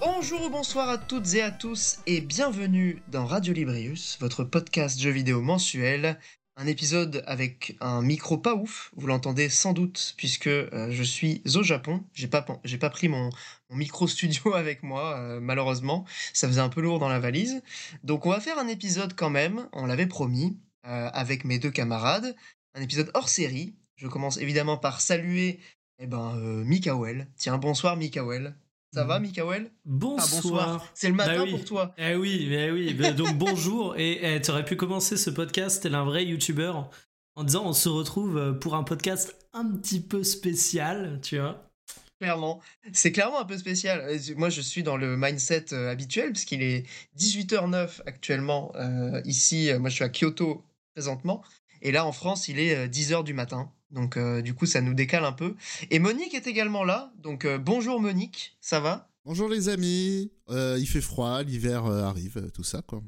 Bonjour ou bonsoir à toutes et à tous et bienvenue dans Radio Librius, votre podcast jeux vidéo mensuel. Un épisode avec un micro pas ouf, vous l'entendez sans doute puisque euh, je suis au Japon. J'ai pas pris mon, micro studio avec moi, euh, malheureusement. Ça faisait un peu lourd dans la valise. Donc on va faire un épisode quand même, on l'avait promis, euh, avec mes deux camarades. Un épisode hors série. Je commence évidemment par saluer eh ben, Mikael. Tiens, bonsoir Mikael. Ça va, Mikael bonsoir. Ah, bonsoir. C'est le matin bah pour toi. Eh oui, mais oui. Donc bonjour. Et eh, tu aurais pu commencer ce podcast, tel un vrai YouTuber, en disant on se retrouve euh, pour un podcast un petit peu spécial, tu vois. Clairement. C'est clairement un peu spécial. Euh, moi, je suis dans le mindset euh, habituel, puisqu'il est 18h09 actuellement ici. Moi, je suis à Kyoto présentement. Et là, en France, il est 10h du matin. Donc euh, du coup, ça nous décale un peu. Et Monique est également là. Donc euh, bonjour Monique, ça va? Bonjour les amis. Euh, il fait froid, l'hiver arrive, tout ça quoi.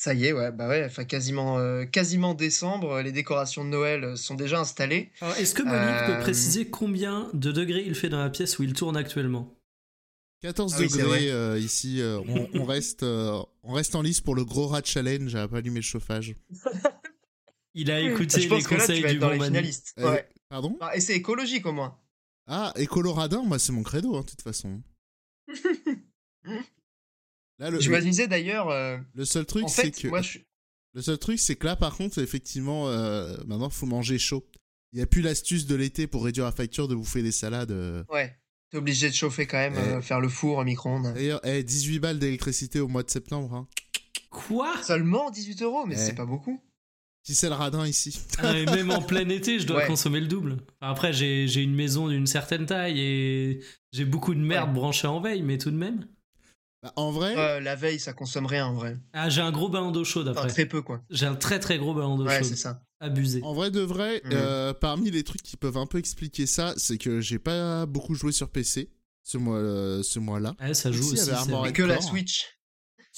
Ça y est, ouais, bah ouais, enfin quasiment, quasiment décembre, les décorations de Noël sont déjà installées. est-ce que Monique peut préciser combien de degrés il fait dans la pièce où il tourne actuellement? 14 ah degrés ici, on, reste, on reste en lice pour le gros rat challenge, j'ai pas allumé le chauffage. Il a écouté les conseils du dans les finalistes. Ouais. Pardon? Ah, Et c'est écologique au moins. Ah, écoloradin, moi c'est mon credo hein, de toute façon. là, le, je me disais d'ailleurs. Euh, le seul truc, c'est que. Le seul truc, c'est que là, par contre, effectivement, euh, maintenant, faut manger chaud. Il n'y a plus l'astuce de l'été pour réduire la facture de bouffer des salades. Euh. Ouais. T'es obligé de chauffer quand même, euh, faire le four au micro-ondes. D'ailleurs, 18 balles d'électricité au mois de septembre. Hein. Quoi? Seulement 18 euros, mais c'est pas beaucoup. Si c'est le radin ici. Ah, même en plein été, je dois consommer le double. Après, j'ai une maison d'une certaine taille et j'ai beaucoup de merde branchée en veille, mais tout de même. Bah, en vrai. Euh, la veille, ça consomme rien en vrai. Ah, j'ai un gros ballon d'eau chaude après. très peu quoi. J'ai un très très gros ballon d'eau ouais, chaude. c'est ça. Abusé. En vrai de vrai, mm. euh, parmi les trucs qui peuvent un peu expliquer ça, c'est que j'ai pas beaucoup joué sur PC ce mois, euh, ce mois-là. Ouais, ça joue aussi. que la Switch.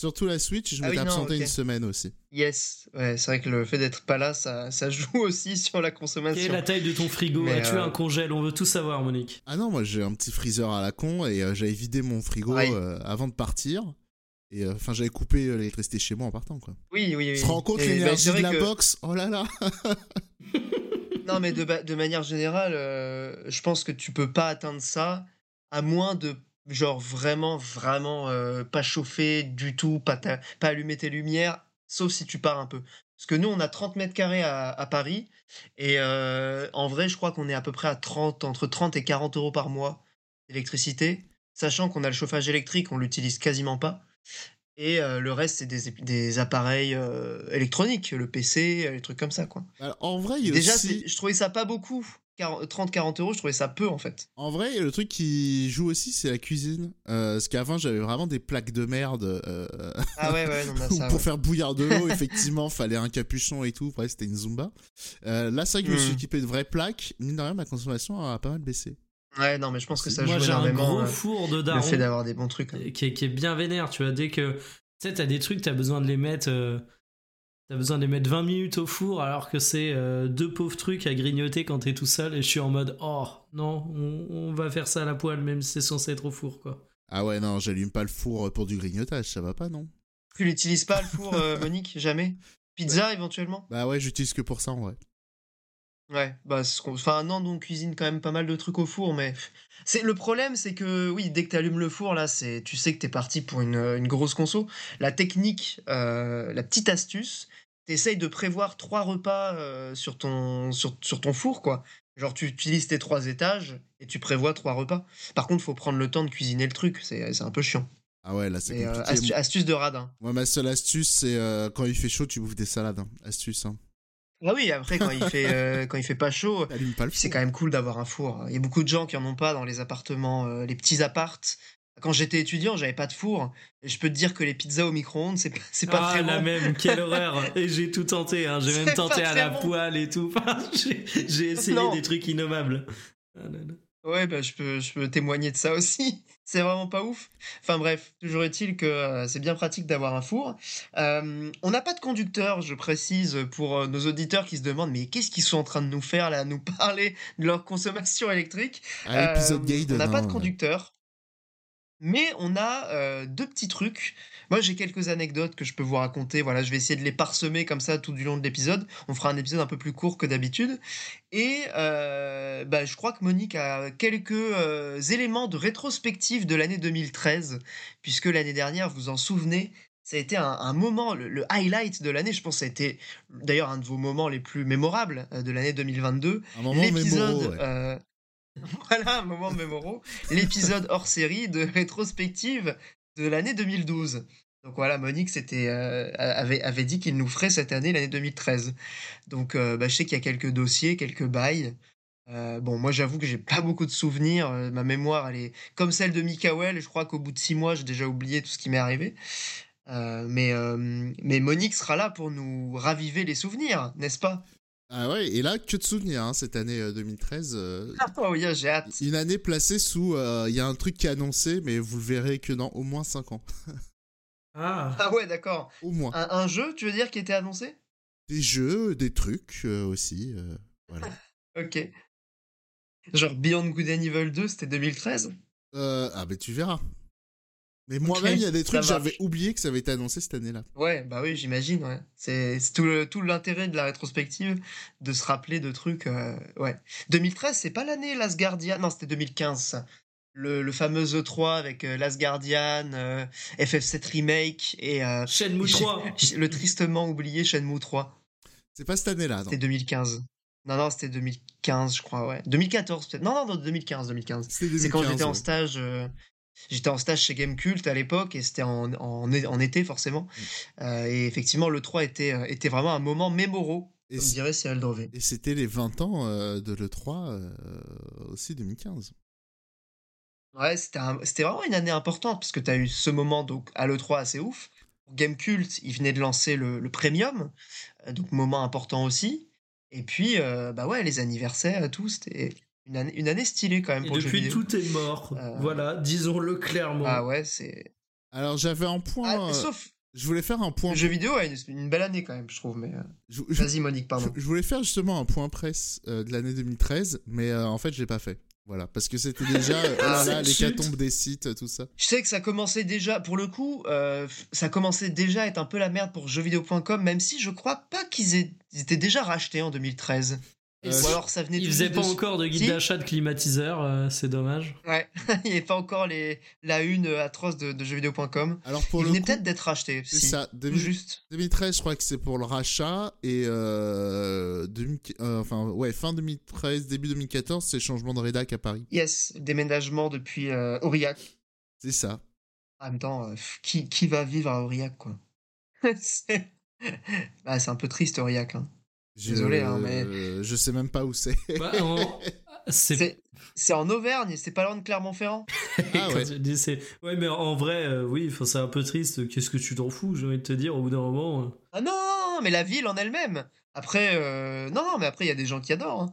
Surtout la Switch, je ah m'étais absenté une semaine aussi. Yes, ouais, c'est vrai que le fait d'être pas là, ça, ça, joue aussi sur la consommation. Quelle est la taille de ton frigo? As-tu euh, un congèle? On veut tout savoir, Monique. Ah non, moi j'ai un petit freezer à la con et euh, j'avais vidé mon frigo euh, avant de partir. Et enfin, j'avais coupé l'électricité chez moi en partant, quoi. Oui, oui, oui. Tu te rends compte l'énergie de la box? Oh là là Non, mais de, de manière générale, je pense que tu peux pas atteindre ça à moins de genre vraiment, vraiment euh, pas chauffé du tout, pas, pas allumer tes lumières, sauf si tu pars un peu. Parce que nous, on a 30 mètres carrés à, Paris, et euh, en vrai, je crois qu'on est à peu près à 30, entre 30 et 40 euros par mois d'électricité, sachant qu'on a le chauffage électrique, on l'utilise quasiment pas. Et euh, le reste, c'est des, des, appareils électroniques, le PC, les trucs comme ça, quoi. en vrai, il Déjà, aussi... je trouvais ça pas beaucoup 30-40 euros, je trouvais ça peu en fait. En vrai, le truc qui joue aussi, c'est la cuisine. Euh, parce qu'avant, j'avais vraiment des plaques de merde. Euh, ah ouais, ouais, non, bah, ça, Pour faire bouillir de l'eau, effectivement, fallait un capuchon et tout. Bref, c'était une Zumba. Euh, là, c'est vrai que je me suis hmm. équipé de vraies plaques. Mine de rien, ma consommation a pas mal baissé. Ouais, non, mais je pense que ça Moi, joue énormément. Moi, j'ai un gros four de daron. Le fait d'avoir des bons trucs. Hein. Qui, est, qui, est, bien vénère, tu vois. Dès que. Tu sais, t'as des trucs, t'as besoin de les mettre T'as besoin de les mettre 20 minutes au four alors que c'est euh, deux pauvres trucs à grignoter quand t'es tout seul et je suis en mode oh non on, va faire ça à la poêle même si c'est censé être au four quoi. Ah ouais non j'allume pas le four pour du grignotage ça va pas non? Tu l'utilises pas le four euh, Monique jamais? Pizza éventuellement? Bah ouais j'utilise que pour ça en vrai. Ouais bah enfin non on cuisine quand même pas mal de trucs au four mais c'est le problème c'est que oui dès que tu allumes le four là c'est tu sais que t'es parti pour une, une, grosse conso. La technique euh, la petite astuce t'essayes de prévoir trois repas euh, sur, ton, sur, sur, ton four, quoi. Genre, tu utilises tes trois étages et tu prévois trois repas. Par contre, faut prendre le temps de cuisiner le truc, c'est un peu chiant. Ah ouais, là, c'est euh, astuce de radin. Moi, ma seule astuce, c'est euh, quand il fait chaud, tu bouffes des salades. Hein. Astuce. Hein. Ah oui, après, quand il fait, quand il fait pas chaud, c'est quand même cool d'avoir un four. Il y a beaucoup de gens qui en ont pas dans les appartements, les petits appartes quand j'étais étudiant, j'avais pas de four. Et je peux te dire que les pizzas au micro-ondes, c'est, c'est pas ah, la même, quelle horreur Et j'ai tout tenté, hein. j'ai même tenté à la poêle et tout. j'ai, essayé des trucs innommables. Ah Ouais, bah, je peux, je peux témoigner de ça aussi. C'est vraiment pas ouf. Enfin bref, toujours est-il que euh, c'est bien pratique d'avoir un four. Euh, on n'a pas de conducteur, je précise, pour euh, nos auditeurs qui se demandent mais qu'est-ce qu'ils sont en train de nous faire là, nous parler de leur consommation électrique? Ah, épisode on n'a pas de conducteur. Mais on a deux petits trucs. Moi, j'ai quelques anecdotes que je peux vous raconter. Voilà, je vais essayer de les parsemer comme ça tout du long de l'épisode. On fera un épisode un peu plus court que d'habitude. Et bah, je crois que Monique a quelques éléments de rétrospective de l'année 2013, puisque l'année dernière, vous en souvenez, ça a été un, moment, le, highlight de l'année. Je pense que ça a été d'ailleurs un de vos moments les plus mémorables de l'année 2022. L'épisode. voilà un moment mémorable. L'épisode hors série de rétrospective de l'année 2012. Donc voilà, Monique c'était, euh, avait, avait, dit qu'il nous ferait cette année l'année 2013. Donc euh, bah, je sais qu'il y a quelques dossiers, quelques bails. Euh, bon, moi j'avoue que j'ai pas beaucoup de souvenirs. ma mémoire, elle est comme celle de Mikael. Je crois qu'au bout de six mois, j'ai déjà oublié tout ce qui m'est arrivé. mais, mais Monique sera là pour nous raviver les souvenirs, n'est-ce pas? Ah ouais, et là, que de souvenirs, hein, cette année 2013. Euh, euh, ah oui, j'ai hâte. Une année placée sous. Euh, il y a un truc qui est annoncé, mais vous le verrez que dans au moins 5 ans. ah. ah ouais, d'accord. Au moins. Un, jeu, tu veux dire, qui était annoncé? Des jeux, des trucs aussi. voilà. ok. Genre Beyond Good and Evil 2, c'était 2013 Ah, mais tu verras. Mais moi-même, il y a des trucs, j'avais oublié que ça avait été annoncé cette année-là. Ouais, bah oui, j'imagine, ouais. C'est tout l'intérêt de la rétrospective, de se rappeler de trucs, euh, ouais. 2013, c'est pas l'année Last Guardian, non, c'était 2015, Le, le, fameux E3 avec euh, Last Guardian, euh, FF7 Remake et... Shenmue 3 Le tristement oublié Shenmue 3. C'est pas cette année-là, C'était 2015. Non, non, c'était 2015, je crois, ouais. 2014, peut-être. Non, non, 2015, 2015. C'est quand j'étais en stage... J'étais en stage chez Gamecult à l'époque et c'était en, en, en, été forcément. Mmh. Euh, et effectivement, le 3 était, euh, était vraiment un moment mémoraux, comme dirait Cyril. Et c'était les 20 ans euh, de l'E3 aussi 2015. Ouais, c'était vraiment une année importante parce que tu as eu ce moment donc, à l'E3 assez ouf. Gamecult, il venait de lancer le, le Premium, donc moment important aussi. Et puis, bah ouais, les anniversaires, tout, c'était une année, une année stylée quand même pour et depuis, tout est mort. Euh, voilà, disons-le clairement. Ah ouais, c'est. Alors j'avais un point. Ah, sauf. Je voulais faire un point. Le jeu vidéo a une, belle année quand même, je trouve. Mais euh, vas-y Monique, pardon. Je, voulais faire justement un point presse euh, de l'année 2013, mais en fait je l'ai pas fait. Voilà, parce que c'était déjà oh là, l'hécatombe des sites, tout ça. Je sais que ça commençait déjà, pour le coup, ça commençait déjà à être un peu la merde pour jeuxvideo.com, même si je crois pas qu'ils étaient déjà rachetés en 2013. Euh, Ou alors ça venait Il faisait pas encore de guide d'achat de climatiseur, euh, c'est dommage. Ouais, il n'y avait pas encore les, la une atroce de, de jeuxvideo.com. Alors pour il venait peut-être d'être racheté. C'est ça, juste. 2013, je crois que c'est pour le rachat et euh, euh, enfin ouais fin 2013, début 2014, c'est le changement de rédac à Paris. Yes, déménagement depuis Aurillac. C'est ça. En même temps, qui, qui va vivre à Aurillac quoi? C'est bah, un peu triste Aurillac. Hein. Désolé, hein, mais. Je sais même pas où c'est. Bah, c'est en Auvergne, c'est pas loin de Clermont-Ferrand. ah ouais. ouais, mais en vrai, euh, oui, c'est un peu triste. Qu'est-ce que tu t'en fous, j'ai envie de te dire, au bout d'un moment. Euh. Ah non, mais la ville en elle-même. Après, euh, non, non, mais après, il y a des gens qui adorent. Hein.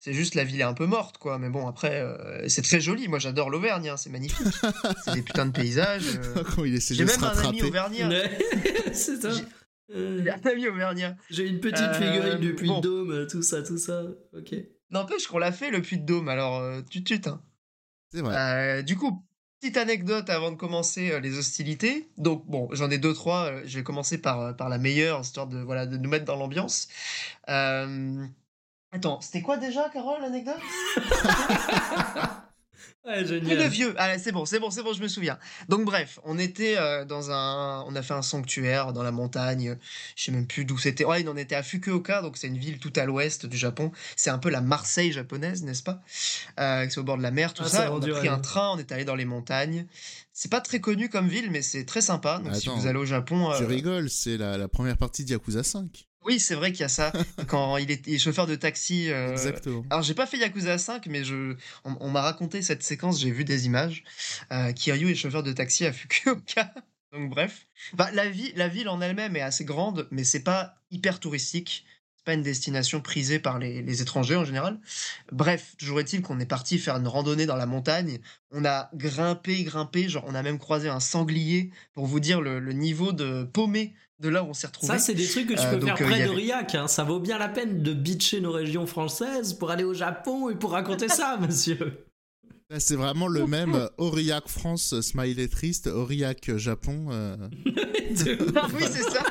C'est juste la ville est un peu morte, quoi. Mais bon, après, c'est très joli. Moi, j'adore l'Auvergne, hein, c'est magnifique. c'est des putains de paysages. J'ai même un ami auvergnat. c'est ça. Euh, ami auvergnat. J'ai une petite euh, figurine du Puy de Dôme, tout ça, tout ça. Ok. N'empêche qu'on l'a fait le Puy de Dôme, alors euh, tu tutes. Hein. C'est vrai. du coup, petite anecdote avant de commencer les hostilités. Donc bon, j'en ai deux trois. je vais commencer par par la meilleure, histoire de voilà de nous mettre dans l'ambiance. Attends, c'était quoi déjà, Carole, l'anecdote? Ouais, génial. le vieux. Ah, c'est bon, c'est bon, c'est bon, je me souviens. Donc bref, on était euh, dans un, on a fait un sanctuaire dans la montagne. Je sais même plus d'où c'était. Ouais, on était à Fukuoka, donc c'est une ville tout à l'ouest du Japon. C'est un peu la Marseille japonaise, n'est-ce pas? Euh, C'est au bord de la mer, tout ah, ça. On a pris un train, on est allé dans les montagnes. C'est pas très connu comme ville, mais c'est très sympa. Donc si vous allez au Japon, tu euh, rigoles, c'est la, la première partie de Yakuza 5. Oui, c'est vrai qu'il y a ça. Quand il est, chauffeur de taxi. Euh, Exactement. Alors, j'ai pas fait Yakuza 5, mais je, on, m'a raconté cette séquence, j'ai vu des images. Euh, Kiryu est chauffeur de taxi à Fukuoka. Donc, bref. Bah, la, vie, la ville en elle-même est assez grande, mais c'est pas hyper touristique. C'est pas une destination prisée par les, les étrangers en général. Bref, toujours est-il qu'on est parti faire une randonnée dans la montagne. On a grimpé, grimpé, genre on a même croisé un sanglier pour vous dire le, le niveau de paumé de là où on s'est retrouvé. Ça, c'est des trucs que tu peux faire près de Riac. Hein. Ça vaut bien la peine de bitcher nos régions françaises pour aller au Japon et pour raconter ça, monsieur. C'est vraiment le même euh, Aurillac France, smiley triste, Aurillac Japon. Euh. oui, c'est ça.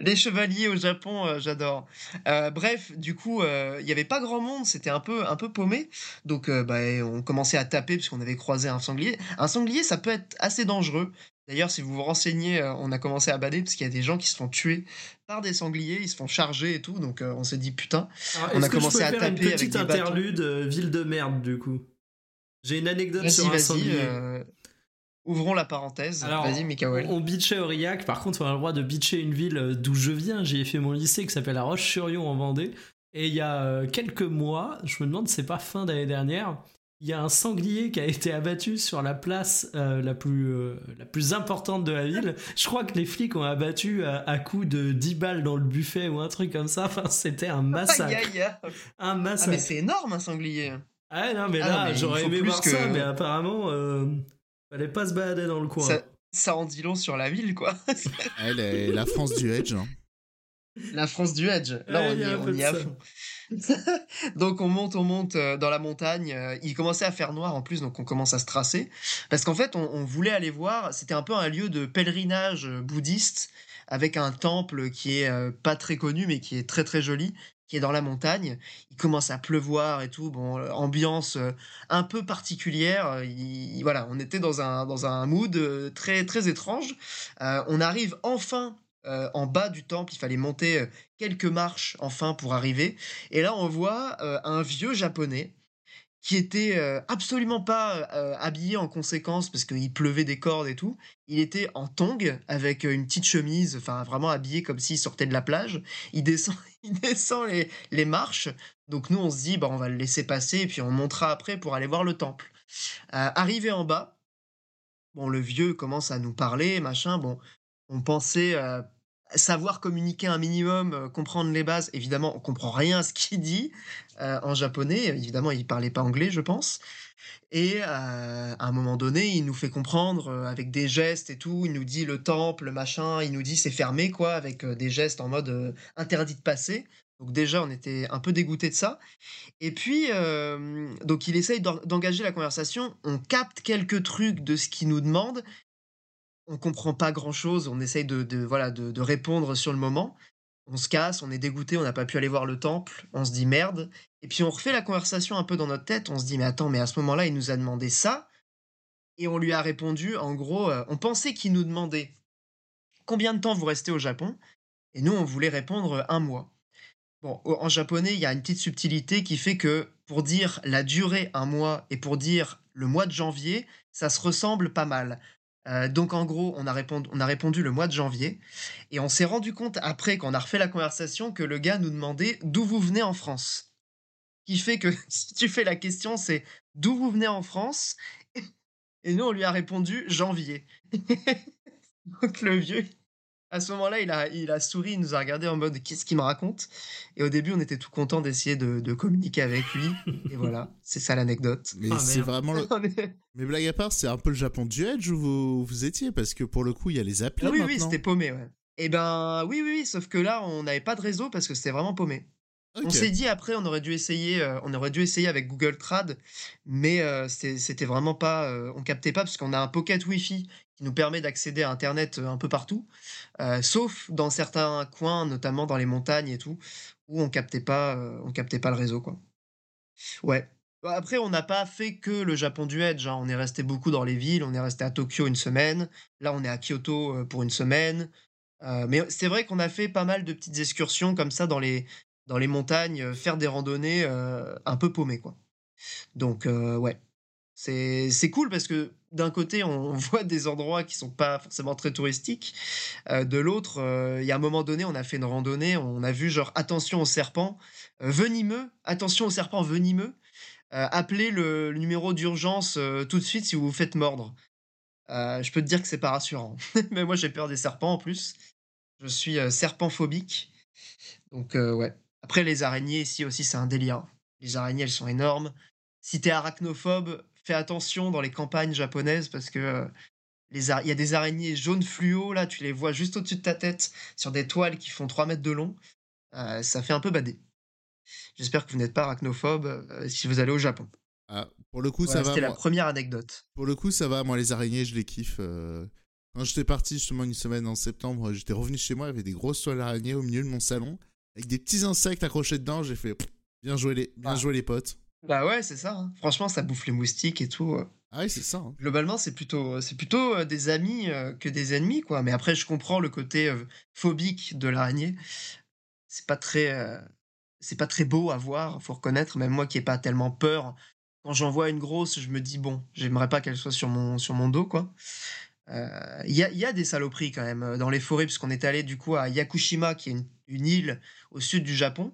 Les chevaliers au Japon, euh, j'adore. bref, du coup, il n'y avait pas grand monde, c'était un peu, un peu paumé. Donc, bah, on commençait à taper parce qu'on avait croisé un sanglier. Un sanglier, ça peut être assez dangereux. D'ailleurs, si vous vous renseignez, euh, on a commencé à bader parce qu'il y a des gens qui se font tuer par des sangliers, ils se font charger et tout, donc euh, on s'est dit putain. on a commencé à taper une petite interlude euh, ville de merde du coup? J'ai une anecdote sur un sanglier. Ouvrons la parenthèse. Vas-y, Mikael. On, bitchait Aurillac. Par contre, on a le droit de bitcher une ville d'où je viens. J'y ai fait mon lycée qui s'appelle La Roche-sur-Yon en Vendée. Et il y a quelques mois, je me demande, c'est pas fin d'année dernière, il y a un sanglier qui a été abattu sur la place euh, la, plus, euh, la plus importante de la ville. Je crois que les flics ont abattu à, à coup de 10 balles dans le buffet ou un truc comme ça. Enfin, c'était un massacre. Un massacre. Ah, mais c'est énorme un sanglier. Ah non, mais ah là, j'aurais aimé voir ça, mais apparemment, euh, fallait pas se balader dans le coin. Ça, en dit long sur la ville, quoi. Elle est la France du Edge. Hein. La France du Edge. Là, on, y, est à fond. donc on monte, on monte euh, dans la montagne. Euh, il commençait à faire noir en plus, donc on commence à se tracer. Parce qu'en fait, on, voulait aller voir, c'était un peu un lieu de pèlerinage euh, bouddhiste, avec un temple qui est pas très connu, mais qui est très très joli, est dans la montagne. Il commence à pleuvoir et tout, bon, ambiance un peu particulière. voilà, on était dans un, dans un mood très très étrange. on arrive enfin euh, en bas du temple, il fallait monter euh, quelques marches enfin pour arriver. Et là, on voit euh, un vieux japonais qui était absolument pas habillé en conséquence parce qu'il pleuvait des cordes et tout. Il était en tongue avec une petite chemise, enfin vraiment habillé comme s'il sortait de la plage. Il descend, il descend les, les marches. Donc nous, on se dit, bah, on va le laisser passer et puis on montera après pour aller voir le temple. arrivé en bas, bon, le vieux commence à nous parler, machin. Bon, on pensait savoir communiquer un minimum, comprendre les bases. Évidemment, on comprend rien à ce qu'il dit en japonais. Évidemment, il parlait pas anglais, je pense. Et à un moment donné, il nous fait comprendre avec des gestes et tout. Il nous dit le temple, le machin. Il nous dit c'est fermé, quoi, avec des gestes en mode interdit de passer. Donc déjà, on était un peu dégoûté de ça. Et puis, donc il essaye d'engager la conversation. On capte quelques trucs de ce qu'il nous demande, on comprend pas grand chose, on essaye de, voilà de, répondre sur le moment. On se casse, on est dégoûté, on n'a pas pu aller voir le temple, on se dit merde. Et puis on refait la conversation un peu dans notre tête, on se dit mais attends, mais à ce moment-là, il nous a demandé ça. Et on lui a répondu, en gros, euh, on pensait qu'il nous demandait combien de temps vous restez au Japon. Et nous, on voulait répondre un mois. Bon, en japonais, il y a une petite subtilité qui fait que pour dire la durée un mois et pour dire le mois de janvier, ça se ressemble pas mal. Euh, donc en gros, on a, répondu, on a répondu le mois de janvier et on s'est rendu compte après qu'on a refait la conversation que le gars nous demandait d'où vous venez en France? Qui fait que si tu fais la question, c'est d'où vous venez en France? Et nous on lui a répondu janvier. donc le vieux, à ce moment-là, il a, il a souri, il nous a regardé en mode qu'est-ce qu'il me raconte? Et au début, on était tout content d'essayer de, communiquer avec lui. et voilà, c'est ça l'anecdote. Mais ah, c'est vraiment le... Mais blague à part, c'est un peu le Japon du Edge où vous, vous étiez Parce que pour le coup, il y a les applis. oui, oui, c'était paumé, ouais. Et eh ben oui, oui, oui, sauf que là, on n'avait pas de réseau parce que c'était vraiment paumé. On s'est dit après, on aurait dû essayer, euh, on aurait dû essayer avec Google Trad, mais euh, c'était vraiment pas, euh, on captait pas parce qu'on a un pocket Wi-Fi qui nous permet d'accéder à Internet un peu partout, sauf dans certains coins, notamment dans les montagnes et tout, où on captait pas, on captait pas le réseau quoi. Ouais. Bah, après, on n'a pas fait que le Japon du Edge. Hein. On est resté beaucoup dans les villes. On est resté à Tokyo une semaine. Là, on est à Kyoto pour une semaine. mais c'est vrai qu'on a fait pas mal de petites excursions comme ça dans les, dans les montagnes, faire des randonnées un peu paumées, quoi. Donc, ouais. C'est cool parce que d'un côté, on voit des endroits qui sont pas forcément très touristiques. de l'autre, il y a un moment donné, on a fait une randonnée, on a vu genre attention aux serpents venimeux, attention aux serpents venimeux. appelez le, numéro d'urgence tout de suite si vous vous faites mordre. je peux te dire que c'est pas rassurant. Mais moi, j'ai peur des serpents en plus. Je suis serpent phobique. Donc, ouais. Après, les araignées, ici aussi, c'est un délire. Les araignées, elles sont énormes. Si t'es arachnophobe, fais attention dans les campagnes japonaises parce que il y a des araignées jaunes fluo, là, tu les vois juste au-dessus de ta tête sur des toiles qui font 3 mètres de long. ça fait un peu bader. J'espère que vous n'êtes pas arachnophobe si vous allez au Japon. Ah, pour le coup, ça va. C'était la première anecdote. Pour le coup, ça va. Moi, les araignées, je les kiffe. Quand j'étais parti justement une semaine en septembre, j'étais revenu chez moi, il y avait des grosses toiles araignées au milieu de mon salon, avec des petits insectes accrochés dedans. J'ai fait bien joué les, bien ah. les potes. Bah ouais, c'est ça. Hein. Franchement, ça bouffe les moustiques et tout. Ah oui, c'est ça. Hein. Globalement, c'est plutôt, c'est plutôt des amis que des ennemis, quoi. Mais après, je comprends le côté phobique de l'araignée. C'est pas très, c'est pas très beau à voir, faut reconnaître. Même moi qui ai pas tellement peur, quand j'en vois une grosse, je me dis bon, j'aimerais pas qu'elle soit sur mon, sur mon dos, quoi. Il y, a, des saloperies quand même dans les forêts, puisqu'on est allé du coup à Yakushima, qui est une, île au sud du Japon.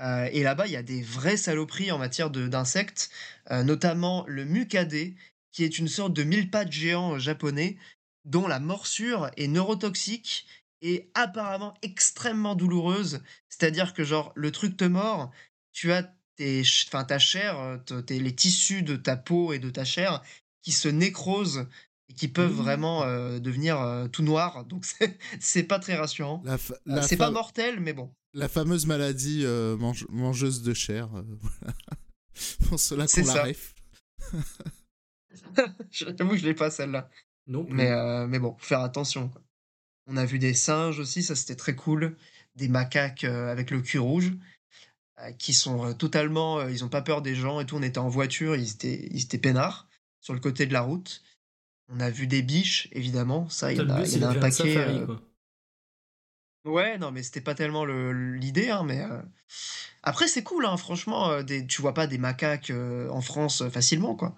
et là-bas, il y a des vraies saloperies en matière d'insectes, notamment le mukade, qui est une sorte de mille pattes géant japonais dont la morsure est neurotoxique et apparemment extrêmement douloureuse. C'est-à-dire que genre le truc te mord, tu as tes, ta chair, les tissus de ta peau et de ta chair qui se nécrosent qui peuvent mmh. vraiment devenir tout noirs. Donc c'est pas très rassurant. C'est pas mortel, mais bon. La fameuse maladie mangeuse de chair. Pour cela qu'on l'arrive. J'avoue que je l'ai pas celle-là. Non. Mais, euh, mais bon, faut faire attention. On a vu des singes aussi, ça c'était très cool. Des macaques euh, avec le cul rouge euh, qui sont totalement. ils ont pas peur des gens et tout. On était en voiture, ils étaient, ils étaient peinards sur le côté de la route. On a vu des biches, évidemment. Ça, il y, en a, il y a un paquet. Ouais, non, mais c'était pas tellement l'idée, hein, mais après c'est cool, hein, franchement. des, tu vois pas des macaques en France facilement, quoi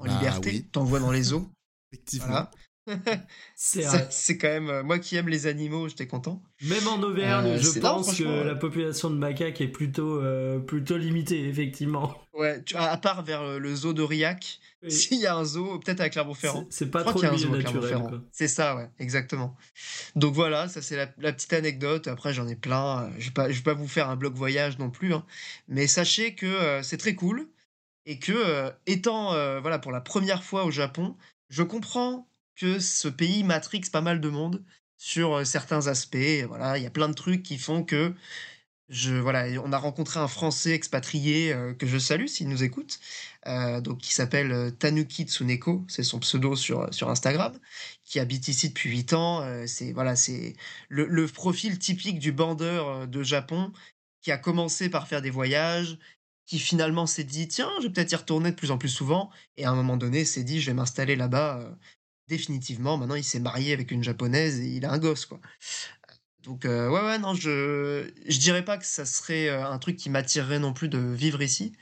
en bah liberté, t'envoies dans les eaux. Effectivement. c'est quand même euh, moi qui aime les animaux, j'étais content. Même en Auvergne, euh, je pense que la population de macaques est plutôt euh, plutôt limitée effectivement. Ouais, à part vers le zoo d'Aurillac, s'il y a un zoo, peut-être à Clermont-Ferrand. C'est pas trop naturel. C'est ça, ouais, exactement. Donc voilà, ça c'est la, petite anecdote. Après, j'en ai plein. Je vais pas, je vais pas vous faire un blog voyage non plus, hein. mais sachez que c'est très cool et que étant voilà pour la première fois au Japon, je comprends que ce pays matrix pas mal de monde sur certains aspects. Voilà, il y a plein de trucs qui font que je voilà, on a rencontré un Français expatrié que je salue s'il nous écoute, donc qui s'appelle Tanuki Tsuneko, c'est son pseudo sur sur Instagram, qui habite ici depuis 8 ans. c'est voilà, c'est le, le, profil typique du bandeur de Japon qui a commencé par faire des voyages, qui finalement s'est dit tiens, je vais peut-être y retourner de plus en plus souvent, et à un moment donné s'est dit je vais m'installer là-bas euh, définitivement. Maintenant, il s'est marié avec une japonaise et il a un gosse, quoi. Donc euh, ouais ouais non je je dirais pas que ça serait euh, un truc qui m'attirerait non plus de vivre ici,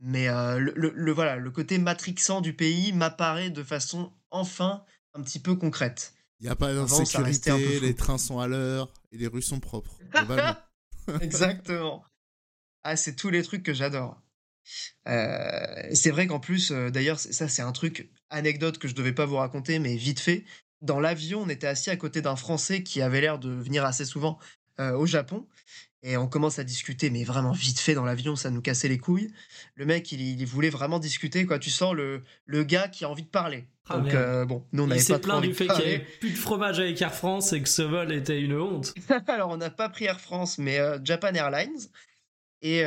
mais le, le, voilà le côté matrixant du pays m'apparaît de façon enfin un petit peu concrète. Il n'y a pas d'insécurité, les trains sont à l'heure et les rues sont propres. Exactement. Ah, c'est tous les trucs que j'adore. Euh, c'est vrai qu'en plus, euh, d'ailleurs, ça c'est un truc, anecdote que je devais pas vous raconter, mais vite fait. Dans l'avion, on était assis à côté d'un Français qui avait l'air de venir assez souvent euh, au Japon. Et on commence à discuter, mais vraiment vite fait dans l'avion, ça nous cassait les couilles. Le mec, il, voulait vraiment discuter, quoi. Tu sens le, le gars qui a envie de parler. Ah, Donc, bon, nous, on n'avait pas envie du fait qu'il n'y avait plus de fromage avec Air France et que ce vol était une honte. Alors, on n'a pas pris Air France, mais Japan Airlines. Et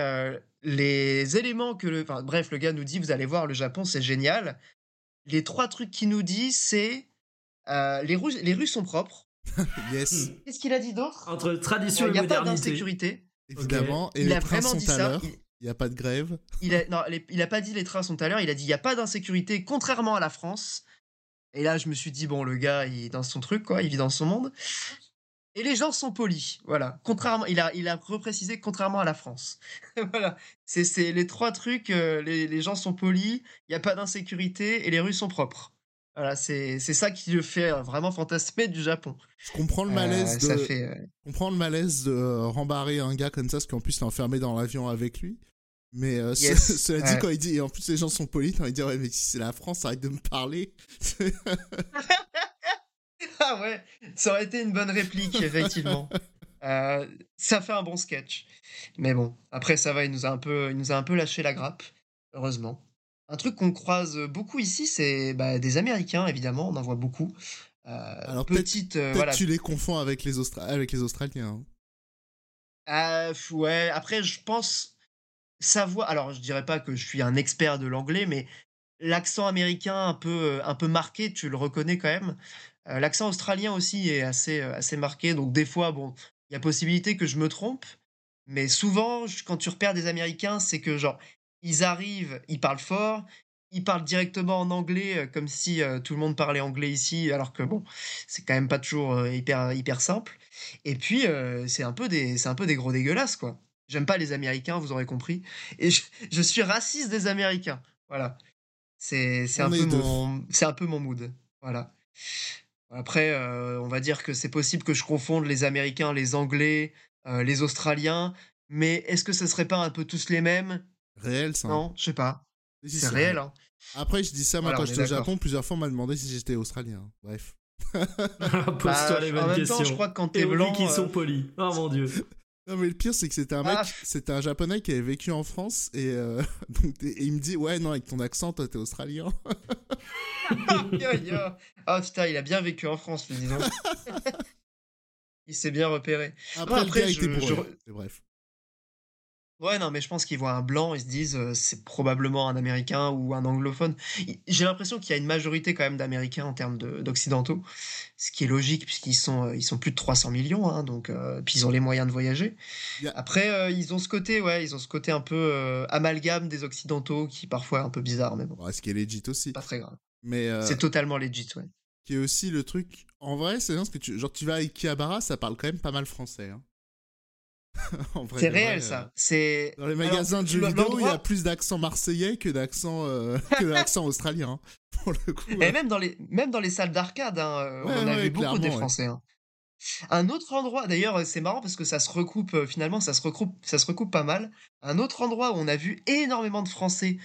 les éléments que le. Enfin, bref, le gars nous dit vous allez voir, le Japon, c'est génial. Les trois trucs qu'il nous dit, c'est. les, Russes, les Russes sont propres. yes. Qu'est-ce qu'il a dit d'autre? Entre tradition et modernité. Il n'y a pas d'insécurité. Évidemment. Et il les a trains sont à l'heure. Il n'y a pas de grève. Il a, non, il a pas dit les trains sont à l'heure. Il a dit il n'y a pas d'insécurité, contrairement à la France. Et là, je me suis dit, bon, le gars, il est dans son truc, quoi. Il vit dans son monde. Et les gens sont polis, voilà. Contrairement, il a, il a reprécisé contrairement à la France. voilà, c'est les trois trucs. Euh, les, les, gens sont polis, il n'y a pas d'insécurité et les rues sont propres. Voilà, c'est ça qui le fait euh, vraiment fantasmer du Japon. Je comprends le euh, malaise de, fait, comprends le malaise de rembarrer un gars comme ça, parce qu'en plus, t'es enfermé dans l'avion avec lui. Mais cela dit, quand il dit, et en plus les gens sont polis, il dit, ouais, mais si c'est la France, arrête de me parler. ah ouais, ça aurait été une bonne réplique, effectivement. Euh, ça fait un bon sketch. Mais bon, après, ça va, il nous a un peu, il nous a un peu lâché la grappe, heureusement. Un truc qu'on croise beaucoup ici, c'est bah, des Américains, évidemment, on en voit beaucoup. Euh, Alors, petite, euh, voilà. tu les confonds avec les, avec les Australiens. Hein. ouais, après, je pense savoir. Alors, je dirais pas que je suis un expert de l'anglais, mais l'accent américain un peu, un peu marqué, tu le reconnais quand même. L'accent australien aussi est assez, assez marqué, donc des fois, bon, il y a possibilité que je me trompe, mais souvent, quand tu repères des Américains, c'est que genre, ils arrivent, ils parlent fort, ils parlent directement en anglais, comme si tout le monde parlait anglais ici, alors que bon, c'est quand même pas toujours hyper, hyper simple. Et puis, c'est un, peu des, c'est un peu des gros dégueulasses, quoi. J'aime pas les Américains, vous aurez compris. Et je, suis raciste des Américains. Voilà. C'est, c'est, un, peu mon, c'est un peu mon mood. Voilà. Après, euh, on va dire que c'est possible que je confonde les Américains, les Anglais, euh, les Australiens, mais est-ce que ce serait pas un peu tous les mêmes? Réel, ça. Non, je sais pas. c'est réel. Hein. Après, je dis ça, moi, quand j'étais au Japon, plusieurs fois, on m'a demandé si j'étais australien. Bref. Pose-toi bah, les mêmes questions. je crois que quand t'es blanc. qui sont euh, polis. Oh mon dieu. Non mais le pire c'est que c'était un mec, ah. c'était un japonais qui avait vécu en France et, euh, donc, et il me dit ouais non avec ton accent toi t'es australien. oh putain il a bien vécu en France lui disons. il s'est bien repéré. Après, après je, bref. Ouais, non, mais je pense qu'ils voient un blanc, ils se disent c'est probablement un américain ou un anglophone. J'ai l'impression qu'il y a une majorité quand même d'américains en termes d'occidentaux, ce qui est logique puisqu'ils sont, ils sont plus de 300 millions, hein, donc puis ils ont les moyens de voyager. Après, ils ont ce côté, ouais, ils ont ce côté un peu amalgame des occidentaux qui parfois est un peu bizarre, mais bon. ce qui est legit aussi. Pas très grave. Mais c'est totalement legit, ouais. Qui est aussi le truc. En vrai, c'est bien ce que tu, genre tu vas à Ikihabara, ça parle quand même pas mal français. Hein. c'est réel ça. Euh, c'est dans les magasins de jeux vidéo, il y a plus d'accent marseillais que d'accent euh, australien hein, pour le coup. Et même dans les même dans les salles d'arcade, hein, euh, on a vu beaucoup des Français. Hein. Un autre endroit, d'ailleurs, c'est marrant parce que ça se recoupe finalement, ça se recoupe, ça se recoupe pas mal. Un autre endroit où on a vu énormément de Français,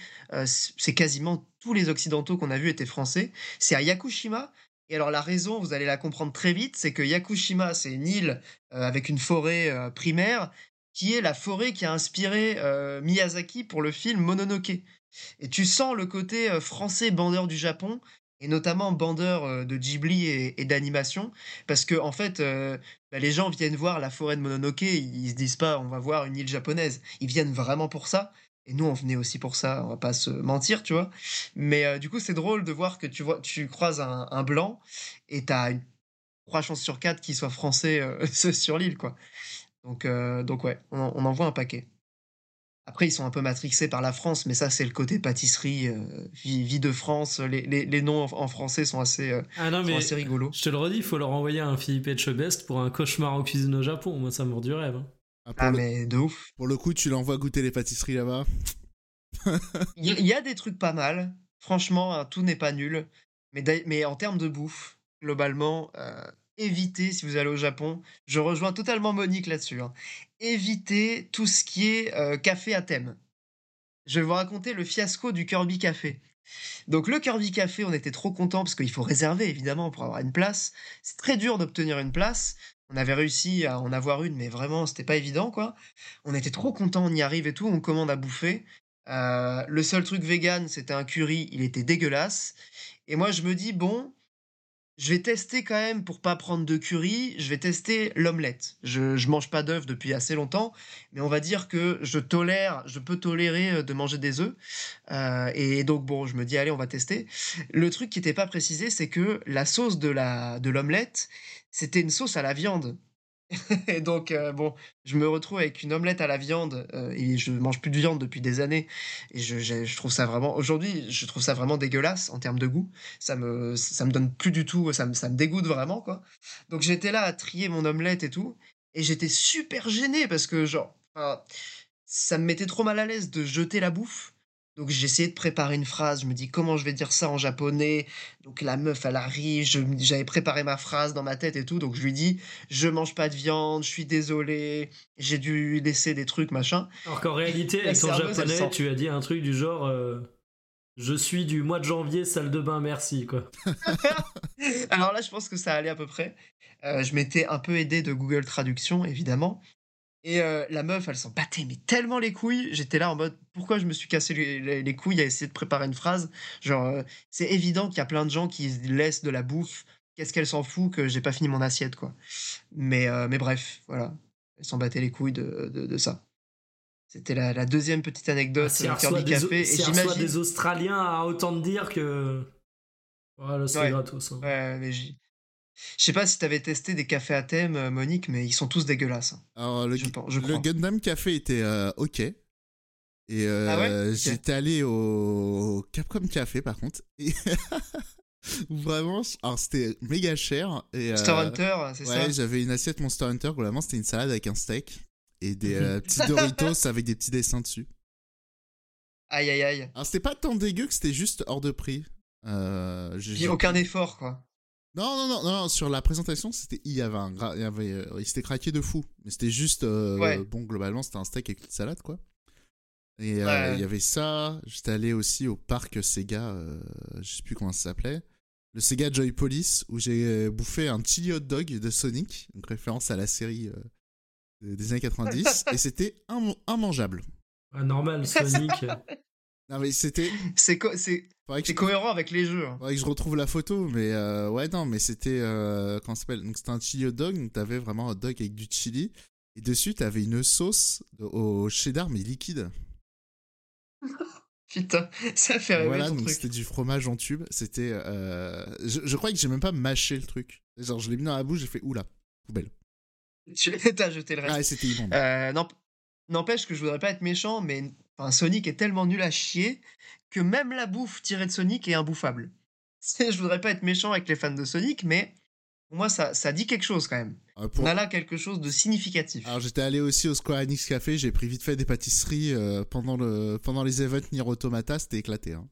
c'est quasiment tous les Occidentaux qu'on a vus étaient Français. C'est à Yakushima. Et alors la raison, vous allez la comprendre très vite, c'est que Yakushima, c'est une île euh, avec une forêt euh, primaire qui est la forêt qui a inspiré euh, Miyazaki pour le film Mononoke. Et tu sens le côté français bandeur du Japon, et notamment bandeur de Ghibli et, d'animation, parce que en fait, bah, les gens viennent voir la forêt de Mononoke, ils, se disent pas on va voir une île japonaise, ils viennent vraiment pour ça. Et nous, on venait aussi pour ça, on va pas se mentir, tu vois. Mais euh, du coup, c'est drôle de voir que tu, vois, tu croises un, blanc et tu as trois chances sur quatre qu'il soit français euh, sur l'île, quoi. Donc, euh, donc ouais, on, en voit un paquet. Après, ils sont un peu matrixés par la France, mais ça, c'est le côté pâtisserie, vie, de France. Les, les, noms en, français sont assez, ah non, mais assez rigolos. Je te le redis, il faut leur envoyer un Philippe Etchebest pour un cauchemar en cuisine au Japon. Moi, ça me du rêve. Hein. Ah, ah mais de ouf. Pour le coup, tu l'envoies goûter les pâtisseries là-bas. Il y, a des trucs pas mal. Franchement, hein, tout n'est pas nul. Mais, mais en termes de bouffe, globalement, euh, évitez, si vous allez au Japon, je rejoins totalement Monique là-dessus, hein, évitez tout ce qui est euh, café à thème. Je vais vous raconter le fiasco du Kirby Café. Donc le Kirby Café, on était trop content parce qu'il faut réserver évidemment pour avoir une place. C'est très dur d'obtenir une place. On avait réussi à en avoir une, mais vraiment, c'était pas évident, quoi. On était trop contents, on y arrive et tout, on commande à bouffer. Euh, le seul truc vegan, c'était un curry, il était dégueulasse. Et moi, je me dis, bon, je vais tester quand même pour pas prendre de curry, je vais tester l'omelette. Je, je mange pas d'œufs depuis assez longtemps, mais on va dire que je tolère, je peux tolérer euh, de manger des œufs. Euh, et donc bon, je me dis allez, on va tester. Le truc qui n'était pas précisé, c'est que la sauce de la de l'omelette, c'était une sauce à la viande. et donc, euh, bon, je me retrouve avec une omelette à la viande euh, et je mange plus de viande depuis des années. Et je, je, trouve ça vraiment, aujourd'hui, je trouve ça vraiment dégueulasse en termes de goût. Ça me, ça me donne plus du tout, ça me, ça me dégoûte vraiment, quoi. Donc, j'étais là à trier mon omelette et tout. Et j'étais super gêné parce que, genre, ça me mettait trop mal à l'aise de jeter la bouffe. Donc j'ai essayé de préparer une phrase, je me dis comment je vais dire ça en japonais? Donc la meuf elle arrive, j'avais préparé ma phrase dans ma tête et tout, donc je lui dis je mange pas de viande, je suis désolé, j'ai dû laisser des trucs machin. Alors qu'en réalité avec son japonais tu as dit un truc du genre euh, Je suis du mois de janvier, salle de bain, merci, quoi. Alors là, je pense que ça allait à peu près. Euh, je m'étais un peu aidé de Google Traduction, évidemment. Et euh, la meuf, elle s'en battait mais tellement les couilles. J'étais là en mode, pourquoi je me suis cassé les, les- couilles à essayer de préparer une phrase? Genre, euh, c'est évident qu'il y a plein de gens qui laissent de la bouffe. Qu'est-ce qu'elle s'en fout que j'ai pas fini mon assiette, quoi? Mais, euh, mais bref, voilà. Elle s'en battait les couilles de, de, de ça. C'était la, la deuxième petite anecdote Ah, reçoit Kirby Café. Reçoit j'imagine. des Australiens à autant de dire que. Voilà, c'est Ouais. gratos. hein. Ouais, mais je sais pas si t'avais testé des cafés à thème, euh, Monique, mais ils sont tous dégueulasses. hein. Alors, le, Je je. Gundam Café était euh, ok. Et euh, Ah ouais? J'étais allé au Capcom Café par contre. Et vraiment, alors c'était méga cher. Et, euh, Monster Hunter, c'est ça Ouais, j'avais une assiette Monster Hunter. Globalement, c'était une salade avec un steak et des euh, petits Doritos avec des petits dessins dessus. Aïe aïe aïe. Alors, c'était pas tant dégueu que c'était juste hors de prix. Euh, j'ai- aucun effort, quoi. Non, non, non, non, sur la présentation, c'était, il y avait un, gra- il y avait, euh, il s'était craqué de fou. Mais c'était juste, euh, Ouais. bon, globalement, c'était un steak avec une salade, quoi. Et euh, il y avait ça. J'étais allé aussi au parc Sega, euh, je sais plus comment ça s'appelait. Le Sega Joy Police, où j'ai bouffé un chili hot dog de Sonic, donc référence à la série euh, des années 90, et c'était imman- immangeable. Ouais, normal, Sonic. Non, mais c'était. C'est co- je- cohérent avec les jeux. hein. Faudrait que je retrouve la photo, mais euh, ouais, non, mais c'était. Euh, comment ça s'appelle? Donc c'était un chili hot dog, donc t'avais vraiment un hot dog avec du chili. Et dessus, t'avais une sauce au cheddar, mais liquide. Putain, ça fait rêver voilà, ton donc c'était du fromage en tube. C'était. Euh, je, je crois que j'ai même pas mâché le truc. Genre, je l'ai mis dans la bouche, j'ai fait oula, poubelle. T'as jeté le reste. Ah, c'était immonde. Euh, n'emp- N'empêche que je voudrais pas être méchant, mais enfin, Sonic est tellement nul à chier que même la bouffe tirée de Sonic est imbouffable. Je voudrais pas être méchant avec les fans de Sonic, mais pour moi, ça, ça dit quelque chose quand même. Euh, pour- On a là quelque chose de significatif. Alors j'étais allé aussi au Square Enix Café, j'ai pris vite fait des pâtisseries euh, pendant, le, pendant les events Nier Automata, c'était éclaté. Hein.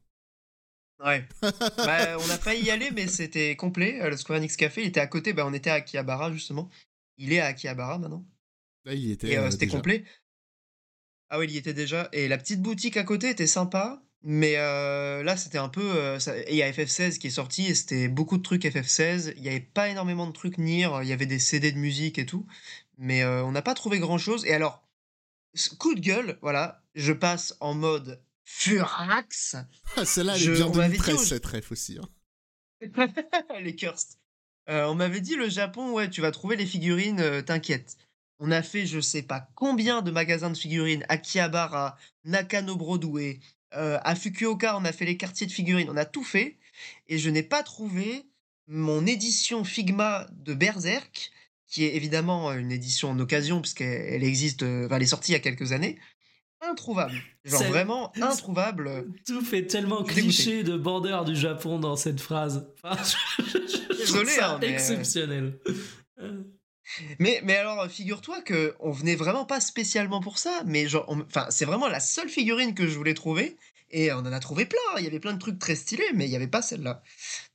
Ouais. Bah, on a failli y aller, mais c'était complet. Euh, Le Square Enix Café, il était à côté. Bah, on était à Akihabara, justement. Il est à Akihabara maintenant. Là, il était. Et euh, c'était complet. Ah oui, il y était déjà. Et la petite boutique à côté était sympa. Mais euh, là, c'était un peu. euh, ça- Et il y a FF16 qui est sorti et c'était beaucoup de trucs FF16. Il n'y avait pas énormément de trucs Nier. Il y avait des CD de musique et tout. Mais euh, on n'a pas trouvé grand chose. Et alors, ce coup de gueule, voilà. Je passe en mode Furax. Ah, celle-là, elle Je- est bien on m'avait dit 2013, au- cette ref aussi. hein. les cursed. Euh, on m'avait dit le Japon, ouais, tu vas trouver les figurines, euh, t'inquiète. On a fait je sais pas combien de magasins de figurines, Akihabara, Nakano Broadway, euh, à Fukuoka, on a fait les quartiers de figurines, on a tout fait, et je n'ai pas trouvé mon édition Figma de Berserk, qui est évidemment une édition en occasion, puisqu'elle elle existe, euh, enfin, elle est sortie il y a quelques années, introuvable. Genre vraiment introuvable. Tout fait tellement cliché de border du Japon dans cette phrase. Enfin, je, je- je trouve Désolé, ça hein, mais, euh, exceptionnel. Mais, mais alors, figure-toi que on venait vraiment pas spécialement pour ça, mais enfin, c'est vraiment la seule figurine que je voulais trouver, et on en a trouvé plein. Il y avait plein de trucs très stylés, mais il y avait pas celle-là.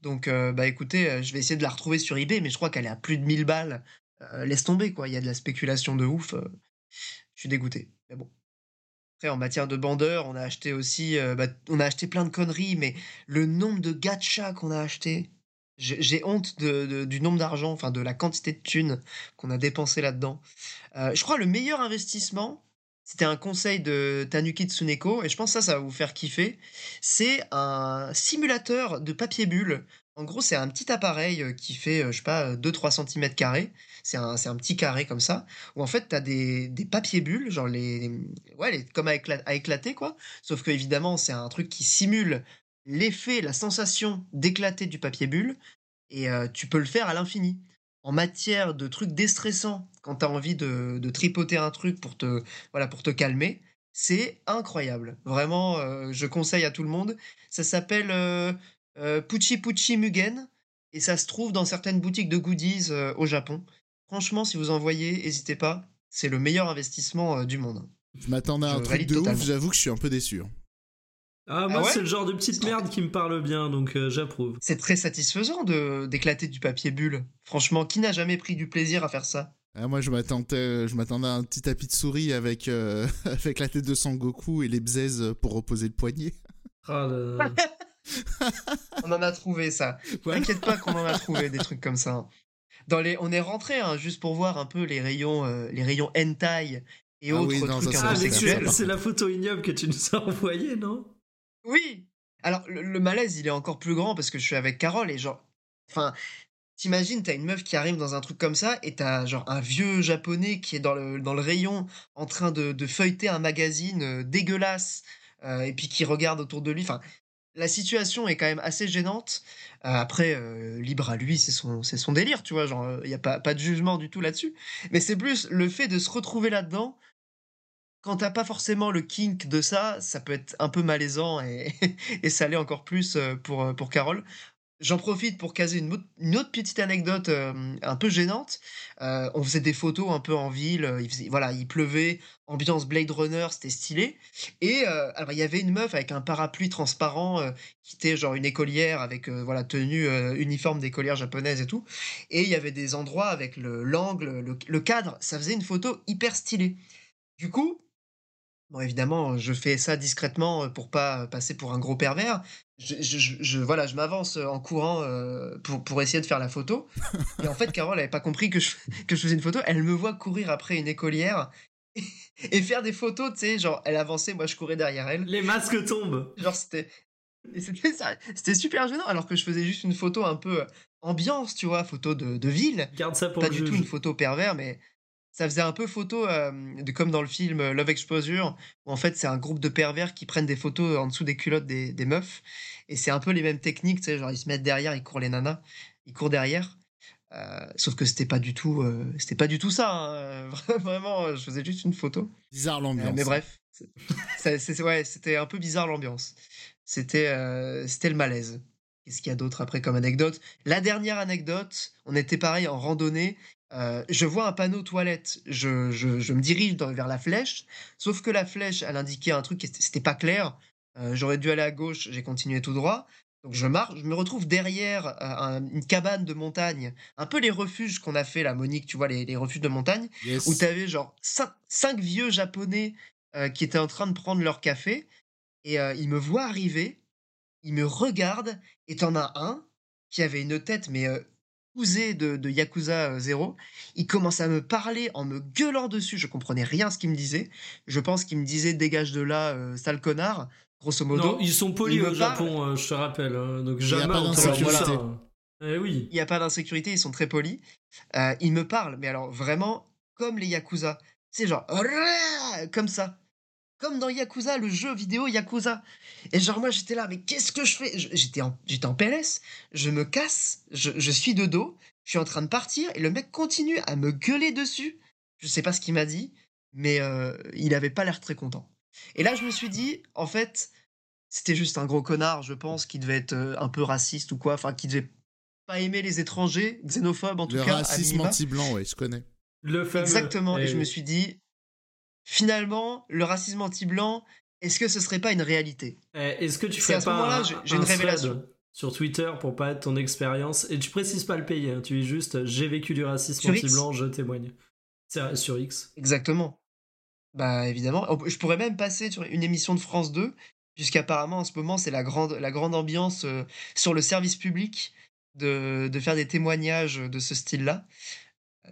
Donc, euh, bah écoutez, euh, je vais essayer de la retrouver sur eBay, mais je crois qu'elle est à plus de 1000 balles. Euh, laisse tomber, quoi. Il y a de la spéculation de ouf. je suis dégoûté. Mais bon. Après, en matière de bandeur, on a acheté aussi, bah, on a acheté plein de conneries, mais le nombre de gachas qu'on a acheté, j'ai honte du nombre d'argent, enfin de la quantité de thunes qu'on a dépensé là-dedans. Euh, je crois le meilleur investissement, c'était un conseil de Tanuki Tsuneko, et je pense que ça, ça va vous faire kiffer. C'est un simulateur de papier bulle. En gros, c'est un petit appareil euh, qui fait, euh, je sais pas, 2-3 cm carrés. C'est un, un petit carré comme ça, où en fait, tu as des, des papiers bulles, genre les. Ouais, les- comme à, écla- à éclater, quoi. Sauf que, évidemment, c'est un truc qui simule l'effet, la sensation d'éclater du papier bulle, et euh, tu peux le faire à l'infini en matière de trucs déstressants, quand tu as envie de, de tripoter un truc pour te, voilà, pour te calmer, c'est incroyable. Vraiment, euh, je conseille à tout le monde. Ça s'appelle euh, euh, Puchi Puchi Mugen et ça se trouve dans certaines boutiques de goodies au Japon. Franchement, si vous en voyez, n'hésitez pas. C'est le meilleur investissement du monde. Je m'attendais à Je un truc de totalement. ouf, j'avoue que je suis un peu déçu. Ah, moi, ouais c'est le genre de petite merde qui me parle bien, donc euh, j'approuve. C'est très satisfaisant de d'éclater du papier bulle. Franchement, qui n'a jamais pris du plaisir à faire ça? Ah, moi, je m'attendais, je m'attendais à un petit tapis de souris avec, euh, avec la tête de Sangoku et les bzaises pour reposer le poignet. Oh là là. On en a trouvé ça. Ouais. T'inquiète pas qu'on en a trouvé des trucs comme ça. hein. Dans les, on est rentré hein, juste pour voir un peu les rayons, euh, les rayons hentai et Ah autres oui, non, trucs Ah, c'est la photo ignoble que tu nous as envoyée, non? Oui. Alors le, malaise, il est encore plus grand parce que je suis avec Carole et genre, enfin, t'imagines, t'as une meuf qui arrive dans un truc comme ça et t'as genre un vieux japonais qui est dans le dans le rayon en train de, de feuilleter un magazine euh, dégueulasse euh, et puis qui regarde autour de lui. Enfin, la situation est quand même assez gênante. Euh, après, libre à lui, c'est son, c'est son délire, tu vois. Genre, il n'y a pas, pas de jugement du tout là-dessus. Mais c'est plus le fait de se retrouver là-dedans. Quand t'as pas forcément le kink de ça, ça peut être un peu malaisant et, et ça l'est encore plus euh, pour, euh, pour Carole. J'en profite pour caser une, autre- petite anecdote euh, un peu gênante. On faisait des photos un peu en ville, il, voilà, il pleuvait, ambiance Blade Runner, c'était stylé. Et alors il y avait une meuf avec un parapluie transparent qui était genre une écolière avec voilà tenue uniforme d'écolière japonaise et tout. Et il y avait des endroits avec le l'angle, le, le cadre, ça faisait une photo hyper stylée. Du coup, bon évidemment, je fais ça discrètement euh, pour pas passer pour un gros pervers. Je, je- je- je- voilà, je m'avance en courant euh, pour, pour essayer de faire la photo. Et en fait, Carole avait pas compris que je, que je faisais une photo. Elle me voit courir après une écolière et faire des photos, tu sais, genre elle avançait, moi je courais derrière elle. Les masques tombent. Genre c'était c'était super gênant alors que je faisais juste une photo un peu euh, ambiance, tu vois, photo de, de ville, Garde ça pour pas le du tout une photo pervers mais ça faisait un peu photo euh, de comme dans le film euh, Love Exposure où en fait c'est un groupe de pervers qui prennent des photos en dessous des culottes des, des meufs et c'est un peu les mêmes techniques, tu sais, genre ils se mettent derrière, ils courent les nanas, ils courent derrière. Euh, sauf que c'était pas du tout euh, c'était pas du tout ça hein. vraiment euh, je faisais juste une photo Bizarre euh, l'ambiance. mais bref, ouais, c'était un peu bizarre l'ambiance. C'était euh, c'était le malaise. Qu'est-ce qu'il y a d'autre après comme anecdote? La dernière anecdote, on était pareil en randonnée. Euh, je vois un panneau toilette, je, je- je me dirige dans- vers la flèche, sauf que la flèche, elle indiquait un truc qui était c'était pas clair. Euh, J'aurais dû aller à gauche, j'ai continué tout droit. Donc je marche, je me retrouve derrière euh, un- une cabane de montagne, un peu les refuges qu'on a fait là, Monique, tu vois, les, les refuges de montagne Yes. où t'avais genre cinq, cinq vieux japonais qui étaient en train de prendre leur café et ils me voient arriver, ils me regardent et t'en as un qui avait une tête mais euh, de, de Yakuza euh, 0. Il commence à me parler en me gueulant dessus, je comprenais rien à ce qu'il me disait. Je pense qu'il me disait dégage de là, euh, sale connard, grosso modo. Non, ils sont polis il au Japon, euh, je te rappelle. hein, donc y a jamais pas t'aurait dit d'insécurité. ça. hein. Eh oui. il n'y a pas d'insécurité, ils sont très polis. Euh, ils me parlent, mais alors vraiment comme les Yakuza. C'est genre comme ça. Comme dans Yakuza, le jeu vidéo Yakuza. Et genre moi j'étais là, mais qu'est-ce que je fais? J'étais en, j'étais en PLS, je me casse, je, je suis de dos, je suis en train de partir et le mec continue à me gueuler dessus. Je sais pas ce qu'il m'a dit, mais euh, il avait pas l'air très content. Et là je me suis dit, en fait, c'était juste un gros connard, je pense, qui devait être euh, un peu raciste ou quoi, enfin qui devait pas aimer les étrangers, xénophobe en tout Le cas. à racisme anti-blanc, ouais, je connais. Le fameux. Exactement. Et je me oui. suis dit, finalement, le racisme anti-blanc, est-ce que ce serait pas une réalité? Eh, Est-ce que tu C'est fais à ce pas moment-là, un- j'ai- j'ai un une révélation. sur Twitter pour pas être ton expérience? Et tu précises pas le pays, hein, tu dis juste j'ai vécu du racisme anti-blanc, je témoigne. C'est sur X. Exactement. Bah évidemment. Je pourrais même passer sur une émission de France 2, puisqu'apparemment en ce moment c'est la grande, la grande ambiance euh, sur le service public de, de faire des témoignages de ce style-là.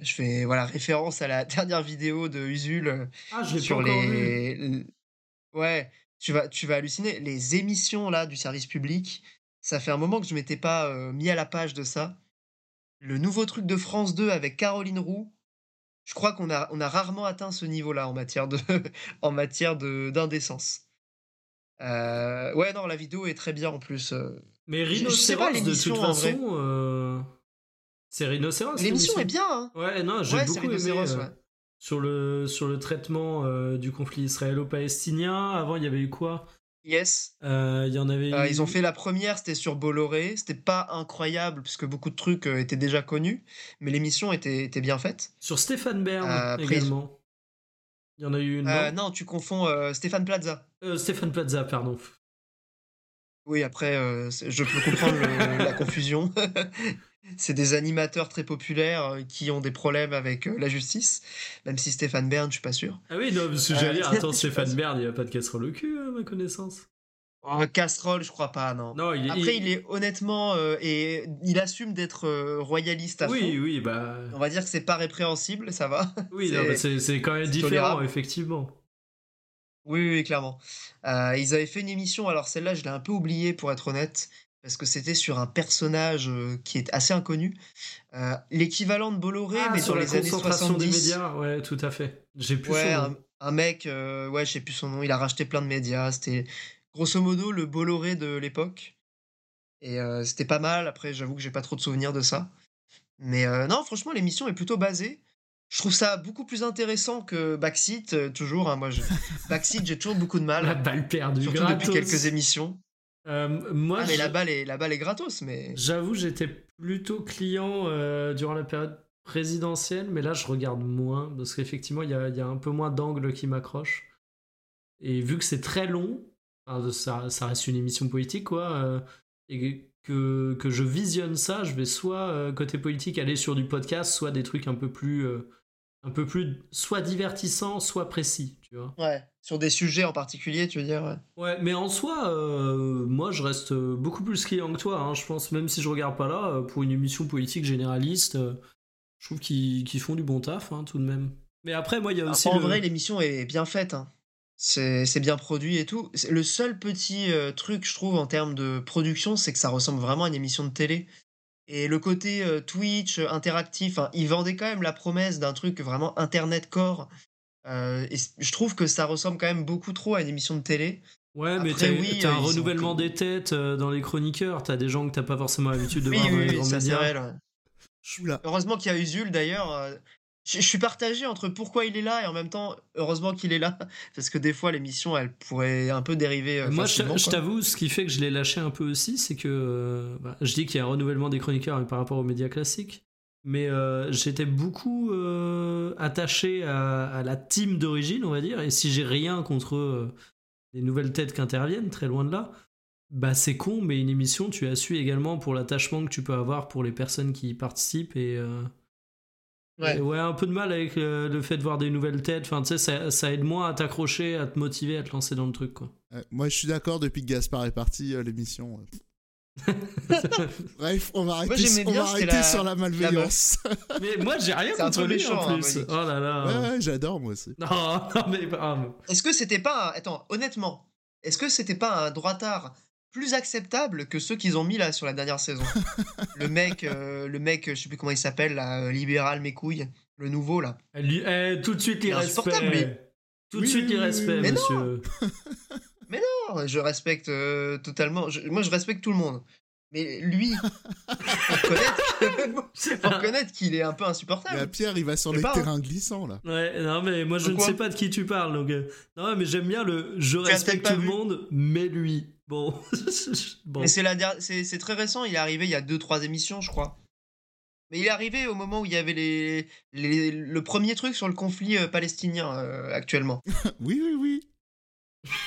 Je fais voilà référence à la dernière vidéo de Usul euh, Ah, sur vu. les. Ouais, tu vas, tu vas halluciner. Les émissions là du service public, ça fait un moment que je m'étais pas euh, mis à la page de ça. Le nouveau truc de France 2 avec Caroline Roux, je crois qu'on a, on a rarement atteint ce niveau-là en matière de, en matière de d'indécence. Euh, ouais, non, la vidéo est très bien en plus. Mais je sais pas, Rhinocéros, de toute façon, c'est Rhinocéros. L'émission est bien, hein. Ouais, non, j'ai Ouais, beaucoup aimé euh, ouais. sur, le, sur le traitement euh, du conflit israélo-palestinien. Avant, il y avait eu quoi? Yes. Euh, Il y en avait eu... ils ont fait la première, c'était sur Bolloré. C'était pas incroyable puisque beaucoup de trucs étaient déjà connus, mais l'émission était, était bien faite. Sur Stéphane Bern également. Il y en a eu une. Non? non, tu confonds Stéphane Plaza. Stéphane Plaza, pardon. Oui, après, je peux comprendre le- la confusion. C'est des animateurs très populaires euh, qui ont des problèmes avec euh, la justice, même si Stéphane Bern, je suis pas sûr. Ah oui, non, parce que Euh, j'allais dire, attends, Stéphane Bern, il n'y a pas de casserole au cul, à ma connaissance. Oh, casserole, je crois pas, non. Non, il est. Après, il est honnêtement euh, et il assume d'être euh, royaliste à Oui, fond. oui, bah. On va dire que c'est pas répréhensible, ça va. Oui, C'est- quand même différent, tolérable. effectivement. Oui, oui, oui, clairement. Euh, ils avaient fait une émission, alors celle-là, je l'ai un peu oubliée pour être honnête, parce que c'était sur un personnage euh, qui est assez inconnu. Euh, L'équivalent de Bolloré, Ah, mais sur dans la les années concentration des 70. médias, ouais, tout à fait. J'ai plus Ouais, son un, nom. un mec, euh, ouais, je sais plus son nom, il a racheté plein de médias. C'était grosso modo le Bolloré de l'époque. Et euh, c'était pas mal. Après, j'avoue que j'ai pas trop de souvenirs de ça. Mais non, franchement, l'émission est plutôt basée. Je trouve ça beaucoup plus intéressant que Backseat, toujours. hein, moi, je... Backseat, j'ai toujours beaucoup de La mal, balle perdue, surtout gratos. depuis quelques émissions. Euh, moi, Ah, mais je- la balle, est, la balle est gratos, mais. j'avoue, j'étais plutôt client euh, durant la période présidentielle, mais là, je regarde moins, parce qu'effectivement, il y a, il y a un peu moins d'angles qui m'accrochent. Et vu que c'est très long, enfin, ça, ça reste une émission politique, quoi, euh, et que, que je visionne ça, je vais soit, côté politique, aller sur du podcast, soit des trucs un peu plus... un peu plus soit divertissants, soit précis, tu vois. Ouais. Sur des sujets en particulier, tu veux dire ouais. Ouais, mais en soi, euh, moi je reste euh, beaucoup plus client que toi. hein. Je pense, même si je regarde pas là, euh, pour une émission politique généraliste, euh, je trouve qu'ils font du bon taf, hein, tout de même. Mais après, moi, il y a aussi. Après, en le- vrai, l'émission est bien faite. hein. C'est bien produit et tout. Le seul petit euh, truc, je trouve, en termes de production, c'est que ça ressemble vraiment à une émission de télé. Et le côté euh, Twitch, euh, interactif, hein, ils vendaient quand même la promesse d'un truc vraiment Internet core. Euh, et je trouve que ça ressemble quand même beaucoup trop à une émission de télé. Ouais, mais t'as oui, un renouvellement des têtes euh, dans les chroniqueurs. T'as des gens que t'as pas forcément l'habitude de Oui, voir dans les oui, grands médias. vrai. là. Heureusement qu'il y a Usul d'ailleurs. Je suis partagé entre pourquoi il est là et en même temps, heureusement qu'il est là. Parce que des fois, l'émission, elle pourrait un peu dériver. euh, Moi, je t'avoue, ce qui fait que je l'ai lâché un peu aussi, c'est que euh, bah, je dis qu'il y a un renouvellement des chroniqueurs par rapport aux médias classiques, mais euh, j'étais beaucoup euh, attaché à, à la team d'origine, on va dire, et si j'ai rien contre les nouvelles têtes qui interviennent, très loin de là, bah c'est con, mais une émission, tu as su également pour l'attachement que tu peux avoir pour les personnes qui y participent et. Euh, Ouais. ouais, un peu de mal avec euh, le fait de voir des nouvelles têtes. Enfin, tu sais, ça, ça aide moins à t'accrocher, à te motiver, à te lancer dans le truc, quoi. Ouais, moi, je suis d'accord depuis que Gaspard est parti, euh, l'émission. euh. Bref, on va arrêter, on va arrêter la- sur la malveillance. Mais moi, j'ai rien contre lui méchant, en hein, plus. Oh là là. ouais, ouais, j'adore, moi aussi. Non, non, mais ah, Est-ce que c'était pas. un- Attends, honnêtement, est-ce que c'était pas un droitard plus acceptable que ceux qu'ils ont mis là sur la dernière saison Le mec, euh, le mec, je sais plus comment il s'appelle, là, euh, libéral mes couilles, le nouveau là. lui, eh, tout de suite, Il est l'irrespect. insupportable, lui. Tout de Oui, suite, l'irrespect, Mais non. monsieur. Non, je respecte euh, totalement. je- moi, je respecte tout le monde. Mais lui, faut reconnaître que- faut reconnaître qu'il est un peu insupportable. Pierre, il va sur les pas, hein. terrains glissants, là. Ouais, non, mais moi, je ne sais pas de qui tu parles. Donc, euh, Non, mais j'aime bien le je respecte tout le monde, mais lui. Bon. bon. Mais c'est la der- c'est c'est très récent. Il est arrivé il y a deux trois émissions, je crois. Mais il est arrivé au moment où il y avait les, les- le premier truc sur le conflit euh, palestinien euh, actuellement. oui, oui, oui.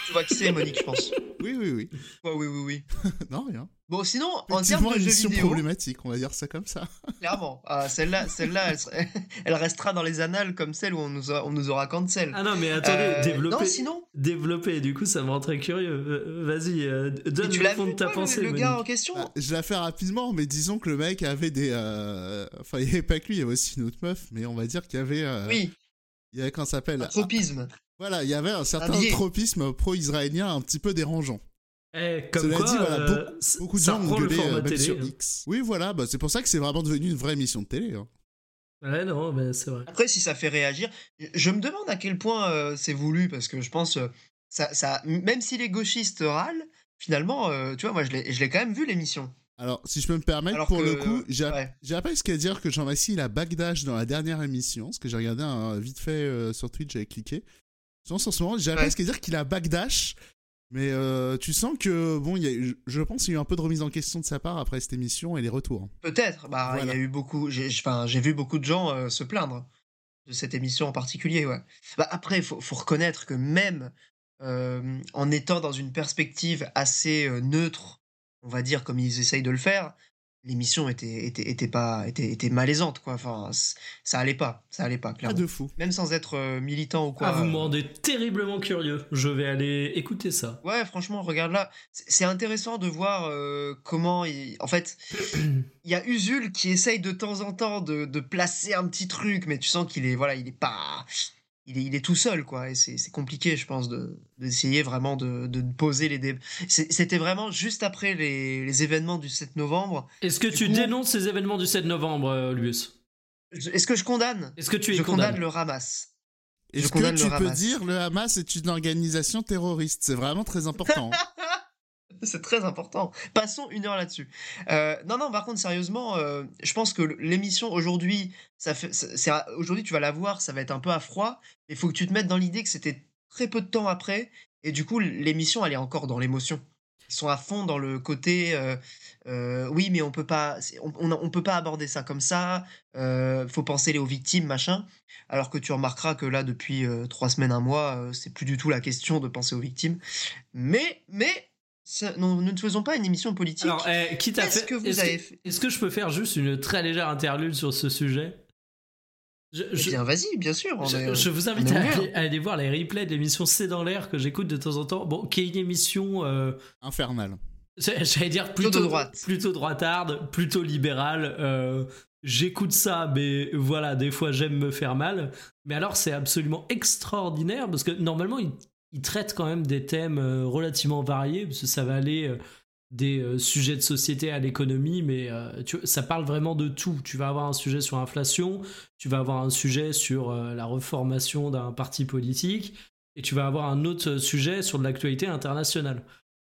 Tu vois qui c'est, Monique, je pense. Oui, oui, oui. Ouais, oui, oui, oui. non, rien. Bon, sinon, en termes de jeux vidéo, problématique, on va dire ça comme ça. clairement, ah, celle-là, celle-là, elle, serait- elle restera dans les annales comme celle où on nous, a- on nous aura cancel. Ah non, mais attendez, Euh, développer. Non, sinon, Développer, du coup, ça me rend très curieux. Euh, Vas-y, euh, mais donne tu le fond vu, de ta toi, pensée. le, gars en Monique. question Ah, je la fais rapidement, mais disons que le mec avait des. euh, Enfin, il n'y avait pas que lui, il y avait aussi une autre meuf, mais on va dire qu'il y avait. euh, Oui, Il y avait, comment ça s'appelle? Un tropisme. Voilà, il y avait un certain biais. tropisme pro-israélien un petit peu dérangeant. Eh, comme Cela quoi, dit, voilà, euh, beaucoup- de gens ont gueulé euh, même télé. sur hein. X. Oui, voilà, bah, c'est pour ça que c'est vraiment devenu une vraie émission de télé. hein. Ouais, non, mais c'est vrai. Après, si ça fait réagir, je me demande à quel point euh, c'est voulu, parce que je pense, euh, ça, ça, même si les gauchistes râlent, finalement, euh, tu vois, moi, je l'ai quand même vu l'émission. Alors, si je peux me permettre, Alors pour que- le coup, j'ai ouais. j'ai à peine ce qu'à dire que Jean Massy il a backdash dans la dernière émission, parce que j'ai regardé un, vite fait euh, sur Twitch, j'avais cliqué. Je pense en ce moment, Ouais. qu'à dire qu'il a backdash, mais euh, tu sens que, bon, il y a eu- je pense qu'il y a eu un peu de remise en question de sa part après cette émission et les retours. Peut-être, bah, il Voilà. y a eu beaucoup, j'ai vu beaucoup de gens euh, se plaindre de cette émission en particulier, ouais. Bah, après, il faut, faut reconnaître que même euh, en étant dans une perspective assez neutre, on va dire, comme ils essayent de le faire, l'émission était, était, était, pas, était, était malaisante, quoi. Enfin, ça allait pas, ça allait pas, clairement. Pas de fou. Même sans être euh, militant ou quoi. Ah, vous me euh, rendez terriblement curieux. Je vais aller écouter ça. Ouais, franchement, regarde là. C'est c'est intéressant de voir euh, comment. Il... En fait, il y a Usul qui essaye de temps en temps de, de placer un petit truc, mais tu sens qu'il est, voilà, il est pas. Il est, il est tout seul, quoi. Et c'est compliqué, je pense, de d'essayer vraiment de, de poser les débats. C'était vraiment juste après les, les événements du 7 novembre. Est-ce que Du tu coup- dénonces ces événements du 7 novembre, euh, Luus Est-ce que je condamne? Est-ce que tu es Je condamne le Hamas. Est-ce que tu peux Hamas. dire le Hamas est une organisation terroriste? C'est vraiment très important. C'est très important. Passons une heure là-dessus. Euh, non, non, par contre, sérieusement, euh, je pense que l'émission aujourd'hui, ça fait, aujourd'hui, tu vas la voir, ça va être un peu à froid. Il faut que tu te mettes dans l'idée que c'était très peu de temps après, et du coup, l'émission, elle est encore dans l'émotion. Ils sont à fond dans le côté, euh, oui, mais on peut pas, on, on, on peut pas aborder ça comme ça. Faut penser aux victimes, machin. Alors que tu remarqueras que là, depuis trois semaines, un mois, c'est plus du tout la question de penser aux victimes. Mais, mais, ça- non, nous ne faisons pas une émission politique. Alors, eh, quitte à Qu'est-ce faire. que vous est-ce avez fait Est-ce que je peux faire juste une très légère interlude sur ce sujet? Je, Eh je- bien, vas-y, bien sûr. on je- est- je vous invite à aller, à aller voir les replays de l'émission C'est dans l'air que j'écoute de temps en temps. Bon, qui est une émission, euh, Infernal. j'ai- j'allais dire Plutôt plutôt, de droite. plutôt droitarde, plutôt libérale. euh, J'écoute ça, mais voilà, des fois j'aime me faire mal. Mais alors, c'est absolument extraordinaire parce que normalement, il, il traite quand même des thèmes euh, relativement variés parce que ça va aller euh, des euh, sujets de société à l'économie, mais ça parle vraiment de tout. Tu vas avoir un sujet sur l'inflation, tu vas avoir un sujet sur la reformation d'un parti politique, et tu vas avoir un autre sujet sur de l'actualité internationale.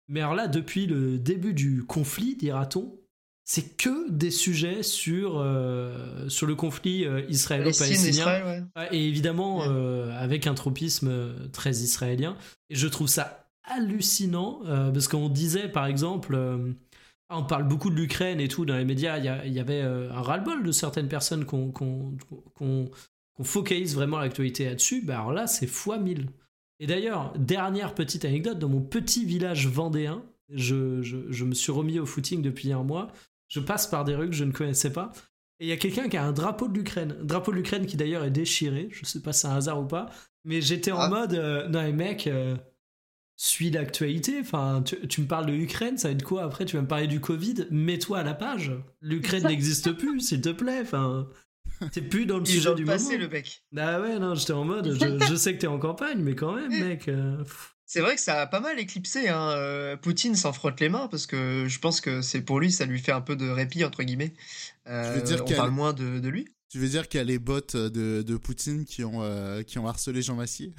Mais alors là, depuis le début du conflit, dira-t-on, c'est que des sujets sur, euh, sur le conflit euh, israélo-palestinien. Ouais. Et évidemment, Ouais. euh, avec un tropisme très israélien. Et je trouve ça hallucinant, euh, parce qu'on disait, par exemple, on parle beaucoup de l'Ukraine et tout dans les médias, il y, avait un ras-le-bol de certaines personnes qu'on qu'on- qu'on focalise vraiment l'actualité là-dessus. Bah alors là, c'est fois 1000. Et d'ailleurs, dernière petite anecdote, dans mon petit village vendéen, je, je- je me suis remis au footing depuis un mois, je passe par des rues que je ne connaissais pas, et il y a quelqu'un qui a un drapeau de l'Ukraine. Un drapeau de l'Ukraine qui d'ailleurs est déchiré. Je sais pas si c'est un hasard ou pas. Mais j'étais en Ah. mode, euh, non mais mec, euh, suis l'actualité. Enfin, tu, tu me parles de l'Ukraine, ça va être quoi après? Tu vas me parler du Covid? Mets-toi à la page. L'Ukraine n'existe plus, s'il te plaît. Enfin, t'es plus dans le sujet du passé, moment. le mec. Ah ouais, non, j'étais en mode, je, je sais que t'es en campagne, mais quand même, mec. euh, pff. C'est vrai que ça a pas mal éclipsé. Hein. euh, Poutine s'en frotte les mains parce que je pense que c'est pour lui, ça lui fait un peu de répit, entre guillemets. Euh, veux dire on parle moins de, de lui. Tu veux dire qu'il y a les bots de, de Poutine qui ont, euh, qui ont harcelé Jean Massier?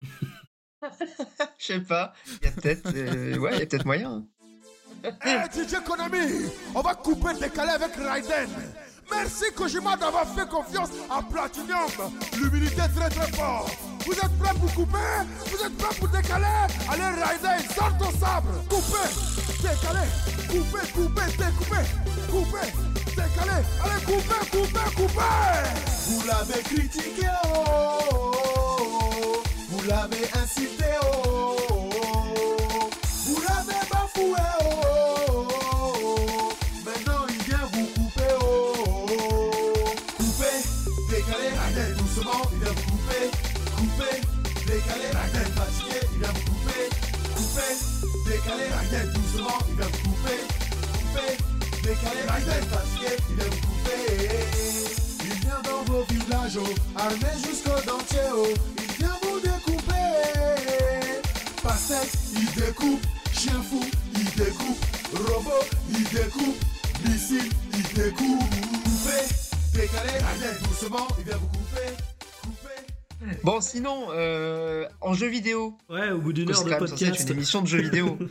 Je sais pas. Il y a peut-être euh, ouais, il y a peut-être moyen. hein. Eh DJ Konami, on va couper décaler avec Raiden. Merci Kojima d'avoir fait confiance à Platinum. L'humilité très très fort. Vous êtes prêts pour couper? Vous êtes prêts pour décaler? Allez Raiden, sors ton sabre. Couper, décaler, couper, couper, découper, couper, décaler. Allez couper, couper, couper. Vous l'avez critiqué, oh, oh, oh. vous l'avez incité, oh, oh, oh. Bon, sinon, euh, en jeu vidéo, Ouais, au bout d'une heure de c'est podcast. une émission de jeux vidéo.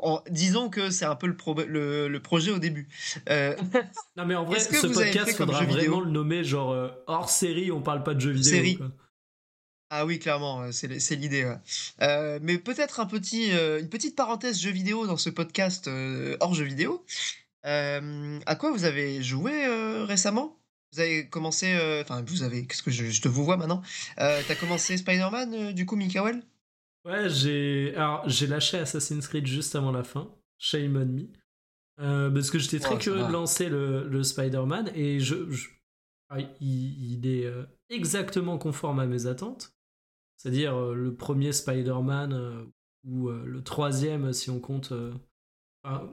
En- disons que c'est un peu le, pro- le, le projet au début. Euh, Non, mais en vrai, Qu'est-ce que ce vous avez podcast, comme faudra jeu vraiment le nommer genre euh, hors série, on parle pas de jeux vidéo. Série. quoi. Ah oui, clairement, c'est l'idée. ouais. Euh, mais peut-être un petit, une petite parenthèse jeu vidéo dans ce podcast hors jeu vidéo. À quoi vous avez joué récemment? Vous avez commencé, euh, enfin vous avez, qu'est-ce que je, je te vous vois maintenant euh, T'as commencé Spider-Man euh, du coup, Mikael Ouais, j'ai alors j'ai lâché Assassin's Creed juste avant la fin. Shame on me. Euh, parce que j'étais très curieux de lancer le, le Spider-Man et je, je- ah, il, il est exactement conforme à mes attentes. C'est-à-dire le premier Spider-Man ou le troisième si on compte. enfin,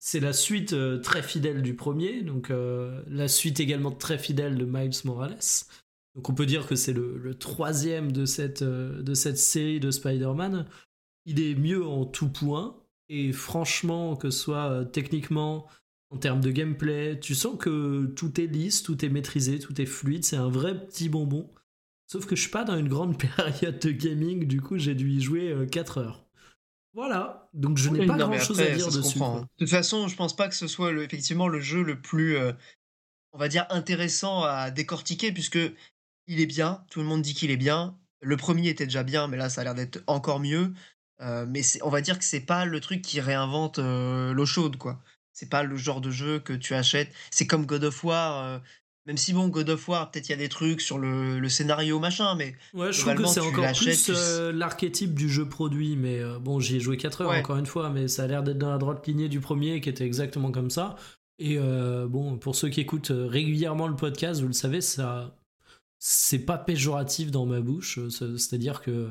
c'est la suite euh, très fidèle du premier, donc euh, la suite également très fidèle de Miles Morales. Donc on peut dire que c'est le, troisième de cette, euh, de cette série de Spider-Man. Il est mieux en tout point, et franchement, que ce soit techniquement, en termes de gameplay, tu sens que tout est lisse, tout est maîtrisé, tout est fluide, c'est un vrai petit bonbon. Sauf que je suis pas dans une grande période de gaming, du coup j'ai dû y jouer 4 heures. Voilà, donc je n'ai Oui, pas non, grand chose après, à dire dessus. De toute façon, je pense pas que ce soit le, effectivement le jeu le plus, euh, on va dire, intéressant à décortiquer, puisque il est bien, tout le monde dit qu'il est bien. Le premier était déjà bien, mais là, ça a l'air d'être encore mieux. Euh, mais on va dire que c'est pas le truc qui réinvente euh, l'eau chaude, quoi. C'est pas le genre de jeu que tu achètes. C'est comme God of War. Même si, bon, God of War, peut-être il y a des trucs sur le, le scénario, machin, mais Ouais, je trouve que c'est encore plus tu- euh, l'archétype du jeu produit, mais euh, bon, j'y ai joué 4 heures Ouais. encore une fois, mais ça a l'air d'être dans la droite lignée du premier qui était exactement comme ça. Et euh, bon, pour ceux qui écoutent régulièrement le podcast, vous le savez, ça c'est pas péjoratif dans ma bouche, c'est- c'est-à-dire que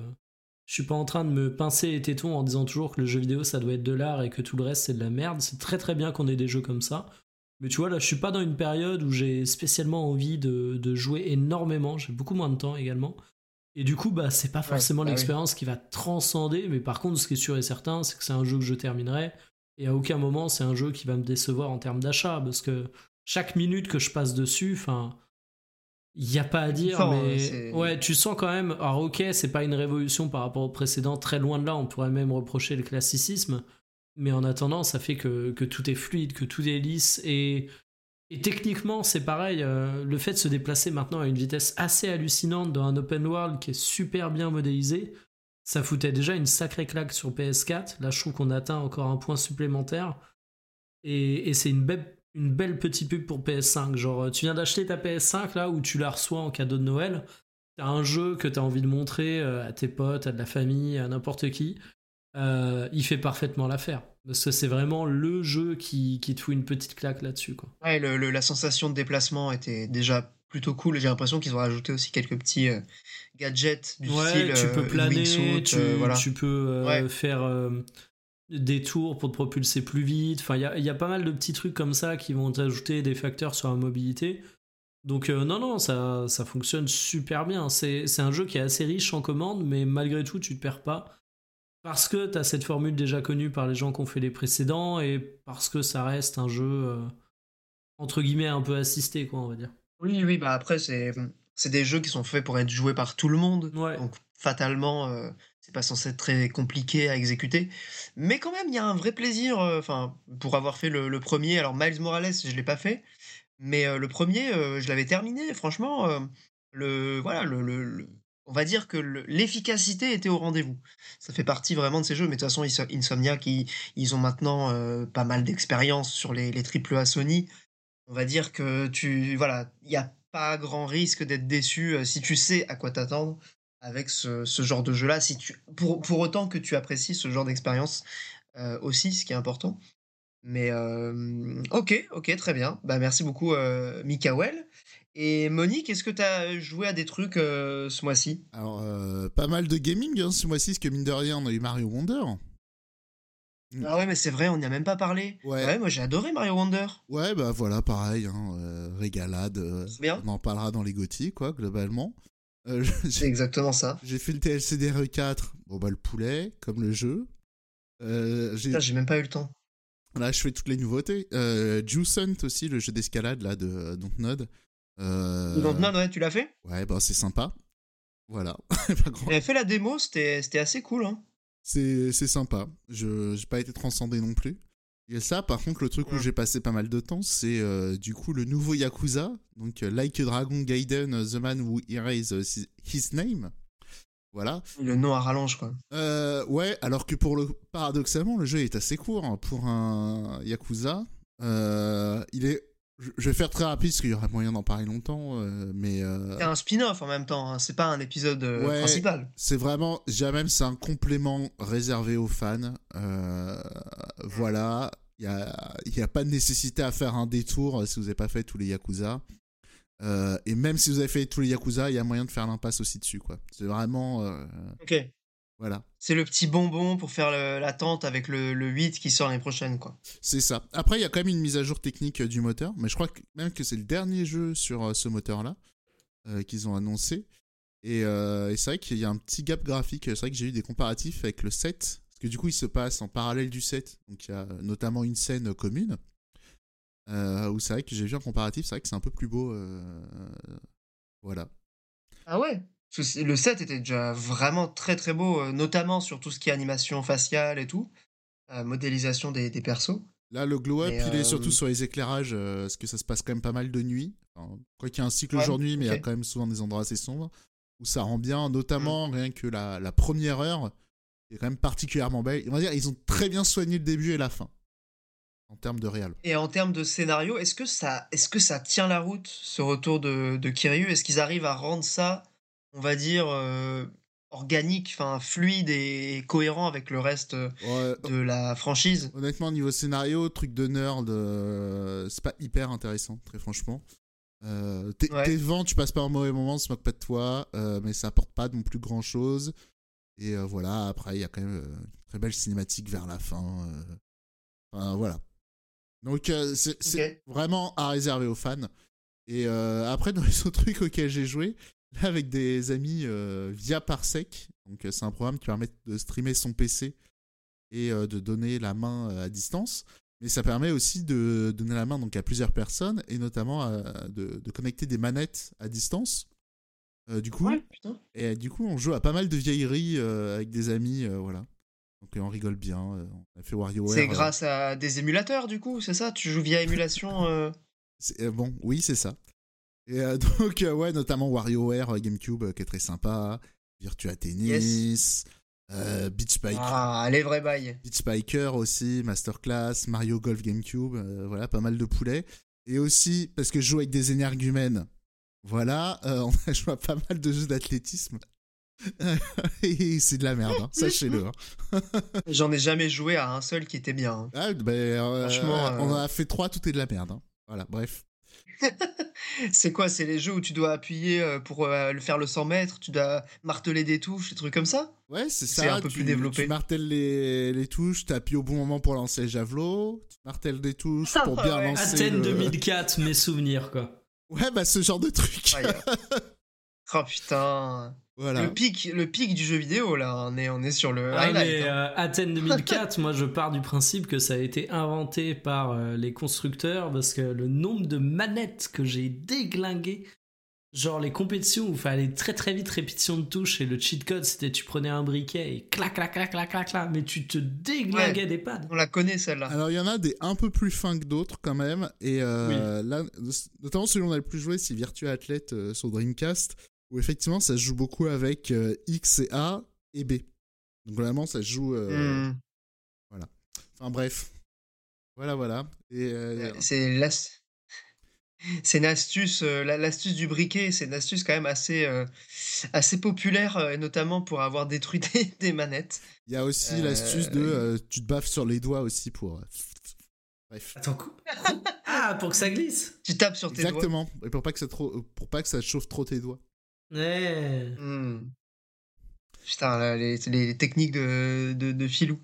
je suis pas en train de me pincer les tétons en disant toujours que le jeu vidéo ça doit être de l'art et que tout le reste c'est de la merde. C'est très très bien qu'on ait des jeux comme ça. Mais tu vois, là, je suis pas dans une période où j'ai spécialement envie de, de jouer énormément. J'ai beaucoup moins de temps également. Et du coup, bah, c'est pas forcément bah oui. l'expérience qui va transcender. Mais par contre, ce qui est sûr et certain, c'est que c'est un jeu que je terminerai. Et à aucun moment, c'est un jeu qui va me décevoir en termes d'achat. Parce que chaque minute que je passe dessus, enfin. Il n'y a pas à dire, fort, mais c'est- ouais, tu sens quand même. Alors, ok, c'est pas une révolution par rapport au précédent, très loin de là, on pourrait même reprocher le classicisme. Mais en attendant, ça fait que, tout est fluide, que tout est lisse. Et, techniquement, c'est pareil. euh, le fait de se déplacer maintenant à une vitesse assez hallucinante dans un open world qui est super bien modélisé, ça foutait déjà une sacrée claque sur PS4. Là, je trouve qu'on atteint encore un point supplémentaire. Et, c'est une belle, petite pub pour PS5. Genre, tu viens d'acheter ta PS5 là, où tu la reçois en cadeau de Noël. T'as un jeu que t'as envie de montrer euh, à tes potes, à de la famille, à n'importe qui. Euh, il fait parfaitement l'affaire. Parce que c'est vraiment le jeu qui, qui te fout une petite claque là-dessus. Quoi. Ouais, le- le- la sensation de déplacement était déjà plutôt cool. J'ai l'impression qu'ils ont rajouté aussi quelques petits euh, gadgets du Ouais, style tu euh, peux une planer, wingsuit, tu, euh, voilà. tu peux euh, Ouais. faire euh, des tours pour te propulser plus vite. Enfin, il y a, il y a pas mal de petits trucs comme ça qui vont t'ajouter des facteurs sur la mobilité. Donc euh, non, non, ça, ça fonctionne super bien. C'est c'est un jeu qui est assez riche en commandes, mais malgré tout, tu te perds pas. Parce que tu as cette formule déjà connue par les gens qui ont fait les précédents et parce que ça reste un jeu, euh, entre guillemets, un peu assisté, quoi, on va dire. Oui, oui, bah après, c'est c'est des jeux qui sont faits pour être joués par tout le monde. Ouais. Donc, fatalement, euh, c'est pas censé être très compliqué à exécuter. Mais quand même, il y a un vrai plaisir, euh, pour avoir fait le, le premier. Alors, Miles Morales, je l'ai pas fait. Mais le premier, je l'avais terminé. Franchement, le, voilà, le, le- le- on va dire que le- l'efficacité était au rendez-vous. Ça fait partie vraiment de ces jeux. Mais de toute façon, Inso- Insomniac, ils, ils ont maintenant euh, pas mal d'expérience sur les, les AAA Sony on va dire que tu voilà, il n'y a pas grand risque d'être déçu euh, si tu sais à quoi t'attendre avec ce, genre de jeu-là, si tu pour, pour autant que tu apprécies ce genre d'expérience euh, aussi, ce qui est important. Mais ok, ok, très bien. Bah merci beaucoup Mikael. Et Monique, est-ce que tu as joué à des trucs euh, ce mois-ci? Alors, euh, pas mal de gaming hein, ce mois-ci, parce que mine de rien, on a eu Mario Wonder. Mm. Ah ouais, mais c'est vrai, on n'y a même pas parlé. Ouais. moi j'ai adoré Mario Wonder. Ouais, bah voilà, pareil, hein, euh, régalade. euh, bien. on en parlera dans les GOTY, quoi, globalement. C'est exactement ça. J'ai fait le TLC d'RE4, bon bah le poulet, comme le jeu. J'ai- Putain, J'ai même pas eu le temps. là, je fais toutes les nouveautés. Euh, Juice Hunt aussi, le jeu d'escalade là de Dontnod. Euh, ouais, tu l'as fait? Ouais, bah c'est sympa. Voilà. Pas grand- fait la démo, c'était assez cool. Hein. C'est sympa. Je j'ai pas été transcendé non plus. Et ça, par contre, le truc où j'ai passé pas mal de temps, c'est euh, du coup le nouveau Yakuza, donc euh, Like a Dragon Gaiden, The Man Who Erased His Name. Voilà. Le nom à rallonge, quoi. Euh, ouais, alors que pour le paradoxalement, le jeu est assez court hein, pour un Yakuza. Il est, je je vais faire très rapide parce qu'il y aura moyen d'en parler longtemps, euh, mais euh, C'est un spin-off en même temps, hein, c'est pas un épisode euh, Ouais. principal. c'est vraiment, déjà même, c'est un complément réservé aux fans. Voilà, Il n'y a, y a pas de nécessité à faire un détour si vous n'avez pas fait tous les Yakuza. Euh, et même si vous avez fait tous les Yakuza, il y a moyen de faire l'impasse aussi dessus, quoi. C'est vraiment... euh, Ok. Voilà. C'est le petit bonbon pour faire l'attente avec le, le 8 qui sort l'année prochaine, quoi. C'est ça. Après, il y a quand même une mise à jour technique euh, du moteur, mais je crois que même que c'est le dernier jeu sur euh, ce moteur-là euh, qu'ils ont annoncé. Et, euh, et c'est vrai qu'il y a un petit gap graphique. C'est vrai que j'ai eu des comparatifs avec le 7, parce que du coup, il se passe en parallèle du 7. Donc, il y a notamment une scène commune. Euh, où c'est vrai que j'ai vu un comparatif, c'est vrai que c'est un peu plus beau. euh, Voilà. Ah ouais? Le 7 était déjà vraiment très très beau, euh, notamment sur tout ce qui est animation faciale et tout, euh, modélisation des, des persos. Là, le glow-up, il est euh, surtout sur les éclairages, euh, parce que ça se passe quand même pas mal de nuit. Enfin, quoi qu'il y a un cycle Ouais, jour-nuit, mais il y a quand même souvent des endroits assez sombres, où ça rend bien, notamment Mm. rien que la, la première heure, est quand même particulièrement belle. On va dire, ils ont très bien soigné le début et la fin, en termes de réal. Et en termes de scénario, est-ce que ça, est-ce que ça tient la route, ce retour de, de Kiryu? Est-ce qu'ils arrivent à rendre ça, on va dire, euh, organique, enfin fluide et cohérent avec le reste euh, Ouais, de la franchise honnêtement, niveau scénario, truc de nerd, euh, c'est pas hyper intéressant, très franchement. Euh, t'es Ouais. vent, tu passes pas un mauvais moment, on se moque pas de toi, euh, mais ça apporte pas non plus grand chose. Et voilà, après, il y a quand même une très belle cinématique vers la fin. Enfin, voilà. Donc, c'est vraiment à réserver aux fans. Et après, dans les autres trucs auxquels j'ai joué, là, avec des amis euh, via Parsec, donc euh, c'est un programme qui permet de streamer son PC et euh, de donner la main à distance. Mais ça permet aussi de donner la main donc, à plusieurs personnes et notamment de, de connecter des manettes à distance. Euh, du coup, Ouais, et du coup, on joue à pas mal de vieilleries avec des amis, voilà. Donc on rigole bien. on a fait WarioWare. C'est grâce à des émulateurs, du coup, c'est ça? Tu joues via émulation bon, oui, c'est ça. Et euh, donc, euh, ouais, notamment WarioWare euh, GameCube qui est très sympa. Virtua Tennis, euh, Beach. Ah, les vrais bails. Beach Spiker aussi, Masterclass, Mario Golf GameCube, voilà, pas mal de poulets. Et aussi, parce que je joue avec des énergumènes, voilà, on a joué à pas mal de jeux d'athlétisme. Et c'est de la merde, hein, sachez-le. hein. J'en ai jamais joué à un seul qui était bien. hein. Ah, ben, euh, Franchement, euh, on a fait trois, tout est de la merde. Voilà, bref. C'est quoi C'est les jeux où tu dois appuyer euh, pour euh, le faire le 100 mètres, tu dois marteler des touches, des trucs comme ça? Ouais, c'est C'est ça. un peu tu, plus développé. Tu martèles les, les touches, tu appuies au bon moment pour lancer le javelot, tu martèles des touches pour bien Ouais. lancer. Athènes le- 2004, mes souvenirs, quoi. Ouais, bah ce genre de truc. Oh putain. voilà. Le pic, le pic du jeu vidéo là, on est, on est sur le Ah, highlight. mais hein. euh, Athènes 2004, moi je pars du principe que ça a été inventé par euh, les constructeurs parce que le nombre de manettes que j'ai déglingué, genre les compétitions où il fallait très très vite répétition de touches et le cheat code c'était tu prenais un briquet et clac clac clac clac clac clac, mais tu te déglinguais Ouais. des pads. On la connaît celle-là. Alors, il y en a des un peu plus fins que d'autres quand même. Et euh, là, notamment celui où on a le plus joué, c'est Virtua Athlete euh, sur Dreamcast, où effectivement ça se joue beaucoup avec euh, X et A et B. Donc vraiment, ça se joue. euh, Hmm. Enfin bref. Voilà, voilà. Et euh, C'est l'as- c'est une astuce, euh, la- l'astuce du briquet, c'est une astuce quand même assez, euh, assez populaire, euh, et notamment pour avoir détruit des, des manettes. il y a aussi Euh, l'astuce de euh, tu te baffes sur les doigts aussi pour. Bref. Attends, ah pour que ça glisse. Tu tapes sur tes doigts. Exactement. Et pour pas que ça trop, pour pas que ça chauffe trop tes doigts. Ouais. Hmm. Putain, là, les, les techniques de, de, de filou.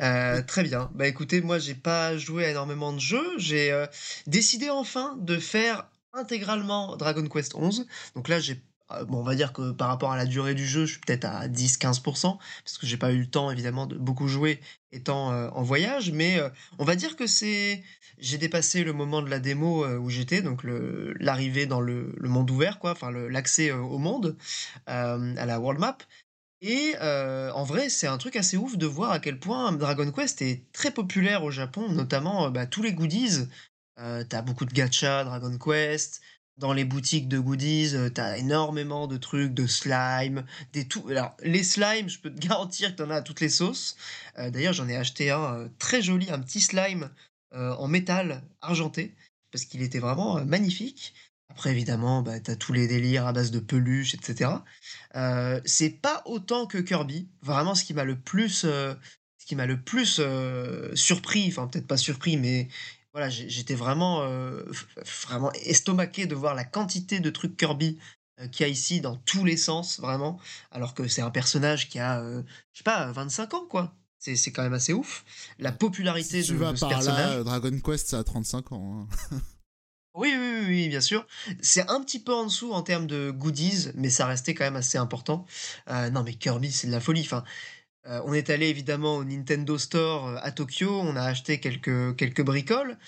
Euh, très bien. Bah écoutez, moi j'ai pas joué à énormément de jeux. J'ai euh, décidé enfin de faire intégralement Dragon Quest 11. Donc là, j'ai bon, on va dire que par rapport à la durée du jeu, je suis peut-être à 10-15%, parce que j'ai pas eu le temps évidemment de beaucoup jouer étant euh, en voyage, mais euh, on va dire que c'est. J'ai dépassé le moment de la démo euh, où j'étais, donc l'arrivée dans le, monde ouvert, quoi, enfin l'accès euh, au monde, euh, à la world map. Et euh, en vrai, c'est un truc assez ouf de voir à quel point Dragon Quest est très populaire au Japon, notamment euh, bah, tous les goodies. Euh, t'as beaucoup de gachas Dragon Quest. Dans les boutiques de goodies, euh, t'as énormément de trucs, de slime, des tout. Alors, les slimes, je peux te garantir que t'en as à toutes les sauces. Euh, D'ailleurs, j'en ai acheté un euh, très joli, un petit slime euh, en métal argenté, parce qu'il était vraiment magnifique. Après, évidemment, bah, t'as tous les délires à base de peluches, etc. C'est pas autant que Kirby. Vraiment, ce qui m'a le plus, ce qui m'a le plus surpris, enfin peut-être pas surpris, mais voilà, j'étais vraiment, euh, vraiment estomaqué de voir la quantité de trucs Kirby euh, qu'il y a ici dans tous les sens, vraiment, alors que c'est un personnage qui a, je sais pas, 25 ans, quoi. C'est quand même assez ouf. La popularité si tu de, vas ce par personnage. Là, Dragon Quest, ça a 35 ans. Hein. Oui, oui, oui, bien sûr. C'est un petit peu en dessous en termes de goodies, mais ça restait quand même assez important. Euh, non, mais Kirby, c'est de la folie. Enfin, euh, on est allé évidemment au Nintendo Store euh, à Tokyo, on a acheté quelques, quelques bricoles,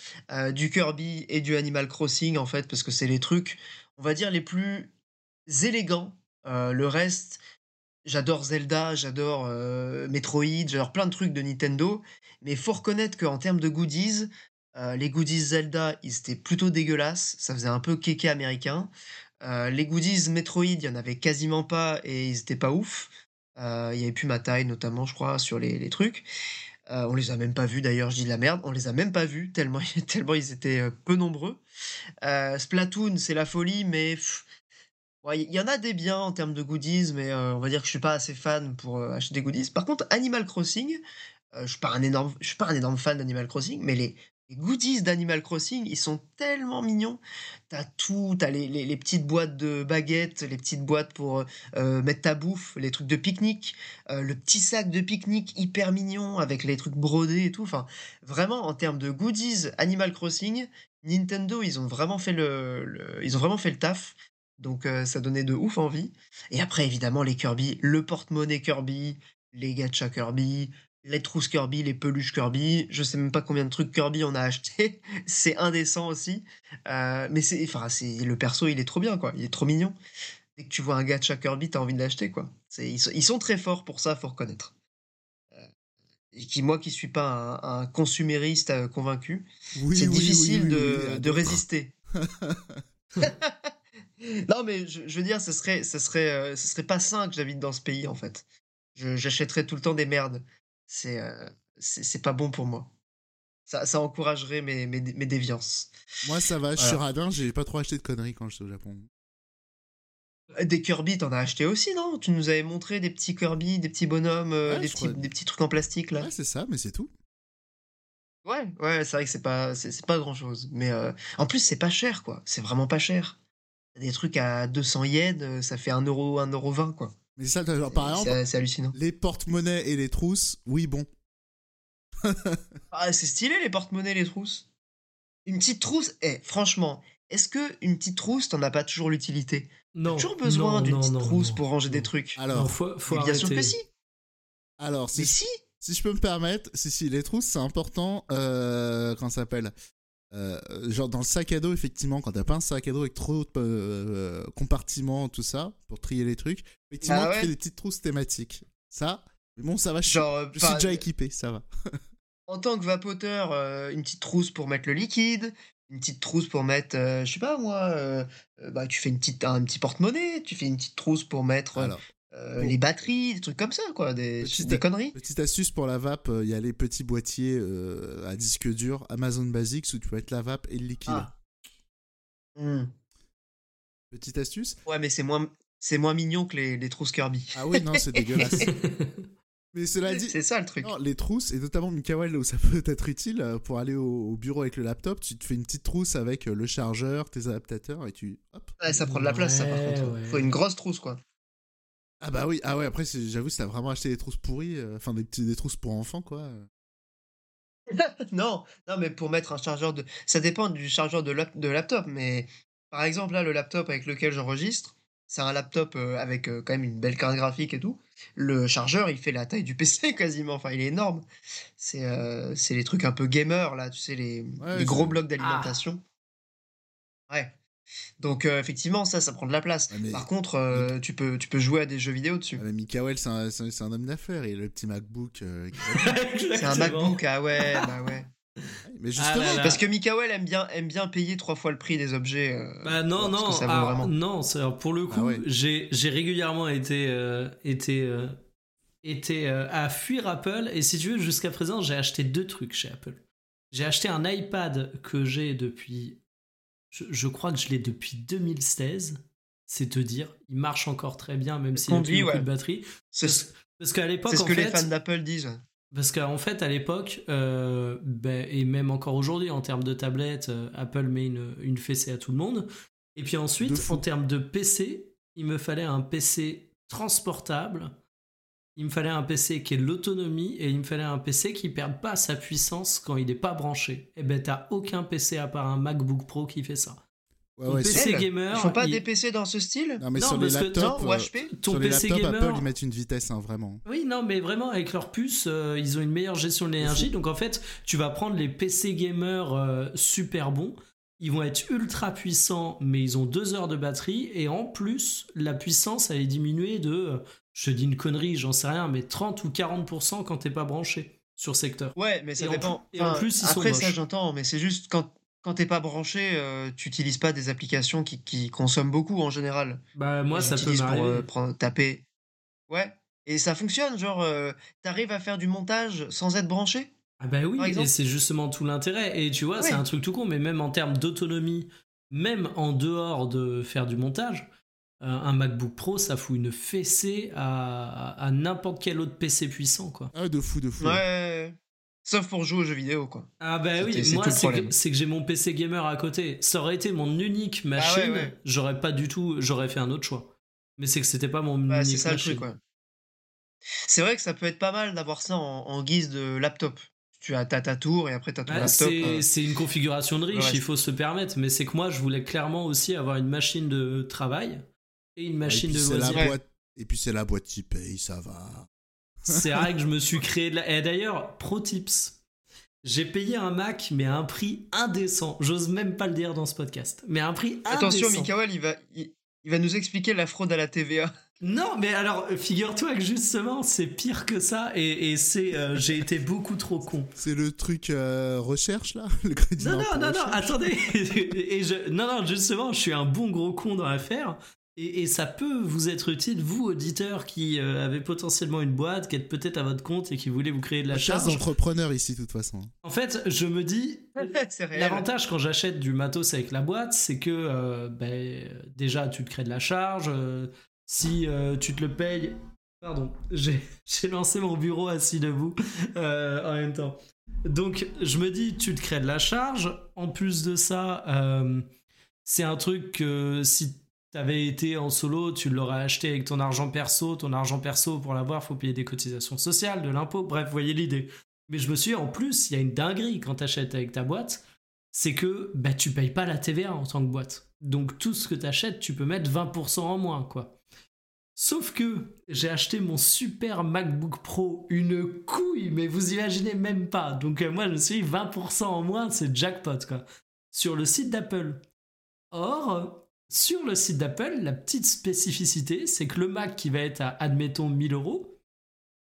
du Kirby et du Animal Crossing en fait, parce que c'est les trucs, on va dire, les plus élégants. le reste, j'adore Zelda, j'adore Metroid, j'adore plein de trucs de Nintendo, mais faut reconnaître qu'en termes de goodies, euh, les goodies Zelda, ils étaient plutôt dégueulasses, ça faisait un peu kéké américain. Euh, les goodies Metroid, il y en avait quasiment pas et ils étaient pas ouf. Euh, il y avait plus ma taille notamment, je crois, sur les, trucs. on les a même pas vus d'ailleurs, je dis de la merde, on les a même pas vus tellement, tellement ils étaient peu nombreux. Splatoon, c'est la folie, mais il y en a des biens en termes de goodies, mais on va dire que je suis pas assez fan pour acheter des goodies. Par contre, Animal Crossing, je suis pas un énorme, je suis pas un énorme fan d'Animal Crossing, mais les, les goodies d'Animal Crossing, ils sont tellement mignons. T'as tout, t'as les, petites boîtes de baguettes, les petites boîtes pour euh, mettre ta bouffe, les trucs de pique-nique, euh, le petit sac de pique-nique hyper mignon avec les trucs brodés et tout. Enfin, vraiment, en termes de goodies Animal Crossing, Nintendo, ils ont vraiment fait le, ils ont vraiment fait le taf. Donc euh, ça donnait de ouf envie. Et après, évidemment, les Kirby, le porte-monnaie Kirby, les gacha Kirby, les trousses Kirby, les peluches Kirby. Je sais même pas combien de trucs Kirby on a acheté. c'est indécent aussi. Euh, mais c'est, enfin, c'est le perso, il est trop bien, quoi. Il est trop mignon. Dès que tu vois un gacha Kirby, t'as envie de l'acheter, quoi. C'est, ils, sont, très forts pour ça, faut reconnaître. Euh, et qui, moi qui suis pas un, consumériste euh, convaincu, c'est difficile de, de résister. non, mais je, veux dire, ce serait, ce serait, ce serait pas sain que j'habite dans ce pays, en fait. j'achèterais tout le temps des merdes c'est c'est pas bon pour moi. Ça, ça encouragerait mes, mes, mes, déviances. Moi, ça va, je suis radin, j'ai pas trop acheté de conneries quand j'étais au Japon. Des Kirby, t'en as acheté aussi, non? Tu nous avais montré des petits Kirby, des petits bonhommes, des, petits, des petits trucs en plastique, là. Ouais, c'est ça, mais c'est tout. Ouais, ouais, c'est vrai que c'est pas, c'est, pas grand chose. Mais en plus, c'est pas cher, quoi. C'est vraiment pas cher. Des trucs à 200 yens, ça fait 1 euro, 1 euro 20, quoi. Mais ça, par exemple, c'est hallucinant. Les porte-monnaies et les trousses, oui, bon. ah, c'est stylé les porte-monnaies, les trousses. Une petite trousse, eh, franchement, est-ce que une petite trousse, t'en as pas toujours l'utilité? Non. toujours besoin d'une petite trousse pour ranger des trucs. Alors, faut, faut bien sûr que si. Alors, si, Mais si. Si je peux me permettre, si, si, les trousses, c'est important. Euh, quand ça s'appelle? Euh, genre dans le sac à dos, effectivement, quand t'as pas un sac à dos avec trop de euh, compartiments, tout ça, pour trier les trucs, effectivement, ah tu fais des petites trousses thématiques. Ça, mais bon, ça va, je, je suis déjà équipé, ça va. en tant que vapoteur, euh, une petite trousse pour mettre le liquide, une petite trousse pour mettre, je sais pas moi, bah, tu fais une petite, un, petit porte-monnaie, tu fais une petite trousse pour mettre euh, les batteries, des trucs comme ça, quoi, des, des conneries. Petite astuce pour la vape, il euh, y a les petits boîtiers euh, à disque dur Amazon Basics où tu peux mettre la vape et le liquide. Ah. Hmm. Petite astuce. Ouais, mais c'est moins, c'est moins mignon que les, les trousses Kirby. Ah oui, non, c'est dégueulasse. Mais cela dit, c'est ça le truc. les trousses, et notamment Mikael, où ça peut être utile pour aller au, bureau avec le laptop, tu te fais une petite trousse avec le chargeur, tes adaptateurs, et tu. Hop. Ouais, ça prend de la place, ça, par contre. Faut une grosse trousse, quoi. Ah bah oui, ah ouais, après, j'avoue, si t'as vraiment acheté des trousses pourries, euh, enfin des, des trousses pour enfants, quoi. Euh. non, non, mais pour mettre un chargeur de. Ça dépend du chargeur de, de laptop, mais par exemple, là, le laptop avec lequel j'enregistre, c'est un laptop euh, avec quand même une belle carte graphique et tout. Le chargeur, il fait la taille du PC quasiment, enfin, il est énorme. C'est c'est les trucs un peu gamer, là, tu sais, les, les gros blocs d'alimentation. Ah. Ouais. Donc euh, effectivement, ça, ça prend de la place. Par contre, euh, tu, peux, tu peux jouer à des jeux vidéo dessus. mais Mikael, c'est un, homme d'affaires. Il a le petit MacBook. Euh, c'est un MacBook, ah ouais, bah ouais. Mais justement, ah parce que Mikael aime bien, aime bien payer trois fois le prix des objets. bah non, non, ah, non. pour le coup, j'ai régulièrement été, été, été à fuir Apple. Et si tu veux, jusqu'à présent, j'ai acheté deux trucs chez Apple. J'ai acheté un iPad que j'ai depuis je, crois que je l'ai depuis 2016. C'est te dire, il marche encore très bien, même s'il a plus de batterie. Parce, qu'à l'époque, c'est ce que les fans d'Apple disent. Parce qu'en fait, à l'époque, euh, ben, et même encore aujourd'hui, en termes de tablettes, euh, Apple met une, une fessée à tout le monde. Et puis ensuite, en termes de PC, il me fallait un PC transportable. Il me fallait un PC qui ait de l'autonomie et il me fallait un PC qui perde pas sa puissance quand il n'est pas branché. Et ben t'as aucun PC à part un MacBook Pro qui fait ça. Ouais, Ton ouais, PC gamer. Ils font pas il- des PC dans ce style Non, mais Non, sur les parce que- laptops, Non, ou euh, HP Ton sur les PC laptops, gamer. Apple, ils mettent une vitesse, hein, vraiment. Oui, non, mais vraiment, avec leur puce, euh, ils ont une meilleure gestion de l'énergie. Donc en fait, tu vas prendre les PC gamers euh, super bons. Ils vont être ultra puissants, mais ils ont deux heures de batterie. Et en plus, la puissance, elle est diminuée de, euh, je te dis une connerie, j'en sais rien, mais 30 ou 40% quand t'es pas branché sur secteur. Ouais, mais ça Et dépend. et en plus, ils sont après, ça, j'entends, mais c'est juste quand, quand t'es pas branché, euh, tu utilises pas des applications qui, qui consomment beaucoup en général. Bah, moi, ça peut pour m'arriver. euh, prendre- taper. Ouais. Et ça fonctionne, genre, euh, t'arrives à faire du montage sans être branché? Ah bah oui, et c'est justement tout l'intérêt. Et tu vois, c'est un truc tout con, mais même en termes d'autonomie, même en dehors de faire du montage, euh, un MacBook Pro, ça fout une fessée à, à n'importe quel autre PC puissant, quoi. Ah, de fou, de fou. Ouais. Sauf pour jouer aux jeux vidéo, quoi. Ah bah oui, c'est moi c'est que, j'ai mon PC gamer à côté. Ça aurait été mon unique machine, Ah ouais. j'aurais pas du tout, j'aurais fait un autre choix. Mais c'est que c'était pas mon c'est unique ça le machine. C'est vrai que ça peut être pas mal d'avoir ça en, en guise de laptop. Tu as ta, ta tour et après t'as ton Ah, laptop. c'est euh. c'est une configuration de riche, il faut se le permettre. Mais c'est que moi, je voulais clairement aussi avoir une machine de travail et une Et machine puis, de la loisirs. boîte. Et puis c'est la boîte qui paye, ça va. C'est vrai que je me suis créé de la... Et d'ailleurs, pro tips. J'ai payé un Mac, mais à un prix indécent. J'ose même pas le dire dans ce podcast. Mais à un prix indécent. Attention, Mikael, il va, il, il va nous expliquer la fraude à la TVA. Non, mais alors, figure-toi que justement, c'est pire que ça. Et, et c'est... euh, J'ai été beaucoup trop con. C'est le truc euh, recherche là? Le crédit Non, non, non, non, attendez. et je, non, non, justement, je suis un bon gros con dans l'affaire. Et, et ça peut vous être utile, vous, auditeurs, qui euh, avez potentiellement une boîte, qui êtes peut-être à votre compte et qui voulez vous créer de la Chasse charge. d'entrepreneurs ici, de toute façon. En fait, je me dis, c'est réel. L'avantage quand j'achète du matos avec la boîte, c'est que euh, ben, déjà tu te crées de la charge. euh, si euh, tu te le payes. Pardon, j'ai j'ai lancé mon bureau assis debout euh, en même temps. Donc je me dis, tu te crées de la charge. En plus de ça, euh, c'est un truc que si t'avais été en solo, tu l'aurais acheté avec ton argent perso. Ton argent perso, pour l'avoir, faut payer des cotisations sociales, de l'impôt. Bref, voyez l'idée. Mais je me suis dit, en plus, il y a une dinguerie quand t'achètes avec ta boîte c'est que bah, tu payes pas la TVA en tant que boîte. Donc tout ce que tu achètes, tu peux mettre 20% en moins, quoi. Sauf que j'ai acheté mon super MacBook Pro, une couille, mais vous imaginez même pas. Donc euh, moi, je me suis dit 20% en moins, c'est jackpot, quoi. Sur le site d'Apple. Or, sur le site d'Apple, la petite spécificité, c'est que le Mac qui va être à, admettons, 1000 euros,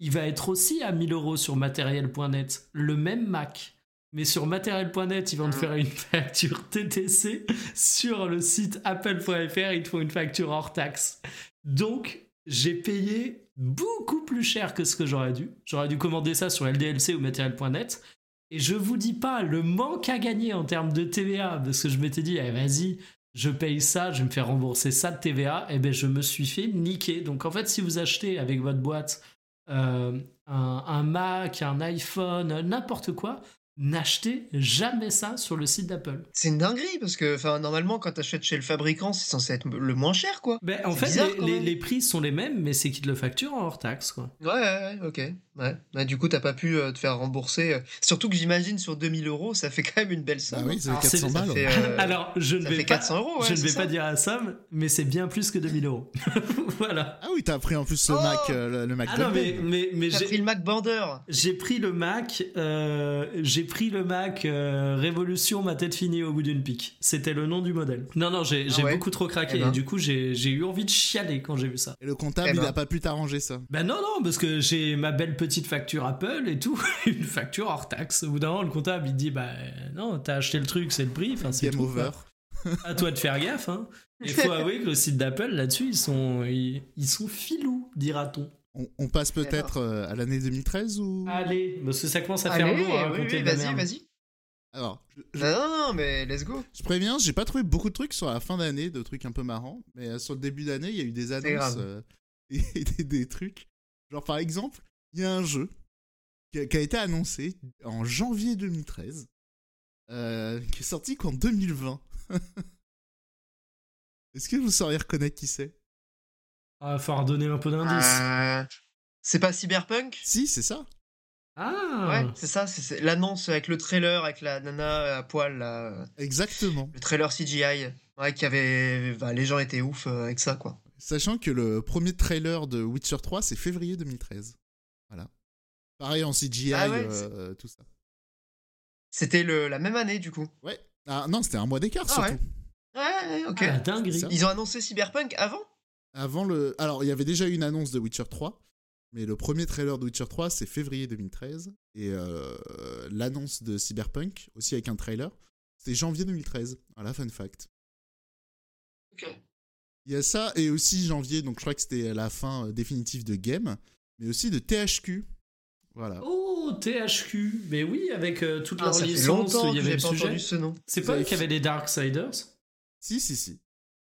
il va être aussi à 1000 euros sur matériel.net. Le même Mac. Mais sur matériel.net, ils vont te faire une facture TTC. Sur le site apple.fr, ils te font une facture hors taxe. Donc, j'ai payé beaucoup plus cher que ce que j'aurais dû. J'aurais dû commander ça sur LDLC ou matériel.net. Et je vous dis pas le manque à gagner en termes de TVA, parce que je m'étais dit, eh, vas-y, je paye ça, je vais me faire rembourser ça de TVA. Et ben, je me suis fait niquer. Donc, en fait, si vous achetez avec votre boîte euh, un, un Mac, un iPhone, n'importe quoi, n'achetez jamais ça sur le site d'Apple. C'est une dinguerie parce que enfin normalement quand t'achètes chez le fabricant c'est censé être le moins cher quoi. Ben, en fait, bizarre, les, les- prix sont les mêmes, mais c'est qu'ils te le facturent en hors taxe, quoi. Ouais ouais, ouais ok. Ouais. Du coup t'as pas pu euh, te faire rembourser. euh, Surtout que j'imagine sur 2000 euros ça fait quand même une belle Bah somme. oui, c'est Alors, 400 c'est- ça balles. fait, ouais. euh, Alors, je ne ça vais fait pas, 400 euros. Ouais, je ne vais pas ça. dire la somme, mais c'est bien plus que 2000 euros. voilà. Ah oui, t'as pris en plus le Oh Mac, euh, le, le Mac Ah non, mais, mais, mais j'ai- pris le Mac Bander. J'ai pris le Mac, euh, j'ai pris le Mac euh, Révolution, ma tête finie au bout d'une pique. C'était le nom du modèle. Non, non, j'ai ouais beaucoup trop craqué Eh ben. et du coup j'ai eu envie de chialer quand j'ai vu ça. Et le comptable, Eh ben. il a pas pu t'arranger ça. Ben non, non, parce que j'ai ma belle petite facture Apple et tout, une facture hors taxe. Au bout d'un moment, le comptable il dit Bah non, t'as acheté le truc, c'est le prix, enfin c'est Game tout, over. quoi. À toi de faire gaffe, hein. Il faut avouer que le site d'Apple là-dessus, ils sont, ils, ils sont filous, dira-t-on. On, on passe peut-être euh, à l'année 2013 ou? Allez, parce que ça commence à faire Allez, lourd oui, oui, la vas-y vas-y. Alors, je, je- Non, non non mais let's go. je préviens, j'ai pas trouvé beaucoup de trucs sur la fin d'année, de trucs un peu marrants, mais euh, sur le début d'année, il y a eu des annonces euh, et des, des trucs. Genre par exemple, il y a un jeu qui a, qui a été annoncé en janvier 2013, euh, qui est sorti qu'en 2020. Est-ce que vous sauriez reconnaître qui c'est? Ah, faut redonner un peu d'indices. Euh, C'est pas Cyberpunk? Si, c'est ça. Ah Ouais, c'est ça, c'est- c'est l'annonce avec le trailer, avec la nana à poil, là, Exactement. le trailer CGI. Ouais, qui avait. bah, les gens étaient ouf euh, avec ça, quoi. Sachant que le premier trailer de Witcher 3, c'est février 2013. Voilà. Pareil en CGI, Ah ouais, euh, tout ça. C'était le- la même année, du coup. Ouais. Ah non, c'était un mois d'écart Ah surtout. ouais. Ouais, ok. Ah, dinguerie. Ils ont annoncé Cyberpunk avant? Avant le. Alors, il y avait déjà eu une annonce de Witcher 3, mais le premier trailer de Witcher 3, c'est février 2013. Et euh, l'annonce de Cyberpunk, aussi avec un trailer, c'est janvier 2013. Voilà, fun fact. Ok. Il y a ça, et aussi janvier, donc je crois que c'était la fin euh, définitive de Game, mais aussi de THQ. Voilà. Oh, THQ. Mais oui, avec euh, toute Ah, leur licence, longtemps il y avait le pas sujet. entendu ce nom. C'est pas eux qui avaient les Darksiders? Si, si, si.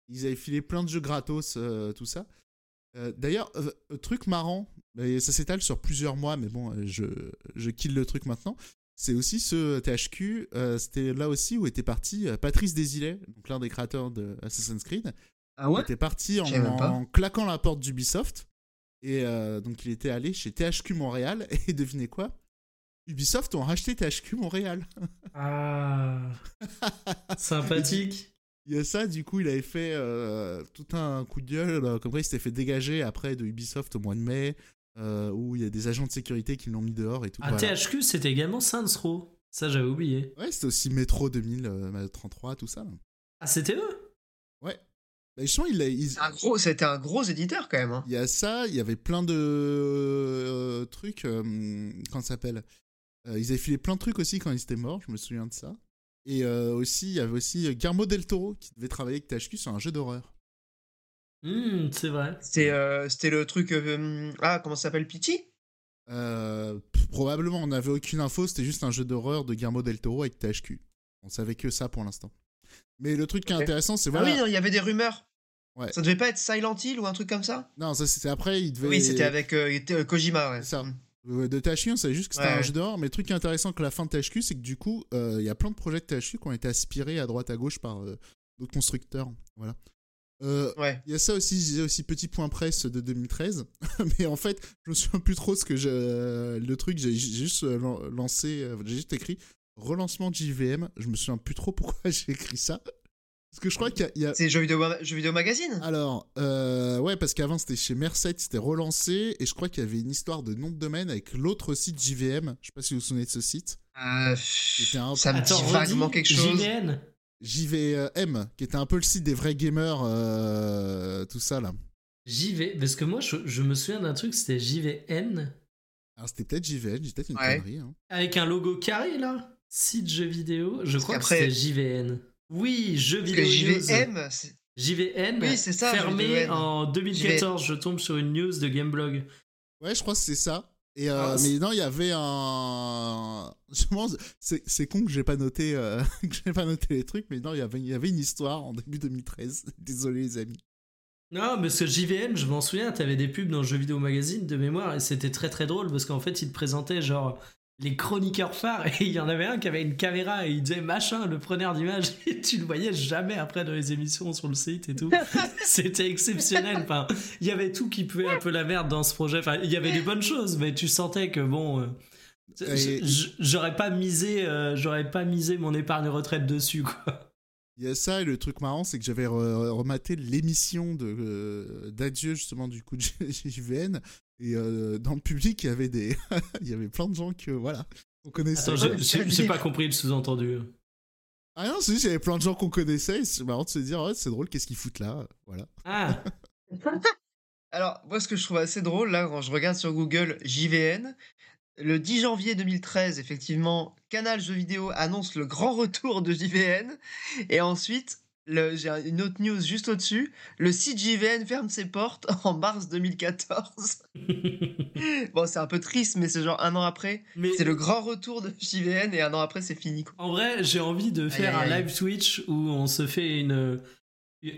Ils avaient filé plein de jeux gratos, euh, tout ça. Euh, D'ailleurs, euh, euh, truc marrant, mais ça s'étale sur plusieurs mois, mais bon, euh, je, je kill le truc maintenant. C'est aussi ce THQ, euh, c'était là aussi où était parti euh, Patrice Desilets, donc l'un des créateurs de Assassin's Creed. Ah Il était parti en, en claquant la porte d'Ubisoft. Et euh, donc il était allé chez THQ Montréal. Et devinez quoi? Ubisoft ont racheté THQ Montréal. Ah. Sympathique. Il y a ça, du coup, il avait fait euh, tout un coup de gueule, euh, comme quoi il s'était fait dégager après de Ubisoft au mois de mai, euh, où il y a des agents de sécurité qui l'ont mis dehors et tout. Ah, voilà. THQ, c'était également Saints Row. Ça, j'avais oublié. Ouais, c'était aussi Metro 2033, tout ça. là. Ah, c'était eux? Bah, justement, il, a- il- C'est un gros, c'était un gros éditeur quand même. hein. il y a ça, il y avait plein de euh, trucs, euh, comment ça s'appelle Euh, Ils avaient filé plein de trucs aussi quand ils étaient morts, je me souviens de ça. Et euh, aussi, il y avait aussi Guillermo del Toro qui devait travailler avec THQ sur un jeu d'horreur. Hmm, c'est vrai. C'était euh, le truc. euh, ah, comment ça s'appelle Pity Euh, probablement, on n'avait aucune info, c'était juste un jeu d'horreur de Guillermo del Toro avec THQ. On savait que ça pour l'instant. Mais le truc qui est intéressant, c'est Ah voilà. oui, non, il y avait des rumeurs. Ouais. Ça devait pas être Silent Hill ou un truc comme ça non, ça c'était après, il devait. Oui, c'était avec euh, euh, Kojima, ouais. Ça. Mm. De THQ, on savait juste que c'était Ouais, un jeu d'horreur, mais le truc qui est intéressant avec la fin de THQ, c'est que du coup, euh, il y a plein de projets de THQ qui ont été aspirés à droite à gauche par euh, d'autres constructeurs. Voilà. Euh, Ouais. Il y a ça aussi, je disais aussi petit point presse de 2013. Mais en fait, je me souviens plus trop ce que je. Le truc, j'ai juste lan- lancé, j'ai juste écrit relancement de JVM. Je me souviens plus trop pourquoi j'ai écrit ça. Parce que je crois qu'il y a-. C'est jeux vidéo, jeux vidéo magazine? Alors, euh, ouais, parce qu'avant c'était chez Merced, c'était relancé, et je crois qu'il y avait une histoire de nom de domaine avec l'autre site JVM. Je sais pas si vous vous souvenez de ce site. Euh, un- Ça me dit vaguement quelque chose. JVN. JVM, qui était un peu le site des vrais gamers, euh, tout ça là. JV. Parce que moi, je, je me souviens d'un truc, c'était JVN. Alors c'était peut-être JVM, j'ai peut-être une Ouais. connerie. hein. Avec un logo carré, là. Site jeux vidéo. Je crois qu'après- que c'était JVN. Oui, jeux Parce vidéo. que news. JVM, c'est- JVN. Oui, c'est ça, Fermé JVN. en 2014. Je tombe sur une news de Gameblog. Ouais, je crois que c'est ça. Et euh, Ah, mais c'est- non, il y avait un. Je pense, c'est c'est con que j'ai pas noté, euh, que j'ai pas noté les trucs, mais non, il y avait, il y avait une histoire en début 2013. Désolé les amis. Non, mais ce JVN, je m'en souviens, t'avais des pubs dans Jeux Vidéo Magazine de mémoire et c'était très très drôle parce qu'en fait, ils te présentaient genre les chroniqueurs phares et il y en avait un qui avait une caméra et il disait machin, le preneur d'image et tu le voyais jamais après dans les émissions sur le site et tout. c'était exceptionnel. Enfin, il y avait tout qui puait un peu la merde dans ce projet. Enfin, il y avait des bonnes choses, mais tu sentais que bon. euh, Et- J'aurais pas misé, euh, j'aurais pas misé mon épargne retraite dessus quoi. Il y a ça, et le truc marrant, c'est que j'avais re- rematé l'émission de euh, d'adieu, justement, du coup, de JVN. Et euh, dans le public, il y avait des. il y avait plein de gens que, voilà, on connaissait. Attends, j'ai- pas compris le sous-entendu. Ah non, c'est juste, il y avait plein de gens qu'on connaissait. et C'est marrant de se dire, c'est drôle, qu'est-ce qu'ils foutent là Voilà. Ah, Alors, moi, ce que je trouve assez drôle, là, quand je regarde sur Google JVN, le 10 janvier 2013, effectivement, Canal Jeux Vidéo annonce le grand retour de JVN. Et ensuite, j'ai une autre news juste au-dessus. Le site JVN ferme ses portes en mars 2014. bon, c'est un peu triste, mais c'est genre un an après. mais C'est le grand retour de JVN et un an après, c'est fini. Quoi. En vrai, j'ai envie de faire aïe, un aïe. live Twitch où on se fait une,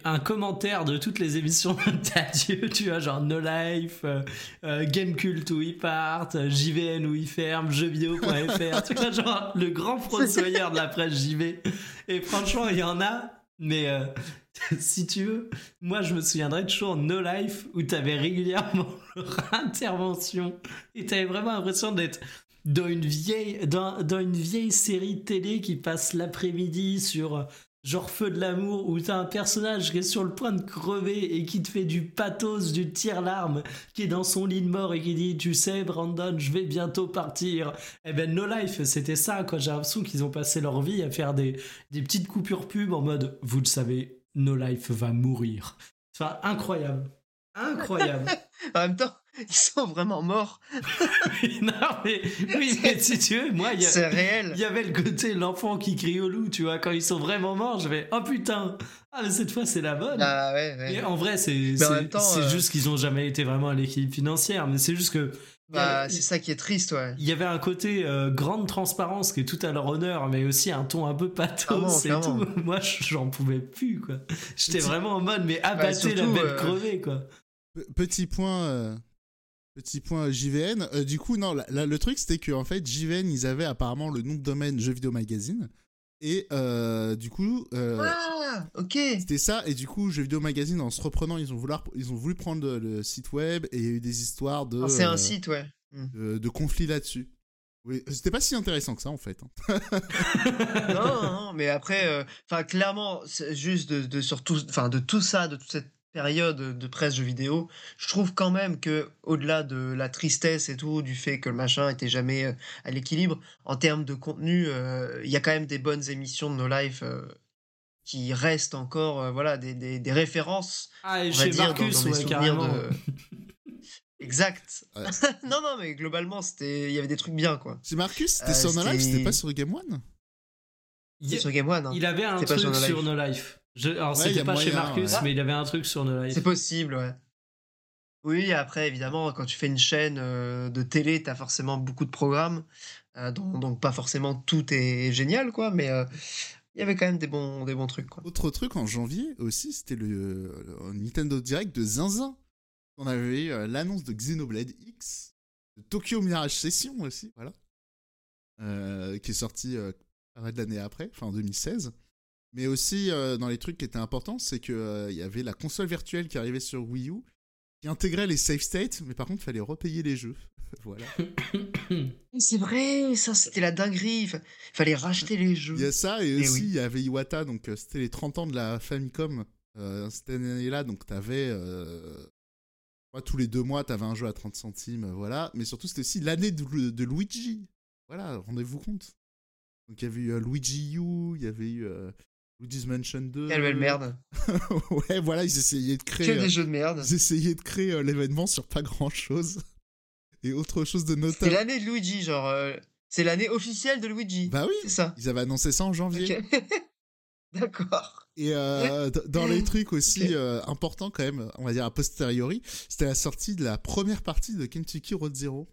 un commentaire de toutes les émissions d'adieu, tu vois, genre No Life, euh, euh, Game Cult où ils partent, JVN où ils ferment, jeuxvideo.fr, tu vois, genre le grand fossoyeur de la presse JV. Et franchement, il y en a, mais euh, si tu veux, moi je me souviendrai toujours No Life où t'avais régulièrement leur intervention. Et t'avais vraiment l'impression d'être dans une vieille dans, dans une vieille série télé qui passe l'après-midi sur genre Feu de l'amour, où t'as un personnage qui est sur le point de crever et qui te fait du pathos, du tire-larme, qui est dans son lit de mort et qui dit Tu sais, Brandon, je vais bientôt partir. Eh ben, No Life, c'était ça, quoi. J'ai l'impression qu'ils ont passé leur vie à faire des, des petites coupures pub en mode Vous le savez, No Life va mourir. Enfin, incroyable. Incroyable. en même temps, ils sont vraiment morts. non, mais oui, mais si tu veux, moi, il y, a- C'est réel. il y avait le côté l'enfant qui crie au loup, tu vois. Quand ils sont vraiment morts, je vais Oh putain Ah, mais cette fois, c'est la bonne. Ah ouais, ouais. Et en vrai, c'est euh, juste qu'ils ont jamais été vraiment à l'équilibre financière, mais c'est juste que Bah, c'est ça qui est triste, ouais. il y avait un côté euh, grande transparence qui est tout à leur honneur, mais aussi un ton un peu pathos et tout. Moi, j'en pouvais plus, quoi. J'étais vraiment en mode, mais abattez la surtout, bête euh, crevée, quoi. Pe- Petit point, euh, petit point JVN. Euh, du coup, non, là, là, le truc c'était que en fait, JVN, ils avaient apparemment le nom de domaine Jeux Vidéo Magazine. Et euh, du coup, euh, Ah, ok. c'était ça. Et du coup, Jeux Vidéo Magazine, en se reprenant, ils ont voulu, ils ont voulu prendre le, le site web et il y a eu des histoires de, Ah, C'est un site, ouais. de, de conflits là-dessus. Oui, c'était pas si intéressant que ça en fait. hein. non, non, mais après, enfin, clairement, juste de, de, sur tout, enfin, de tout ça, de toute cette période de presse jeux vidéo, je trouve quand même que, au-delà de la tristesse et tout, du fait que le machin était jamais euh, à l'équilibre, en termes de contenu, euh, il y a quand même des bonnes émissions de No Life euh, qui restent encore, euh, voilà, des, des, des références, Ah, et on va chez dire, dans- Marcus, dans, ouais, souvenirs carrément. de. Exact. Ouais. non, non, mais globalement, c'était, il y avait des trucs bien, quoi. C'est Marcus, c'était Euh, sur No Life, c'était- pas sur Game One? Il, sur Game One. hein. il avait un truc sur No Life. sur No Life. Je- alors, Ouais, c'était a pas chez Marcus, ouais. mais il avait un truc sur No Life. C'est possible, ouais. Oui, après, évidemment, quand tu fais une chaîne euh, de télé, tu as forcément beaucoup de programmes. euh, donc, donc pas forcément tout est génial, quoi. Mais euh, il y avait quand même des bons, des bons trucs, quoi. Autre truc en janvier aussi, c'était le, le Nintendo Direct de Zinzin. On avait eu l'annonce de Xenoblade X, de Tokyo Mirage Session aussi, voilà. Euh, qui est sorti euh, pas mal d'années après, enfin en 2016. Mais aussi, euh, dans les trucs qui étaient importants, c'est qu'il y avait la console virtuelle qui arrivait sur Wii U, qui intégrait les save states, mais par contre, il fallait repayer les jeux. voilà. C'est vrai, ça, c'était la dinguerie. Il fa- fallait racheter les jeux. Il y a ça, et Eh aussi, oui. il y avait Iwata, donc euh, c'était les 30 ans de la Famicom euh, cette année-là, donc t'avais. Euh, tous les deux mois, t'avais un jeu à 30 centimes, euh, voilà. Mais surtout, c'était aussi l'année de, Lu- de Luigi. Voilà, rendez-vous compte. Donc il y avait eu euh, Luigi U, il y avait eu euh, Luigi's Mansion 2. Quelle belle merde. ouais, voilà, ils essayaient de créer. Que euh, des jeux de merde. ils essayaient de créer euh, l'événement sur pas grand-chose. Et autre chose de C'est notable. l'année de Luigi, genre. euh, c'est l'année officielle de Luigi. Bah oui, C'est ça. ils avaient annoncé ça en janvier. D'accord. Et euh, dans les trucs aussi euh, importants quand même, on va dire a posteriori, c'était la sortie de la première partie de Kentucky Road Zero.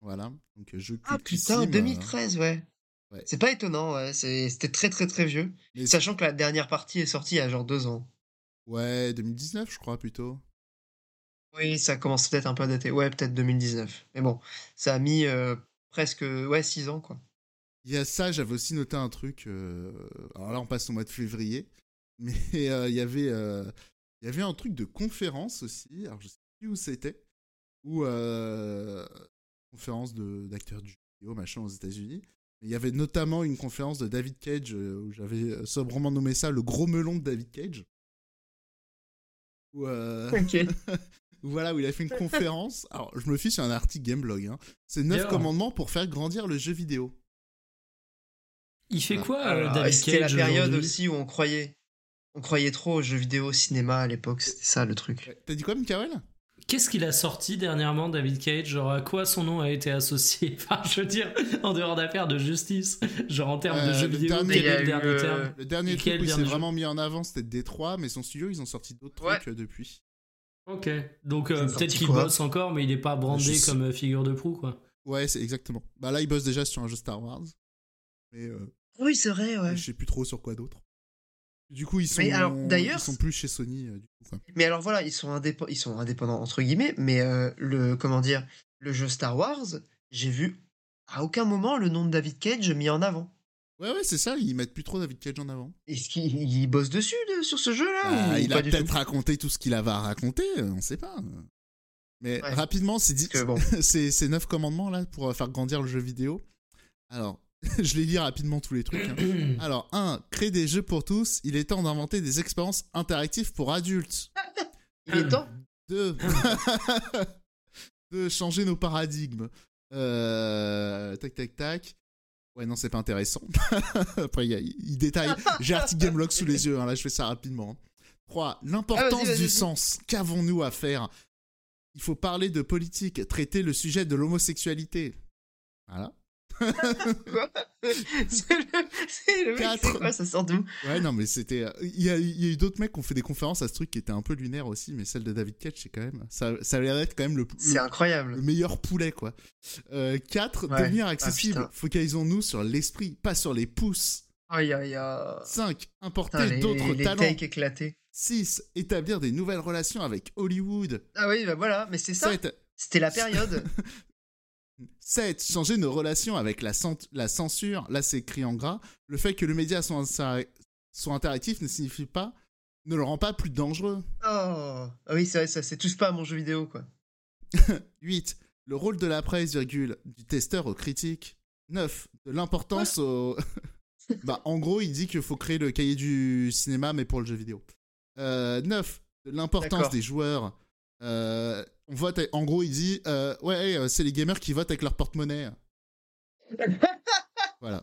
Voilà, donc euh, jeu Ah putain, euh, 2013, ouais. Ouais. C'est pas étonnant, ouais. C'était très très très vieux. mais Sachant que la dernière partie est sortie il y a genre deux ans. ouais, 2019 je crois plutôt. Oui, ça commence peut-être un peu à dater. Ouais, peut-être 2019. Mais bon, ça a mis euh, presque ouais, six ans, quoi. Il y a ça, j'avais aussi noté un truc. euh, Alors là, on passe au mois de février, mais euh, il y avait, il y avait un truc de conférence aussi. Alors je sais plus où c'était, ou conférence d'acteurs du vidéo machin aux États-Unis. Il y avait notamment une conférence de David Cage euh, où j'avais euh, sobrement nommé ça le gros melon de David Cage. Où, euh, Ok. où voilà, où il a fait une conférence. Alors, je me fie sur un article Gameblog. Hein. C'est 9 Bien. commandements pour faire grandir le jeu vidéo. Il fait Ah, quoi, euh, Alors, David C'était la Cage, période aussi où on croyait. On croyait trop aux jeux vidéo au cinéma à l'époque, c'était ça le truc. T'as dit quoi, Mikael? Qu'est-ce qu'il a sorti dernièrement, David Cage? Genre, à quoi son nom a été associé? Enfin, je veux dire, en dehors d'affaires de justice. Genre, en termes de Euh, jeux le vidéo, quel il est le dernier euh, terme? Le dernier truc où il s'est vraiment mis en avant, c'était Détroit, mais son studio, ils ont sorti d'autres Ouais. trucs euh, depuis. Ok. Donc, euh, peut-être qu'il bosse encore, mais il est pas brandé comme euh, figure de proue, quoi. Ouais, c'est exactement. Bah là, ils bossent déjà sur un jeu Star Wars. Mais euh, Oui, c'est vrai, ouais. je sais plus trop sur quoi d'autre. Du coup, ils sont, Mais alors, d'ailleurs- ils sont plus chez Sony. euh, du coup, quoi. Mais alors voilà, ils sont, indépe- ils sont indépendants entre guillemets, mais euh, le comment dire, le jeu Star Wars, j'ai vu à aucun moment le nom de David Cage mis en avant. Ouais, ouais, c'est ça. Ils mettent plus trop David Cage en avant. Est-ce qu'il il bosse dessus de- sur ce jeu-là Ah, ou il a peut-être raconté tout ce qu'il avait à raconter, euh, on sait pas. Mais Ouais. rapidement, c'est dit, bon. ces, ces neuf commandements là pour faire grandir le jeu vidéo. Alors, je les lis rapidement tous les trucs. hein. Alors, 1. Créer des jeux pour tous. Il est temps d'inventer des expériences interactives pour adultes. Il est temps. 2. de changer nos paradigmes. Euh, tac, tac, tac. Ouais, non, c'est pas intéressant. Après, il, y a- il détaille. J'ai Arctic Game Log sous les yeux, hein, là, je fais ça rapidement. 3. L'importance Ah, vas-y, vas-y, du sens. Qu'avons-nous à faire? Il faut parler de politique, traiter le sujet de l'homosexualité. Voilà. C'est le, le mec, Quatre. c'est quoi Ça sort d'où Ouais, non, mais c'était. euh, Il y a, il y a eu d'autres mecs qui ont fait des conférences à ce truc qui était un peu lunaire aussi, mais celle de David Cage, c'est quand même. Ça, ça a l'air d'être quand même le, le, incroyable. le meilleur poulet, quoi. 4. Ouais. Devenir Ah, accessible. putain. Focalisons-nous sur l'esprit, pas sur les pouces. Aïe aïe aïe. 5. Importer d'autres talents. takes éclatés. 6. Établir des nouvelles relations avec Hollywood. Ah oui, bah voilà, mais c'est ça. 7. C'était la période. 7. Changer nos relations avec la, la censure. Là, c'est écrit en gras. Le fait que le média soit, interactif ne signifie pas. ne le rend pas plus dangereux. Oh, ah oui, c'est vrai, ça, c'est touche pas à mon jeu vidéo, quoi. 8. Le rôle de la presse, virgule, du testeur aux critiques. 9. De l'importance au. bah, en gros, il dit qu'il faut créer le cahier du cinéma, mais pour le jeu vidéo. Euh, 9. De l'importance des joueurs. Euh, on vote. En gros, il dit euh, Ouais, euh, c'est les gamers qui votent avec leur porte-monnaie. voilà.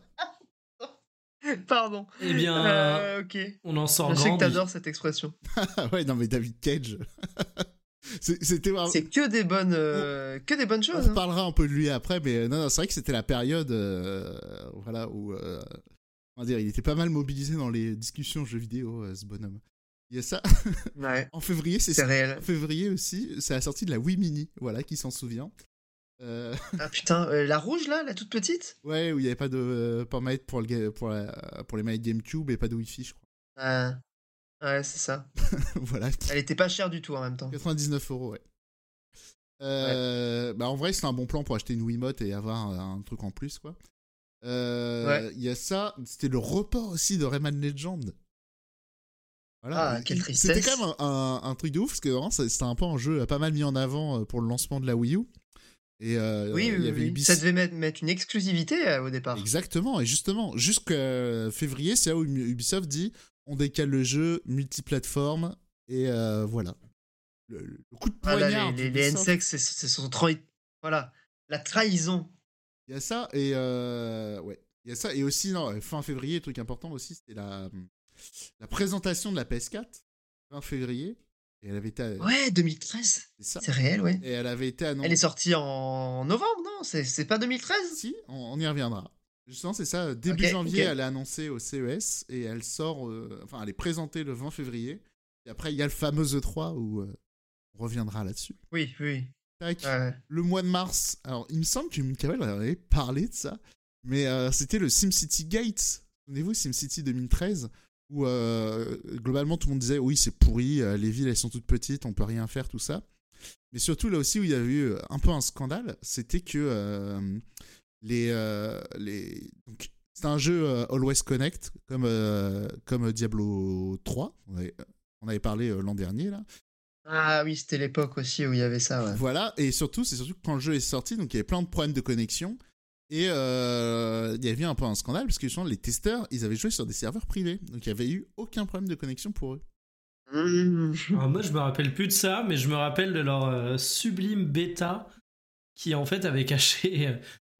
Pardon. Eh bien, Euh, ok. on en sort Je sais grand. que t'adores cette expression. ouais, non, mais David Cage. C'est- C'était vraiment. C'est que des bonnes, euh, que des bonnes On choses. hein. reparlera un peu de lui après, mais non, non c'est vrai que c'était la période euh, voilà, où euh, comment dire, il était pas mal mobilisé dans les discussions jeux vidéo, euh, ce bonhomme. Il y a ça. Ouais, En février, c'est réel. en février aussi, c'est la sortie de la Wii Mini, voilà, qui s'en souvient. Euh, Ah putain, euh, la rouge là, la toute petite? Ouais, où il n'y avait pas de euh, pas manette pour, le, pour, la- pour les manettes GameCube et pas de Wi-Fi, je crois. Ah, Ouais, c'est ça. voilà, Elle était pas chère du tout en même temps. 99 euros, ouais. Euh, Bah en vrai, c'est un bon plan pour acheter une Wiimote et avoir un, un truc en plus, quoi. Ouais. Il y a ça, c'était le report aussi de Rayman Legend. Voilà. Ah, quelle Il- tristesse. C'était quand même un, un- un truc de ouf, parce que vraiment, c'était un peu un jeu pas mal mis en avant euh, pour le lancement de la Wii U. Et euh, Oui, il oui, y avait oui. Ubisoft- Ça devait mettre, une exclusivité euh, au départ. Exactement, et justement, jusqu'à février, c'est là où Ubisoft dit on décale le jeu multiplateforme, et euh, voilà. Le, le coup de Voilà, poignard. Ah, les, les. N-Sex, c'est c'est son trahi- Voilà, la trahison. Il y a ça, et ouais, il y a ça, et aussi, non, fin février, truc important aussi, c'était la, la présentation de la PS4, fin février, et elle avait été, Ouais, 2013. c'est réel, ouais. et elle avait été annoncée. Elle est sortie en novembre, non? C'est pas 2013 Si, on, on y reviendra. Justement, c'est ça. Début Ok, janvier, elle est annoncée au CES et elle sort. euh, enfin, elle est présentée le 20 février. Et après, il y a le fameux E3 où euh, on reviendra là-dessus. Oui, oui. Tac. Ouais. Le mois de mars. Alors, il me semble que Mikael avait parlé de ça. Mais euh, c'était le SimCity Gate. Souvenez-vous, SimCity 2013. Où euh, globalement, tout le monde disait Oui, c'est pourri. euh, les villes, elles sont toutes petites. On peut rien faire, tout ça. Mais surtout, là aussi, où il y avait eu euh, un peu un scandale, c'était que euh, les, les... c'est un jeu Always Connect, comme, comme Diablo 3. On avait, on avait parlé l'an dernier, là. Ah oui, c'était l'époque aussi où il y avait ça, ouais. Voilà, et surtout, c'est surtout que quand le jeu est sorti, donc il y avait plein de problèmes de connexion. Et euh, il y avait un peu un scandale, parce que justement, les testeurs, ils avaient joué sur des serveurs privés. Donc il n'y avait eu aucun problème de connexion pour eux. Mmh. Alors moi, je me rappelle plus de ça, mais je me rappelle de leur euh, sublime bêta qui en fait avait caché. euh,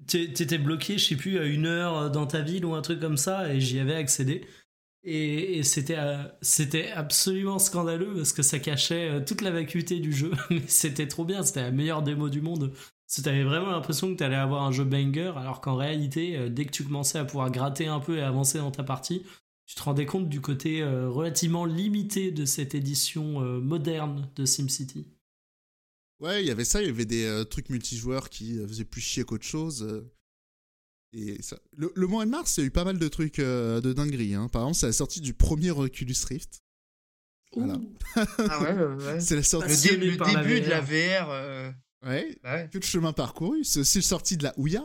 t'é- T'étais bloqué, je sais plus, à une heure dans ta ville ou un truc comme ça, et j'y avais accédé. Et, et c'était euh, c'était absolument scandaleux parce que ça cachait toute la vacuité du jeu. Mais c'était trop bien, c'était la meilleure démo du monde. Que t'avais vraiment l'impression que t'allais avoir un jeu banger, alors qu'en réalité, euh, dès que tu commençais à pouvoir gratter un peu et avancer dans ta partie, tu te rendais compte du côté euh, relativement limité de cette édition euh, moderne de SimCity. Ouais, il y avait ça, il y avait des euh, trucs multijoueurs qui faisaient plus chier qu'autre chose. Et ça- le, le mois de mars, il y a eu pas mal de trucs de dinguerie. Hein. Par exemple, c'est la sortie du premier Oculus Rift. Voilà. Ah ouais, ouais. C'est la Le, sortie. dé- le la début de la VR. Ouais. ouais. Que de chemin parcouru. C'est aussi la sortie de la Ouya.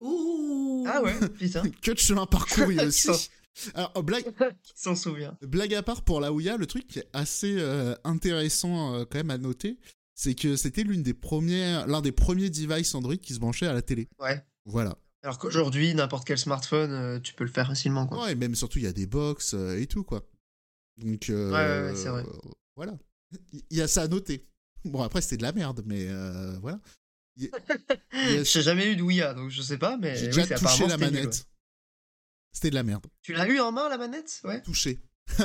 Ouh. Ah ouais, putain. Que de chemin parcouru aussi. Alors, oh, blague, Qui s'en souvient blague à part pour la Ouya, le truc qui est assez euh, intéressant euh, quand même à noter, c'est que c'était l'une des premières, l'un des premiers devices Android qui se branchait à la télé. Ouais. Voilà. Alors qu'aujourd'hui, n'importe quel smartphone, euh, tu peux le faire facilement. Quoi. Ouais, et même surtout, il y a des box euh, et tout, quoi. Donc, euh, Ouais, ouais, ouais, c'est vrai. voilà. Il y a ça à noter. Bon, après, c'était de la merde, mais euh, voilà. Il a- J'ai jamais eu de Ouya, donc je sais pas, mais J'ai oui, déjà c'est- touché la manette. C'était de la merde. Tu l'as eu en main la manette? Ouais. Touché.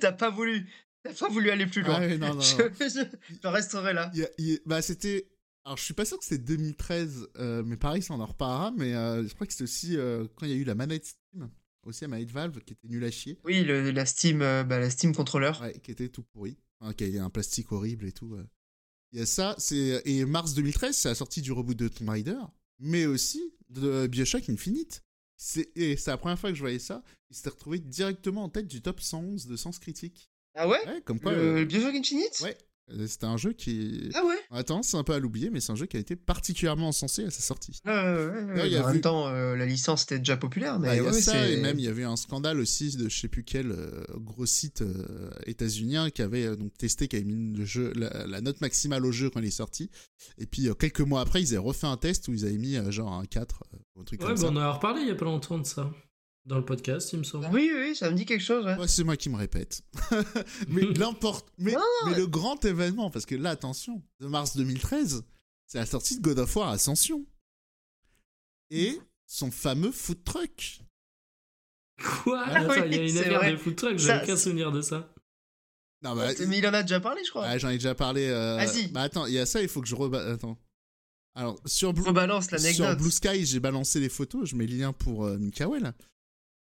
T'as pas voulu. T'as pas voulu aller plus loin. Ah ouais, non, non, je, non. je- je resterai là. Il il bah, c'était. Alors, je suis pas sûr que c'était 2013, euh, mais pareil, ça en reparlera. Mais euh, je crois que c'était aussi euh, quand il y a eu la manette Steam, aussi la manette Valve, qui était nulle à chier, Oui, le- la Steam, bah, la Steam controller. ouais, qui était tout pourri, Enfin, qui avait un plastique horrible et tout. euh. Il y a ça, c'est et mars 2013, c'est la sortie du reboot de Tomb Raider, mais aussi de Bioshock Infinite. C'est et c'est la première fois que je voyais ça. Il s'était retrouvé directement en tête du top 111 de Sens Critique. Ah ouais, Ouais, comme quoi. Le euh, Bioshock Infinite? Ouais, euh, c'était un jeu qui. Ah ouais Attends, c'est un peu à l'oublier, mais c'est un jeu qui a été particulièrement encensé à sa sortie. Ouais, ouais, ouais, il y a En même temps, euh, la licence était déjà populaire, mais Bah, il y a ouais, ça, et même il y avait un scandale aussi de je sais plus quel euh, gros site euh, états-unien qui avait euh, donc testé, qui avait mis le jeu, la, la note maximale au jeu quand il est sorti. Et puis euh, quelques mois après, ils avaient refait un test où ils avaient mis euh, genre un 4 euh, ou un truc Ouais, comme bah, ça. on en a reparlé il y a pas longtemps de ça. Dans le podcast, il me semble. Oui, oui, ça me dit quelque chose. Ouais. Ouais, c'est moi qui me répète. mais l'importe, mais, mais le grand événement, parce que là, attention, de mars 2013, c'est la sortie de God of War Ascension. Et son fameux food truck. Quoi? Ah Attends, oui, il y a une affaire vrai. de food truck, Ça, j'ai aucun souvenir de ça. Non, bah, Mais il en a déjà parlé, je crois. J'en ai déjà parlé. euh, Vas-y. Bah attends, il y a ça, il faut que je reba... Attends. Alors, sur, Blue... Rebalance sur. Blue Sky, j'ai balancé les photos, je mets le lien pour euh, Mikael.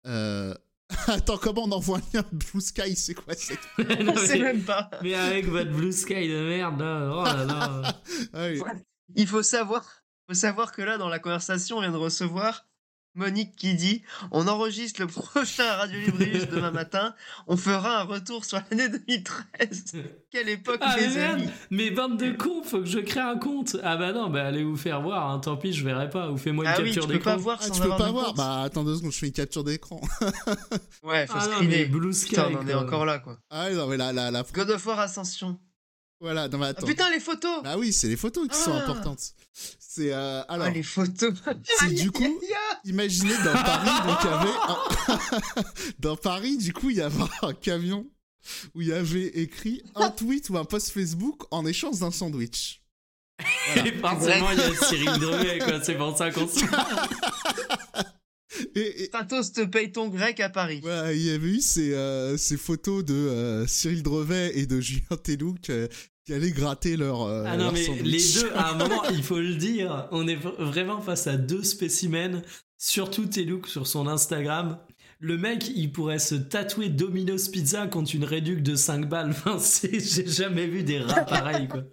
Euh... Attends, comment on envoie un lien Blue Sky C'est quoi cette... Non, On sait mais, même pas. mais avec votre blue sky de merde, là, oh là là. Ah oui. Il faut savoir, faut savoir que là, dans la conversation, on vient de recevoir Monique qui dit On enregistre le prochain Radio Librius demain matin. On fera un retour sur l'année 2013. Quelle époque, Ah, mais les amis. mais bande de cons, faut que je crée un compte. Ah bah non, bah allez vous faire voir, hein, tant pis, je verrai pas. Ou fais-moi une Ah oui, capture tu peux pas d'écran. voir Ah, tu peux pas voir. Bah attends deux secondes, je fais une capture d'écran. Ouais, faut Ah non, Blue Sky. Putain, on en est encore là, quoi. Ah non, mais la... la, la... God of War Ascension. Voilà, non mais Ah attends. putain, les photos Bah oui, c'est les photos qui sont Ah. importantes. C'est... Euh... Alors, Ah, les photos c'est du coup... Imaginez dans Paris, donc il y avait un- dans Paris, du coup, il y avait un camion où il y avait écrit un tweet ou un post Facebook en échange d'un sandwich. Et forcément, il y a Cyril Drevet, quoi. C'est pour ça qu'on se. Et, et- Tatos te paye ton grec à Paris. voilà, il y avait eu ces, euh, ces photos de euh, Cyril Drevet et de Julien Telouk euh, qui allaient gratter leur, euh, Ah non, leur mais sandwich. les deux, à un moment, il faut le dire, on est vraiment face à deux spécimens, surtout Telouk sur son Instagram. Le mec, il pourrait se tatouer Domino's Pizza contre une réduc de 5 balles. Enfin, c'est- j'ai jamais vu des rats pareils, quoi.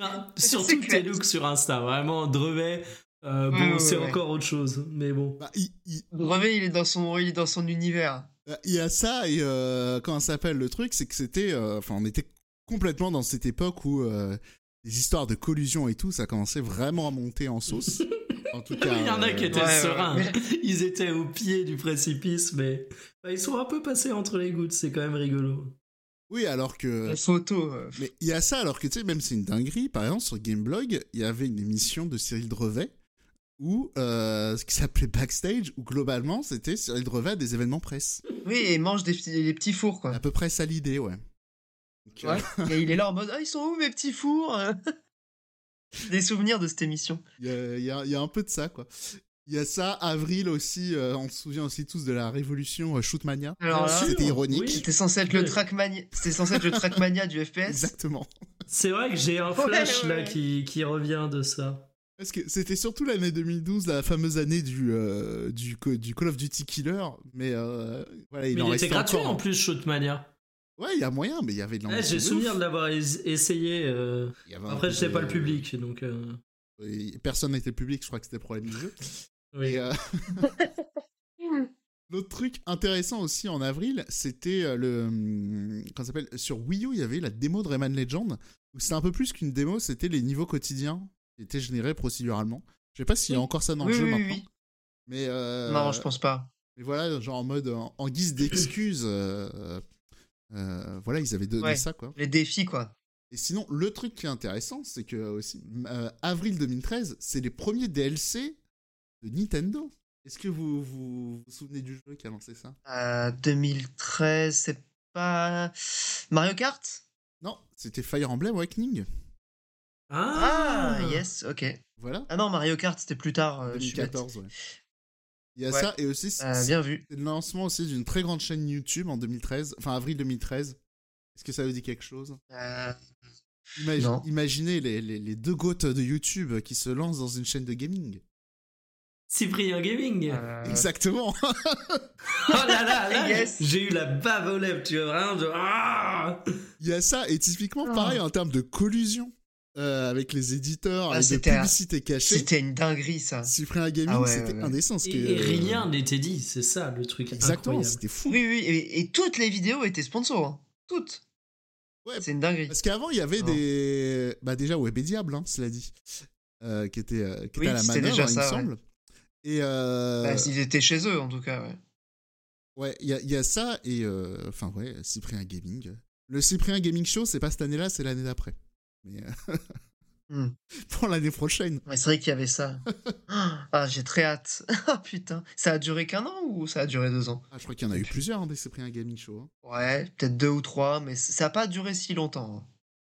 Non, surtout. Telouk sur Insta, vraiment, Drevet. Euh, bon, Ouais, c'est ouais. encore autre chose, mais bon. Bah, il, il- Brevet, il est dans son, il est dans son univers. il y a ça et euh, comment ça s'appelle le truc, c'est que c'était, euh, enfin, on était complètement dans cette époque où euh, les histoires de collusion et tout, ça commençait vraiment à monter en sauce. En tout cas, Il y en a qui euh, étaient ouais, ouais, sereins. Ils étaient au pied du précipice, mais bah, ils sont un peu passés entre les gouttes. C'est quand même rigolo. Oui, alors que. Les photos. euh, Mais il y a ça, alors que tu sais, même c'est une dinguerie. Par exemple, sur Gameblog, il y avait une émission de Cyril Drevet où euh, ce qui s'appelait Backstage, où globalement c'était Cyril Drevet à des événements presse. Oui, et mange des, petits- des petits fours, quoi. À peu près ça l'idée, ouais. Donc, euh. Et il est là en mode Ah, ils sont où mes petits fours Des souvenirs de cette émission. Il y a, il y a- il y a un peu de ça, quoi. Il y a ça, avril aussi, euh, on se souvient aussi tous de la révolution euh, Shootmania. Alors là, C'était ironique. oui. c'était censé être le Trackmania. C'était censé être le Trackmania du FPS. Exactement. C'est vrai que j'ai un flash Ouais, là qui revient de ça. Parce que c'était surtout l'année 2012, la fameuse année du, euh, du, Call of Duty Killer, mais euh, voilà, il mais en il était gratuit encore. en plus, Shootmania. Ouais, il y a moyen, mais il y avait de Ouais, l'ambition j'ai souvenir de l'avoir es- essayé. euh, Après, je sais pas le public, donc. euh, personne n'était public, je crois que c'était le problème du jeu. Oui. L'autre truc intéressant aussi en avril, c'était le. hum, Comment s'appelle? Sur Wii U, il y avait la démo de Rayman Legend, où c'était un peu plus qu'une démo, c'était les niveaux quotidiens qui étaient générés procéduralement. Je sais pas s'il y a encore ça dans Oui, le jeu oui, maintenant. oui. Mais. euh, Non, je pense pas. mais voilà, genre en mode. En, en guise d'excuse. euh, euh, voilà, ils avaient donné Ouais. ça, quoi. Les défis, quoi. Et sinon, le truc qui est intéressant, c'est que aussi, avril 2013, c'est les premiers DLC de Nintendo. Est-ce que vous, vous vous souvenez du jeu qui a lancé ça? Euh, 2013, c'est pas. Mario Kart? Non, c'était Fire Emblem Awakening. Ah, yes, ok. Voilà, Ah non, Mario Kart, c'était plus tard. euh, je suis bête. 2014, ouais. Il y a Ouais. ça, et aussi, c'est Euh, bien vu. c'est le lancement aussi d'une très grande chaîne YouTube en 2013, enfin avril 2013. Est-ce que ça vous dit quelque chose? Euh. Imaginez les, les- les deux gouttes de YouTube qui se lancent dans une chaîne de gaming. Cyprien Gaming. euh, Exactement Oh là là, là Yes. j'ai eu la bave aux lèvres, tu vois, vraiment de... Ah Il y a ça, et typiquement Ah. pareil en termes de collusion euh, avec les éditeurs, Ah, avec de c'était un- publicité cachée. C'était une dinguerie, ça. Cyprien Gaming, Ah ouais, c'était ouais, ouais. indécent. Et, que, et euh, rien n'était dit, c'est ça le truc Exactement, c'était fou. Oui, oui, et, et toutes les vidéos étaient sponsors. hein. Toutes. Ouais, C'est une dinguerie. Parce qu'avant, il y avait Non. des. Bah, déjà, Web et Diable, hein, cela dit. euh, qui était, euh, qui Oui, était à la manœuvre, déjà il me ça, ouais. semble. Et. euh, Bah, Ils étaient chez eux, en tout cas. Ouais. Ouais, il y y a ça et. euh, Enfin, ouais, Cyprien Gaming. Le Cyprien Gaming Show, c'est pas cette année-là, c'est l'année d'après. Mais. euh, Hmm. pour l'année prochaine. Ouais, c'est vrai qu'il y avait ça. Ah, j'ai très hâte. Ah, putain. Ça a duré qu'un an ou ça a duré deux ans? Ah, je crois qu'il y en a eu plusieurs, hein, des Cyprien Gaming Show. hein. Ouais, peut-être deux ou trois, mais ça n'a pas duré si longtemps.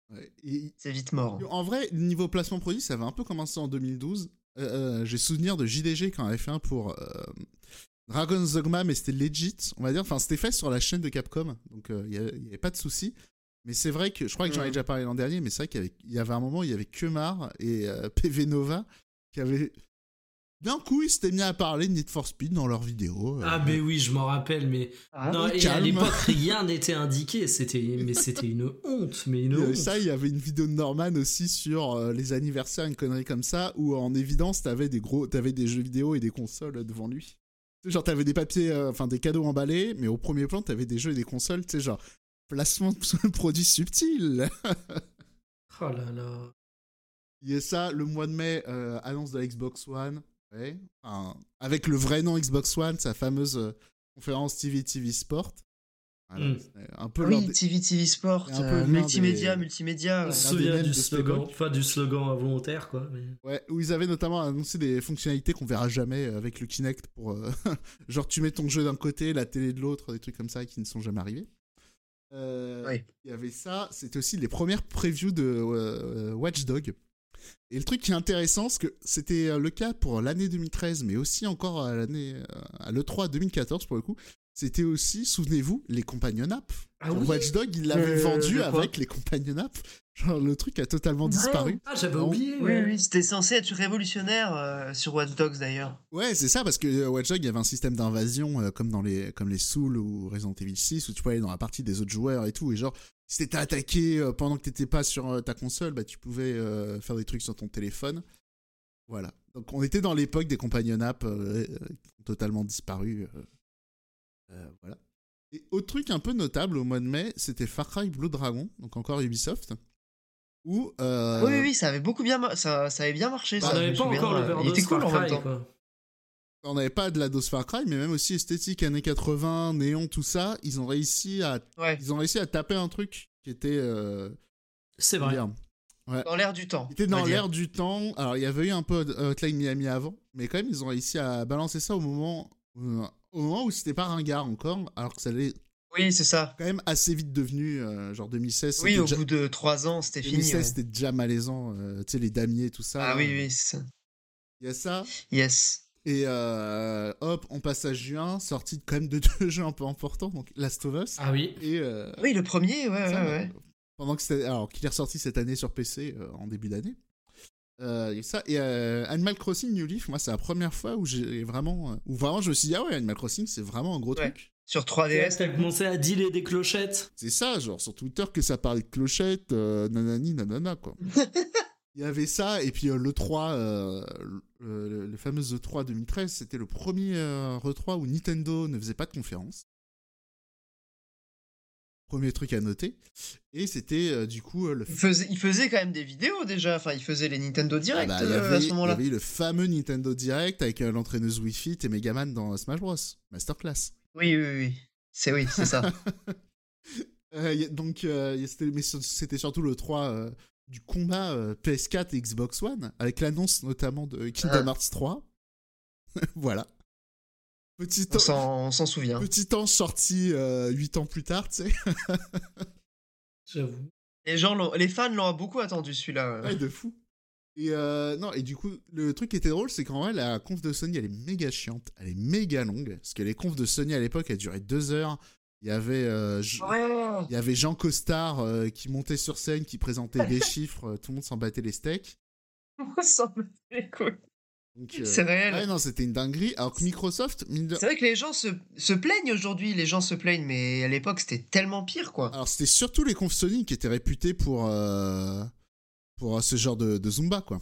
hein. Ouais. Et- C'est vite mort. En vrai, niveau placement produit, ça avait un peu commencé en 2012. Euh, euh, J'ai souvenir de JDG quand on avait fait un pour euh, Dragon's Dogma, mais c'était legit, on va dire. Enfin, c'était fait sur la chaîne de Capcom, donc euh, il n'y avait pas de souci. Mais c'est vrai que, je crois que j'en ai Mhm. déjà parlé l'an dernier, mais c'est vrai qu'il y avait, il y avait un moment, il y avait Kemar et euh, PV Nova qui avaient. D'un coup, ils s'étaient mis à parler de Need for Speed dans leurs vidéos. euh, Ah mais oui, je m'en rappelle, mais Ah, non, et à l'époque rien n'était indiqué, c'était mais c'était une honte, mais une honte. ça, il y avait une vidéo de Norman aussi sur euh, les anniversaires, une connerie comme ça, où en évidence, t'avais des gros, t'avais des jeux vidéo et des consoles devant lui. Genre, t'avais des papiers, euh, enfin des cadeaux emballés, mais au premier plan, t'avais des jeux et des consoles, tu sais, genre, placement de produits subtil. Oh là là. Il y a ça, le mois de mai, euh, annonce de la Xbox One, ouais. Enfin, avec le vrai nom Xbox One, sa fameuse euh, conférence TV TV Sport. Voilà, Mm. c'est un peu l'un Oui, des- TV, TV Sport, un peu euh, multimédia, des- multimédia. On se souvient du slogan, pas du slogan involontaire quoi. Mais... Ouais, où ils avaient notamment annoncé des fonctionnalités qu'on verra jamais avec le Kinect pour euh, genre tu mets ton jeu d'un côté, la télé de l'autre, des trucs comme ça qui ne sont jamais arrivés. Euh, Oui. Il y avait ça, c'était aussi les premières previews de euh, Watch Dog. Et le truc qui est intéressant, c'est que c'était euh, le cas pour l'année 2013, mais aussi encore à l'année euh, à l'E3 2014 pour le coup. C'était aussi, souvenez-vous, les Companion App. Ah Genre, oui Watch Dog, il l'avait Euh, vendu avec les Companion App. Genre le truc a totalement disparu. Ah j'avais oublié. Oui, ouais. oui, c'était censé être révolutionnaire euh, sur Watch Dogs d'ailleurs. Ouais, c'est ça, parce que euh, Watch Dogs, il y avait un système d'invasion euh, comme dans les, comme les Souls ou Resident Evil 6, où tu pouvais aller dans la partie des autres joueurs et tout, et genre, si t'étais attaqué euh, pendant que t'étais pas sur euh, ta console, bah tu pouvais euh, faire des trucs sur ton téléphone. Voilà. Donc on était dans l'époque des companion apps euh, euh, qui ont totalement disparu. euh, euh, voilà. Et autre truc un peu notable au mois de mai, c'était Far Cry Blue Dragon, donc encore Ubisoft, où... euh, Oui, oui, oui, ça avait beaucoup bien, mar- ça, ça avait bien marché. Bah, ça, On n'avait pas souviens, encore euh, l'overdose Il était cool Far en même Cry, temps. quoi. on n'avait pas de la dose Far Cry, mais même aussi esthétique années 80, néon, tout ça, ils ont réussi à, Ouais, ils ont réussi à taper un truc qui était, euh, C'est vrai. dire, dans l'air du temps. était va dans l'air du temps. Alors il y avait eu un peu de Hotline Miami avant, mais quand même ils ont réussi à balancer ça au moment, euh, au moment où c'était pas ringard encore, alors que ça l'est Oui, c'est ça. quand même assez vite devenu, euh, genre 2016. Oui, au déjà- bout de trois ans, c'était fini. 2016 ouais. c'était déjà malaisant, euh, tu sais les damiers tout ça. Ah oui, oui, c'est ça. Il y a ça. Yes. Et euh, hop, on passe à juin, sortie quand même de deux jeux un peu importants, donc Last of Us. Ah oui. Et euh, Oui, le premier, ouais, ouais, ça, ouais. pendant que c'était alors qu'il est ressorti cette année sur PC euh, en début d'année. Euh, et ça et euh, Animal Crossing New Leaf, moi c'est la première fois où j'ai vraiment où vraiment je me suis dit ah ouais Animal Crossing c'est vraiment un gros Ouais. truc. Sur 3DS. T'as commencé à dealer des clochettes. C'est ça genre sur Twitter que ça parlait de clochette, euh, nanani nanana quoi. Il y avait ça, et puis euh, le 3, euh, le, le- fameux E3 2013, c'était le premier euh, E3 où Nintendo ne faisait pas de conférence. Premier truc à noter. Et c'était euh, du coup euh, le Il faisait, il faisait quand même des vidéos déjà. Enfin, il faisait les Nintendo Direct Ah bah, euh, avait, à ce il y moment-là. avait le fameux Nintendo Direct avec euh, l'entraîneuse Wii Fit et Megaman dans Smash Bros. Masterclass. Oui, oui, oui. C'est oui, c'est ça. Euh, y a- donc, euh, mais c'était surtout le 3 euh, du combat euh, PS4 et Xbox One, avec l'annonce notamment de Kingdom Ah. Hearts 3. voilà. Petit, On s'en souvient. petit ange sorti 8 ans plus tard, tu sais. J'avoue. Les gens, les fans l'ont beaucoup attendu celui-là. Ouais, de fou. Et euh, non, et du coup, le truc qui était drôle, c'est qu'en vrai, la conf de Sony, elle est méga chiante, elle est méga longue, parce que les confs de Sony à l'époque, elles duraient deux heures. Il y avait, euh, Ouais. il y avait Jean Costard euh, qui montait sur scène, qui présentait des chiffres, tout le monde s'en battait les steaks. On s'en bat les C'est réel. Ouais, non, c'était une dinguerie. Alors que Microsoft, mine de- C'est vrai que les gens se, se plaignent aujourd'hui, les gens se plaignent, mais à l'époque c'était tellement pire quoi. alors c'était surtout les confs Sony qui étaient réputés pour, pour euh, ce genre de, de Zumba, quoi.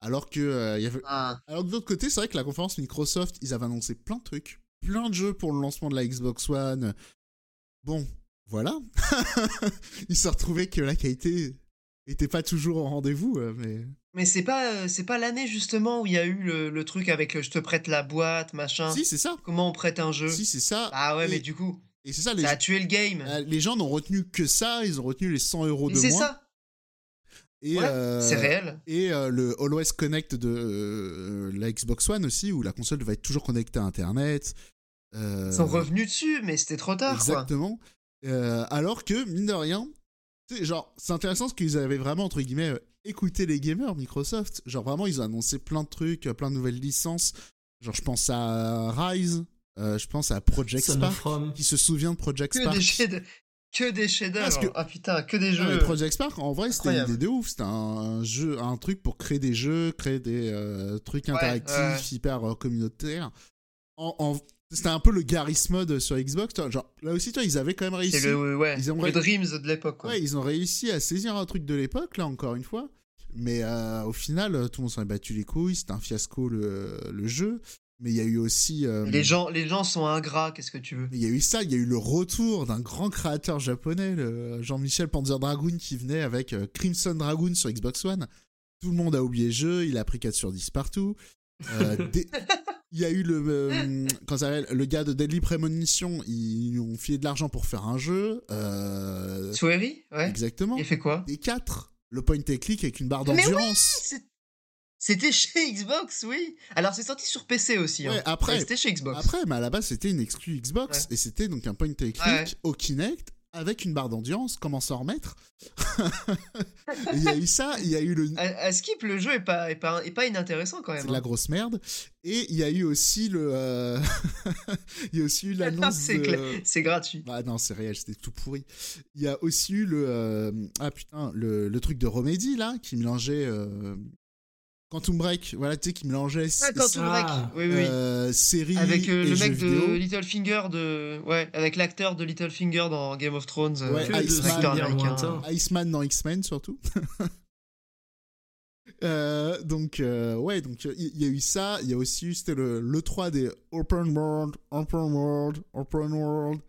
Alors que, euh, il y avait... Ah. Alors que de l'autre côté, c'est vrai que la conférence Microsoft, ils avaient annoncé plein de trucs, plein de jeux pour le lancement de la Xbox One. Bon, voilà. ils se retrouvaient que la qualité était pas toujours au rendez-vous, euh, mais... Mais c'est pas, c'est pas l'année justement où il y a eu le, le truc avec je te prête la boîte, machin. Si, c'est ça. Comment on prête un jeu? Si, c'est ça. Ah ouais, et, mais du coup, et c'est ça, les, ça a tué le game. les gens n'ont retenu que ça, ils ont retenu les 100 euros de c'est moins. ça, Et, ouais, euh, c'est réel. Et euh, le Always Connect de euh, la Xbox One aussi, où la console va être toujours connectée à Internet. Euh, Ils sont revenus dessus, mais c'était trop tard quoi. Exactement. Euh, alors que, mine de rien, genre, c'est intéressant parce qu'ils avaient vraiment, entre guillemets, euh, écouté les gamers, Microsoft. Genre, vraiment, ils ont annoncé plein de trucs, euh, plein de nouvelles licences. Genre, je pense à Rise, euh, je pense à Project Son Spark. Qui se souvient de Project Que Spark des chefs que des chefs-d'œuvre. Parce que- Ah putain, que des jeux. Project Spark, en vrai, c'était une idée de ouf. C'était un, jeu, un truc pour créer des jeux, créer des euh, trucs interactifs, ouais. hyper euh, communautaires. En, en- c'était un peu le Garry's Mode sur Xbox. tu vois, Genre, là aussi, tu vois, ils avaient quand même réussi. C'est le, ouais, Ils ont le ré- Dreams de l'époque. Ouais, ils ont réussi à saisir un truc de l'époque, là, encore une fois. Mais euh, au final, tout le monde s'en est battu les couilles. C'était un fiasco, le, le jeu. Mais il y a eu aussi. euh, Les gens, les gens sont ingrats, qu'est-ce que tu veux? il y a eu ça, il y a eu le retour d'un grand créateur japonais, Jean-Michel Panzer Dragoon, qui venait avec euh, Crimson Dragoon sur Xbox One. Tout le monde a oublié le jeu, il a pris 4 sur 10 partout. Euh, des- Il y a eu le, euh, quand ça s'appelle, le gars de Deadly Premonition, ils ont filé de l'argent pour faire un jeu. Euh, Sueri Ouais. exactement. Il fait quoi? Et 4, le point and click avec une barre Mais oui, d'endurance. C'était chez Xbox, oui. Alors c'est sorti sur PC aussi. hein. Après- Ouais, C'était chez Xbox. Après, mais à la base, c'était une exclue Xbox. Ouais. Et c'était donc un point and click au Kinect avec une barre d'endurance. Comment s'en remettre? Et Il y a eu ça, il y a eu le. À, à Skip, le jeu est pas, est pas, est pas inintéressant quand même. C'est de la hein. grosse merde. Et il y a eu aussi le. euh, il y a aussi eu l'annonce. c'est de- clair, c'est gratuit. Bah non, c'est réel, c'était tout pourri. Il y a aussi eu le. euh, Ah putain, le, le truc de Remedy là, qui mélangeait. euh, Quantum Break, voilà, tu sais, qui mélangeait. Ah, Quantum Break, Ah. oui, oui. euh, série avec euh, et le mec de vidéo. Littlefinger de ouais avec l'acteur de Littlefinger dans Game of Thrones euh, Ouais, de Iceman. Iceman dans X-Men surtout. Euh, donc euh, ouais donc il y, y a eu ça il y a aussi eu c'était le, le 3 des open world open world open world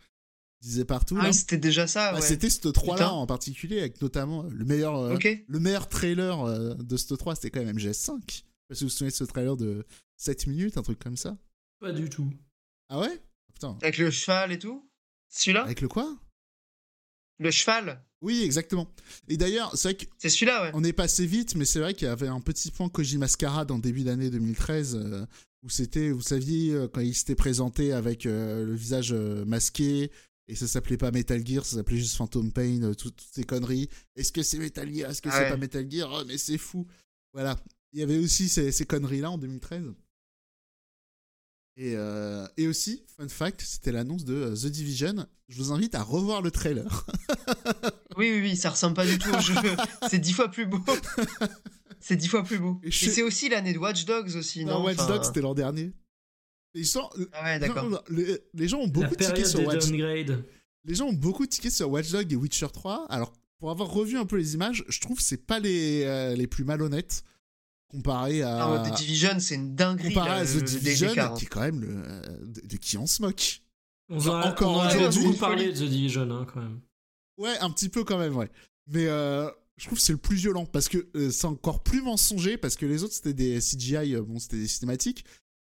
ils disaient partout Ah c'était déjà ça Bah, ouais. c'était ce 3 là Putain. en particulier avec notamment le meilleur euh, le meilleur trailer euh, de ce 3 c'était quand même MGS5 parce que vous vous souvenez de ce trailer de 7 minutes un truc comme ça. Pas du tout. ah ouais? Putain. Avec le cheval et tout? Celui-là? Avec le quoi? Le cheval? Oui exactement. Et d'ailleurs c'est vrai que c'est celui-là ouais. On est passé vite, mais c'est vrai qu'il y avait un petit point Koji Mascara dans le début d'année 2013, euh, où c'était, vous saviez, euh, quand il s'était présenté avec euh, le visage euh, masqué, et ça s'appelait pas Metal Gear, ça s'appelait juste Phantom Pain, euh, tout- toutes ces conneries. Est-ce que c'est Metal Gear? Est-ce que Ah c'est pas Metal Gear? Oh, mais c'est fou Voilà. Il y avait aussi ces, ces conneries-là en 2013. Et, euh, et aussi, fun fact, c'était l'annonce de euh, The Division. Je vous invite à revoir le trailer. oui oui oui ça ressemble pas du tout au jeu c'est dix fois plus beau c'est dix fois plus beau Et c'est aussi l'année de Watch Dogs aussi non, non, Watch Enfin, Dogs, c'était l'an dernier. Ils sont, ouais d'accord Non, non, les, les gens ont beaucoup tiqué sur Watch. Les gens ont beaucoup tiqué sur Watch Dogs et Witcher 3. Alors pour avoir revu un peu les images, je trouve que c'est pas les, euh, les plus malhonnêtes comparé à. The Division, c'est une dinguerie. comparé là, à le- The le Division, DDK, qui est quand même le, euh, de, de qui on se moque. On a, encore on en a aujourd'hui, beaucoup parlé de The Division, hein, quand même. Ouais, un petit peu quand même, ouais. Mais euh, je trouve que c'est le plus violent parce que euh, c'est encore plus mensonger parce que les autres c'était des CGI, euh, bon, c'était des cinématiques.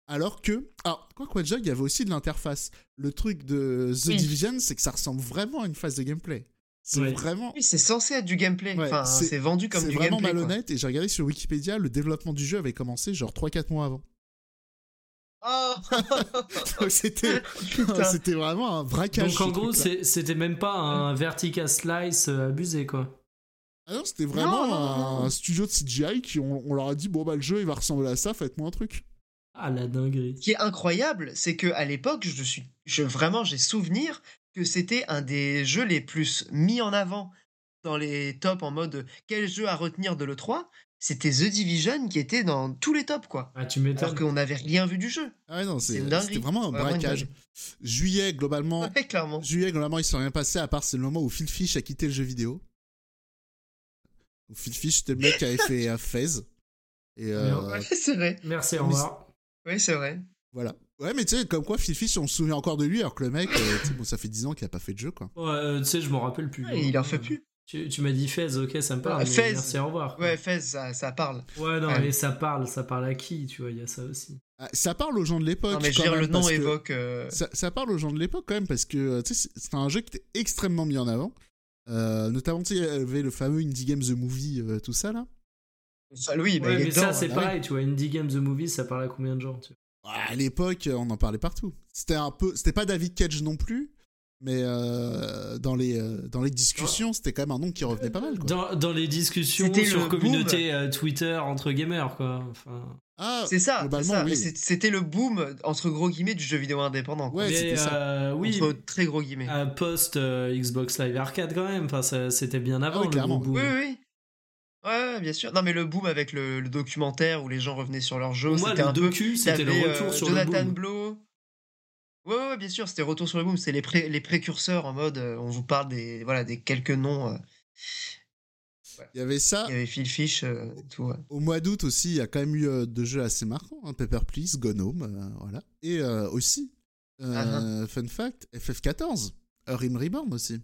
Alors que, alors, quoi quoi il y avait aussi de l'interface. Le truc de The Oui. Division, c'est que ça ressemble vraiment à une phase de gameplay. C'est Ouais. vraiment, Oui, c'est censé être du gameplay. Ouais, enfin, c'est- c'est vendu comme c'est du vraiment gameplay. quoi. malhonnête. Et j'ai regardé sur Wikipédia, le développement du jeu avait commencé genre 3-4 mois avant. Oh Donc c'était, c'était vraiment un braquage. Donc en gros, c'est- c'était même pas un vertical slice euh, abusé, quoi. Ah non, c'était vraiment Non, non, non, un studio de CGI qui on, on leur a dit bon bah le jeu il va ressembler à ça, faites-moi un truc. Ah, la dinguerie. Ce qui est incroyable, c'est que à l'époque, je suis, je vraiment, j'ai souvenir que c'était un des jeux les plus mis en avant dans les tops en mode quel jeu à retenir de l'E3. C'était The Division qui était dans tous les tops, quoi. Ah, tu Alors m'étonnes. qu'on n'avait rien vu du jeu. Ah ouais, non, C'est c'est- une dinguerie. c'était vraiment un Vraiment braquage. Juillet, globalement, Ouais, clairement. juillet, globalement, il s'est rien passé à part c'est le moment où Phil Fish a quitté le jeu vidéo. Où Phil Fish, c'était le mec qui avait fait euh, Fez. Et euh. Ouais, c'est vrai. Merci, au revoir. Oui, c'est vrai. voilà. Ouais, mais tu sais, comme quoi Phil Fish, on se souvient encore de lui, alors que le mec, euh, bon, ça fait 10 ans qu'il a pas fait de jeu, quoi. Ouais, euh, tu sais, je m'en rappelle plus. Ouais, il en fait plus. Tu, tu m'as dit Fez, ok, ça me parle. Ah, mais Fez. Merci, au revoir. Ouais, Fez, ça, ça parle. Ouais, non, Ouais. mais ça parle, ça parle à qui, tu vois, il y a ça aussi. Ah, Ça parle aux gens de l'époque. Non, mais je veux dire, le nom évoque. euh, ça, ça parle aux gens de l'époque quand même parce que euh, tu sais, c'est- c'était un jeu qui était extrêmement mis en avant. Euh, notamment, tu sais, il y avait le fameux Indie Game The Movie, euh, tout ça là. Ça, oui, bah, ouais, il est mais dedans. ça, c'est bah pareil, tu vois, Indie Game The Movie, ça parle à combien de gens, tu vois? Ouais, À l'époque, euh, on en parlait partout. C'était un peu, c'était pas David Cage non plus, mais euh, dans les euh, dans les discussions, c'était quand même un nom qui revenait pas mal. Quoi. Dans, dans les discussions C'était sur le communauté euh, Twitter entre gamers, quoi. Enfin, Ah, C'est ça, c'est ça. oui. C'était le boom, entre gros guillemets, du jeu vidéo indépendant. quoi. Ouais, mais, c'était ça. euh, oui, Entre très gros guillemets. post euh, Xbox Live Arcade quand même. Enfin, ça- c'était bien avant oui, le clairement. boom. Oui, oui, oui. Ouais, bien sûr. Non, mais le boom avec le, le documentaire où les gens revenaient sur leur jeu, c'était un peu. docu, c'était le retour euh, sur Jonathan le boom. Blow. Ouais, ouais, ouais, bien sûr, c'était retour sur le boom. C'est les, pré- les précurseurs en mode, euh, on vous parle des, voilà, des quelques noms. euh. Il y avait ça. Il y avait Phil Fish, euh, et tout. ouais. Au mois d'août aussi, il y a quand même eu euh, deux jeux assez marquants, hein, Paper Please, Gone Home, euh, voilà. Et euh, aussi, euh, Ah, fun fact, FF14, Rim Reborn aussi.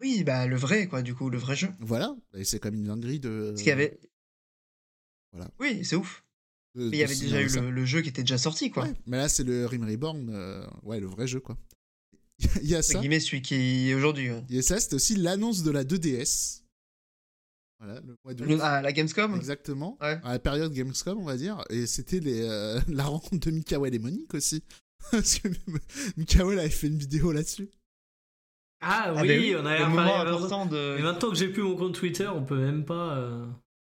Oui, bah le vrai, quoi, du coup, le vrai jeu. Voilà, et c'est comme une dinguerie de. Parce qu'il y avait. Voilà. Oui, c'est ouf. de- Mais de il y avait déjà eu le, le jeu qui était déjà sorti, quoi. Ouais, mais là, c'est le Rim Reborn, euh, ouais, le vrai jeu, quoi. Il y a ça. guillemets, celui qui est aujourd'hui. ouais. Il y a ça, c'était aussi l'annonce de la 2DS. Voilà, le mois d'août. Le- Ah, la Gamescom Exactement. Ouais. À la période Gamescom, on va dire. Et c'était les, euh, la rencontre de Mikael et Monique aussi. Parce que Mikael avait fait une vidéo là-dessus. Ah, Ah, oui, bah oui, on a le moment de. Mais maintenant que j'ai plus mon compte Twitter, on peut même pas. euh,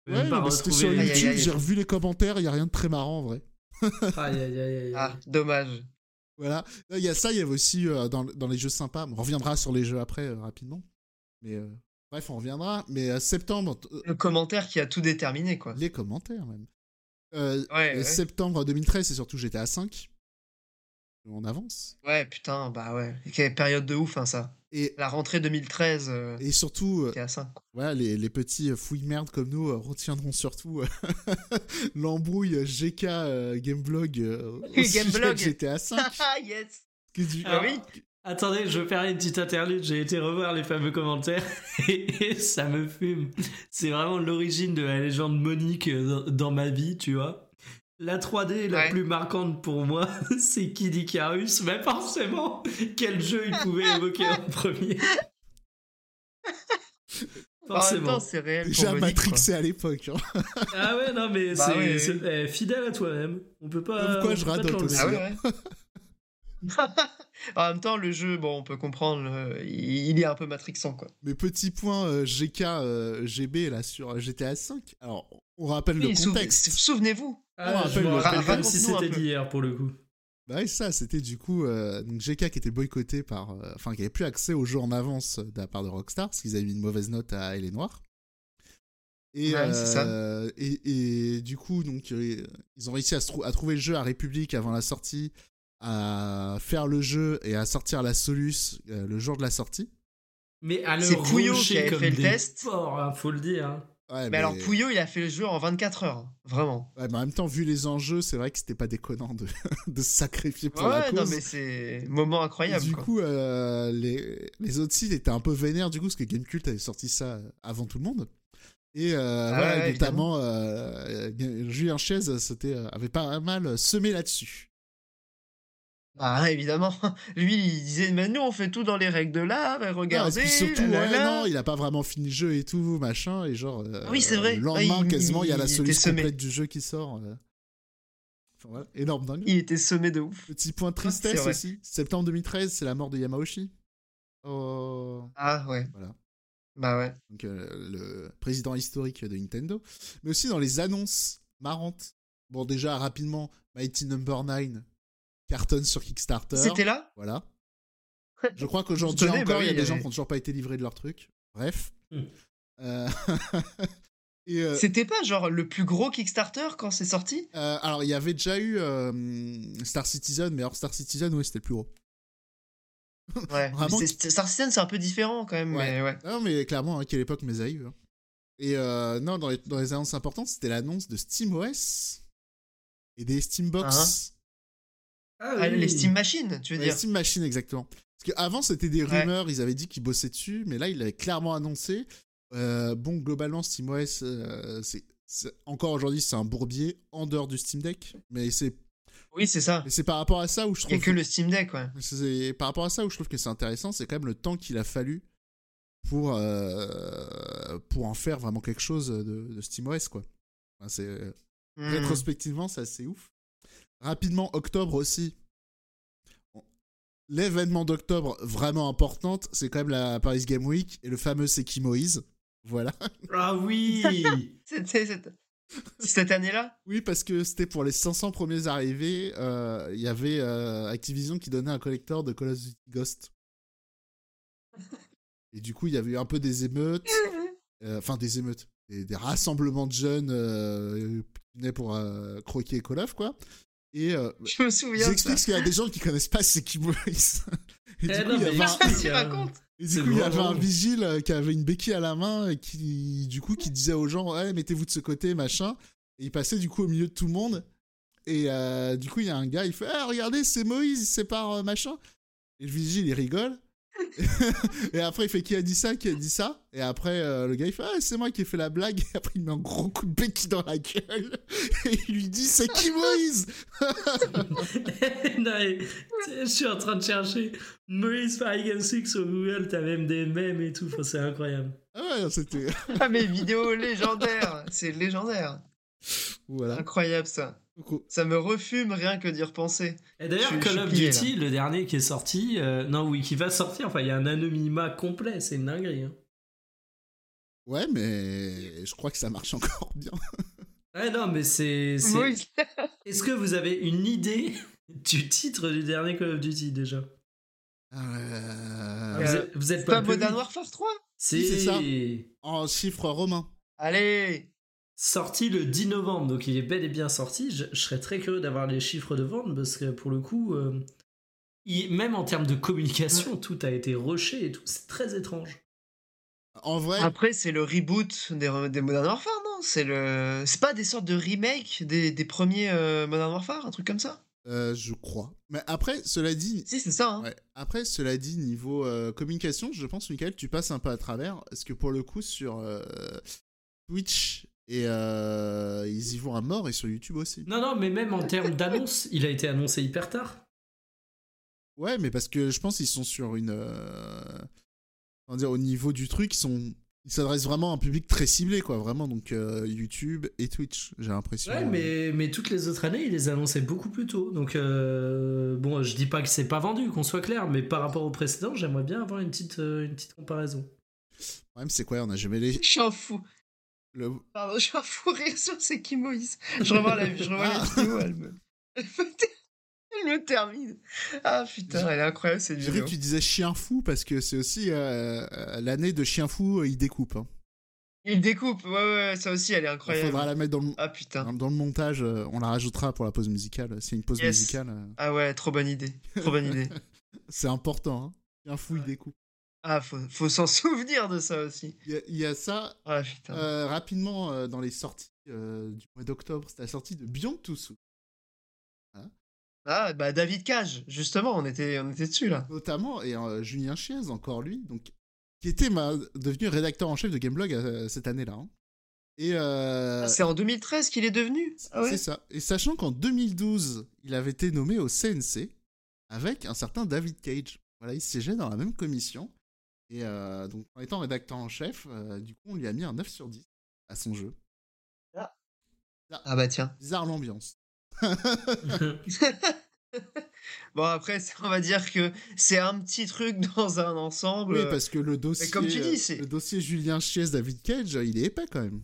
peut Ouais, même pas mais c'était retrouver sur les- Aïe, aïe, YouTube, aïe. j'ai revu les commentaires, il n'y a rien de très marrant en vrai. Aïe, aïe, aïe, aïe. Ah, dommage. Voilà. Là, Il y a ça, il y avait aussi euh, dans, dans les jeux sympas. On reviendra sur les jeux après euh, rapidement. Mais euh, bref, on reviendra. Mais euh, septembre, Le commentaire qui a tout déterminé, quoi. les commentaires même. Euh, Ouais, euh, ouais. Septembre 2013, c'est surtout GTA 5. On avance. Ouais, putain, bah ouais. Quelle période de ouf, hein, ça. Et, La rentrée 2013, euh, et surtout, euh, à 5. voilà, les, les petits euh, fouilles merde comme nous euh, retiendront surtout euh, l'embrouille GK euh, Gameblog euh, Gameblog. GTA 5. Ah, yes que du- Ah oui. Attendez, je vais faire une petite interlude. J'ai été revoir les fameux commentaires et, et ça me fume. C'est vraiment l'origine de la légende Monique dans, dans ma vie, tu vois. La 3D la Ouais. plus marquante pour moi, c'est Kid Icarus. Mais forcément, quel jeu il pouvait évoquer en premier En même Forcément. temps, c'est réel. Déjà matrixé à l'époque. hein. Ah ouais, non, mais Bah c'est ouais, c'est- eh, fidèle à toi-même. On peut pas. Comme quoi, on je radote aussi. Ah ouais, ouais. en même temps, le jeu, bon, on peut comprendre, euh, il est un peu matrixant, quoi. Mais petit point euh, GK euh, GB là sur GTA 5. Alors, on rappelle Oui, le sou- contexte. Souvenez-vous. Ah, je me le- rappelle comme si c'était d'hier pour le coup. Bah ouais, ça, c'était du coup euh, donc GK qui était boycotté par, euh, enfin qui avait plus accès au jeu en avance de la part de Rockstar parce qu'ils avaient mis une mauvaise note à Elle est Noire. Et, Ouais, c'est ça. euh, et, et du coup, donc euh, ils ont réussi à, se trou- à trouver le jeu à République avant la sortie, à faire le jeu et à sortir la Solus euh, le jour de la sortie. Mais à le avait comme fait le des test. porcs, hein, faut le dire. Ouais, Mais alors Pouillot, il a fait le jeu en 24 heures, hein, vraiment. ouais, mais en même temps, vu les enjeux, c'est vrai que c'était pas déconnant de, de se sacrifier pour la Ouais, cause. non mais c'est moment incroyable. du quoi. coup, euh, les, les autres sites étaient un peu vénères du coup, parce que Gamecult avait sorti ça avant tout le monde. Et euh, Ah voilà, notamment, euh, Julien Chaise avait pas mal semé là-dessus. Ah évidemment. Lui, il disait mais nous on fait tout dans les règles de l'art. Ah, Regardez. puis surtout, là, là, non, il a pas vraiment fini le jeu et tout, machin, et genre, euh, Oui, c'est vrai. le lendemain, Ah, il- quasiment, il y a la solution complète du jeu qui sort. euh. Enfin, voilà, énorme dingue. Il était semé de ouf. Petit point de c'est tristesse aussi. Septembre 2013, c'est la mort de Yamauchi. Oh. Ah ouais. Voilà. Bah ouais. donc euh, le président historique de Nintendo, mais aussi dans les annonces marrantes. Bon, déjà, rapidement, Mighty Number 9 cartonne sur Kickstarter. C'était là? Voilà. Je crois qu'aujourd'hui encore, bah il y a des gens qui n'ont toujours pas été livrés de leur truc. Bref. Hmm. Euh, euh, C'était pas genre le plus gros Kickstarter quand c'est sorti? Euh, alors, il y avait déjà eu euh, Star Citizen, mais hors Star Citizen, oui, c'était le plus gros. Ouais. Vraiment Mais c'est- Star Citizen, c'est un peu différent quand même. Ouais. Mais ouais. Non, mais clairement, à quelle époque mes a eu. hein. Et euh, non, dans les, dans les annonces importantes, c'était l'annonce de SteamOS et des Steambox. Ah, Ah, oui. Les Steam Machines, tu veux Les dire Steam Machine, exactement. Parce qu'avant, c'était des Ouais. rumeurs, ils avaient dit qu'ils bossaient dessus, mais là, il avait clairement annoncé. Euh, bon, globalement, SteamOS, euh, c'est c'est- encore aujourd'hui, c'est un bourbier en dehors du Steam Deck, mais c'est Oui, c'est ça. mais c'est par rapport à ça où je Il a trouve que le Steam Deck, ouais. c'est par rapport à ça où je trouve que c'est intéressant, c'est quand même le temps qu'il a fallu pour euh, pour en faire vraiment quelque chose de, de SteamOS quoi. Enfin, c'est Hmm. rétrospectivement c'est assez ouf. Rapidement octobre aussi. L'événement d'octobre vraiment importante, c'est quand même la Paris Game Week et le fameux Seki Moïse. Voilà. Ah oui C'était cette... cette année-là? Oui, parce que c'était pour les 500 premiers arrivés. euh, Il y avait euh, Activision qui donnait un collector de Call of Duty Ghost. Et du coup, il y avait eu un peu des émeutes. euh, Enfin, des émeutes. Des, des rassemblements de jeunes euh, qui venaient pour euh, croquer Call of, quoi. Et euh, Je me souviens j'explique parce qu'il y a des gens qui connaissent pas c'est qui Moïse. Et du coup, non, il y mais avait un- explique, Tu racontes et C'est du coup, il y avait vraiment- un vigile euh, qui avait une béquille à la main et qui, du coup, qui disait aux gens, mettez-vous de ce côté, machin. Et il passait du coup au milieu de tout le monde. Et euh, du coup, il y a un gars, il fait, ah, regardez, c'est Moïse, il sépare euh, machin. Et le vigile, il rigole. Et après, il fait, qui a dit ça, qui a dit ça? Et après, euh, le gars, il fait, ah, c'est moi qui ai fait la blague. Et après, il met un gros coup de béquille dans la gueule. Et il lui dit, c'est qui Moïse? Non, mais, je suis en train de chercher Moïse Farigan 6 sur Google, t'as même des mèmes et tout, Enfin, c'est incroyable. Ah ouais, c'était. Ah, mes vidéos légendaires C'est légendaire voilà. Incroyable ça. Ça me refume rien que d'y repenser. Et d'ailleurs, Call of Duty, le dernier qui est sorti, euh, non, oui, qui va sortir, enfin, il y a un anonymat complet, c'est une dinguerie. hein. Ouais, mais je crois que ça marche encore bien. Ouais, non, mais c'est. Oui. Est-ce que vous avez une idée du titre du dernier Call of Duty déjà? Euh, Ah, vous, êtes, vous êtes C'est pas Modern. Warfare 3 C'est c'est ça. En chiffres romains. Allez sorti le 10 novembre, donc il est bel et bien sorti. Je, je serais très curieux d'avoir les chiffres de vente parce que pour le coup, euh, il- même en termes de communication, tout a été rushé et tout. C'est très étrange. En vrai, Après, c'est le reboot des, des Modern Warfare, non? C'est le... C'est pas des sortes de remake des, des premiers euh, Modern Warfare, un truc comme ça? Euh, je crois. Mais après, cela dit, Si, c'est ça, hein. ouais, après, cela dit, niveau euh, communication, je pense, Michael, tu passes un peu à travers. Parce que pour le coup, sur euh, Twitch, et euh, ils y vont à mort, et sur YouTube aussi. Non, non, mais même en termes d'annonce, il a été annoncé hyper tard. Ouais, mais parce que je pense qu'ils sont sur une. euh, comment dire, au niveau du truc, ils sont. Ils s'adressent vraiment à un public très ciblé, quoi, vraiment. Donc, euh, YouTube et Twitch, j'ai l'impression. Ouais, mais, mais toutes les autres années, il les annonçait beaucoup plus tôt. Donc, euh, bon, je dis pas que c'est pas vendu, qu'on soit clair, mais par rapport au précédent, j'aimerais bien avoir une petite, euh, une petite comparaison. Le problème, c'est quoi On a jamais les. Je suis fou. Le- Pardon, je suis un fou rire sur c'est qui Moïse. Je revois la, je revois la Ah. vidéo, elle me... elle me termine. Ah putain, elle est incroyable cette J'ai cru vidéo. que tu disais chien fou parce que c'est aussi euh, euh, l'année de chien fou, euh, il découpe. hein. Il découpe, ouais, ouais, ça aussi, elle est Il incroyable. faudra la mettre dans le, Ah putain. dans, dans le montage, on la rajoutera pour la pause musicale. C'est une pause Yes. musicale, Ah ouais, trop bonne idée. Trop bonne idée. c'est important. Hein. Chien fou, il découpe. Ah, faut, faut s'en souvenir de ça aussi. Il y a- il y, a ça. Ah putain. Euh, rapidement, euh, dans les sorties euh, du mois d'octobre, c'était la sortie de Beyond Two Souls, Ah, bah David Cage, justement, on était, on était dessus là. notamment, et Julien Chiez, encore lui, donc, qui était ma, devenu rédacteur en chef de Gameblog cette année-là. hein. Et Ah, C'est en 2013 qu'il est devenu? Ah ouais c'est ça. Et sachant qu'en 2012, il avait été nommé au CNC avec un certain David Cage. Voilà, il siégeait dans la même commission. Et euh, donc, en étant rédacteur en chef, euh, du coup, on lui a mis un 9 sur 10 à son jeu. Ah bah tiens. Bizarre l'ambiance. bon après, c'est- on va dire que c'est un petit truc dans un ensemble. Oui, parce que le dossier, comme tu dis, euh, le dossier Julien Chies, David Cage, il est épais quand même.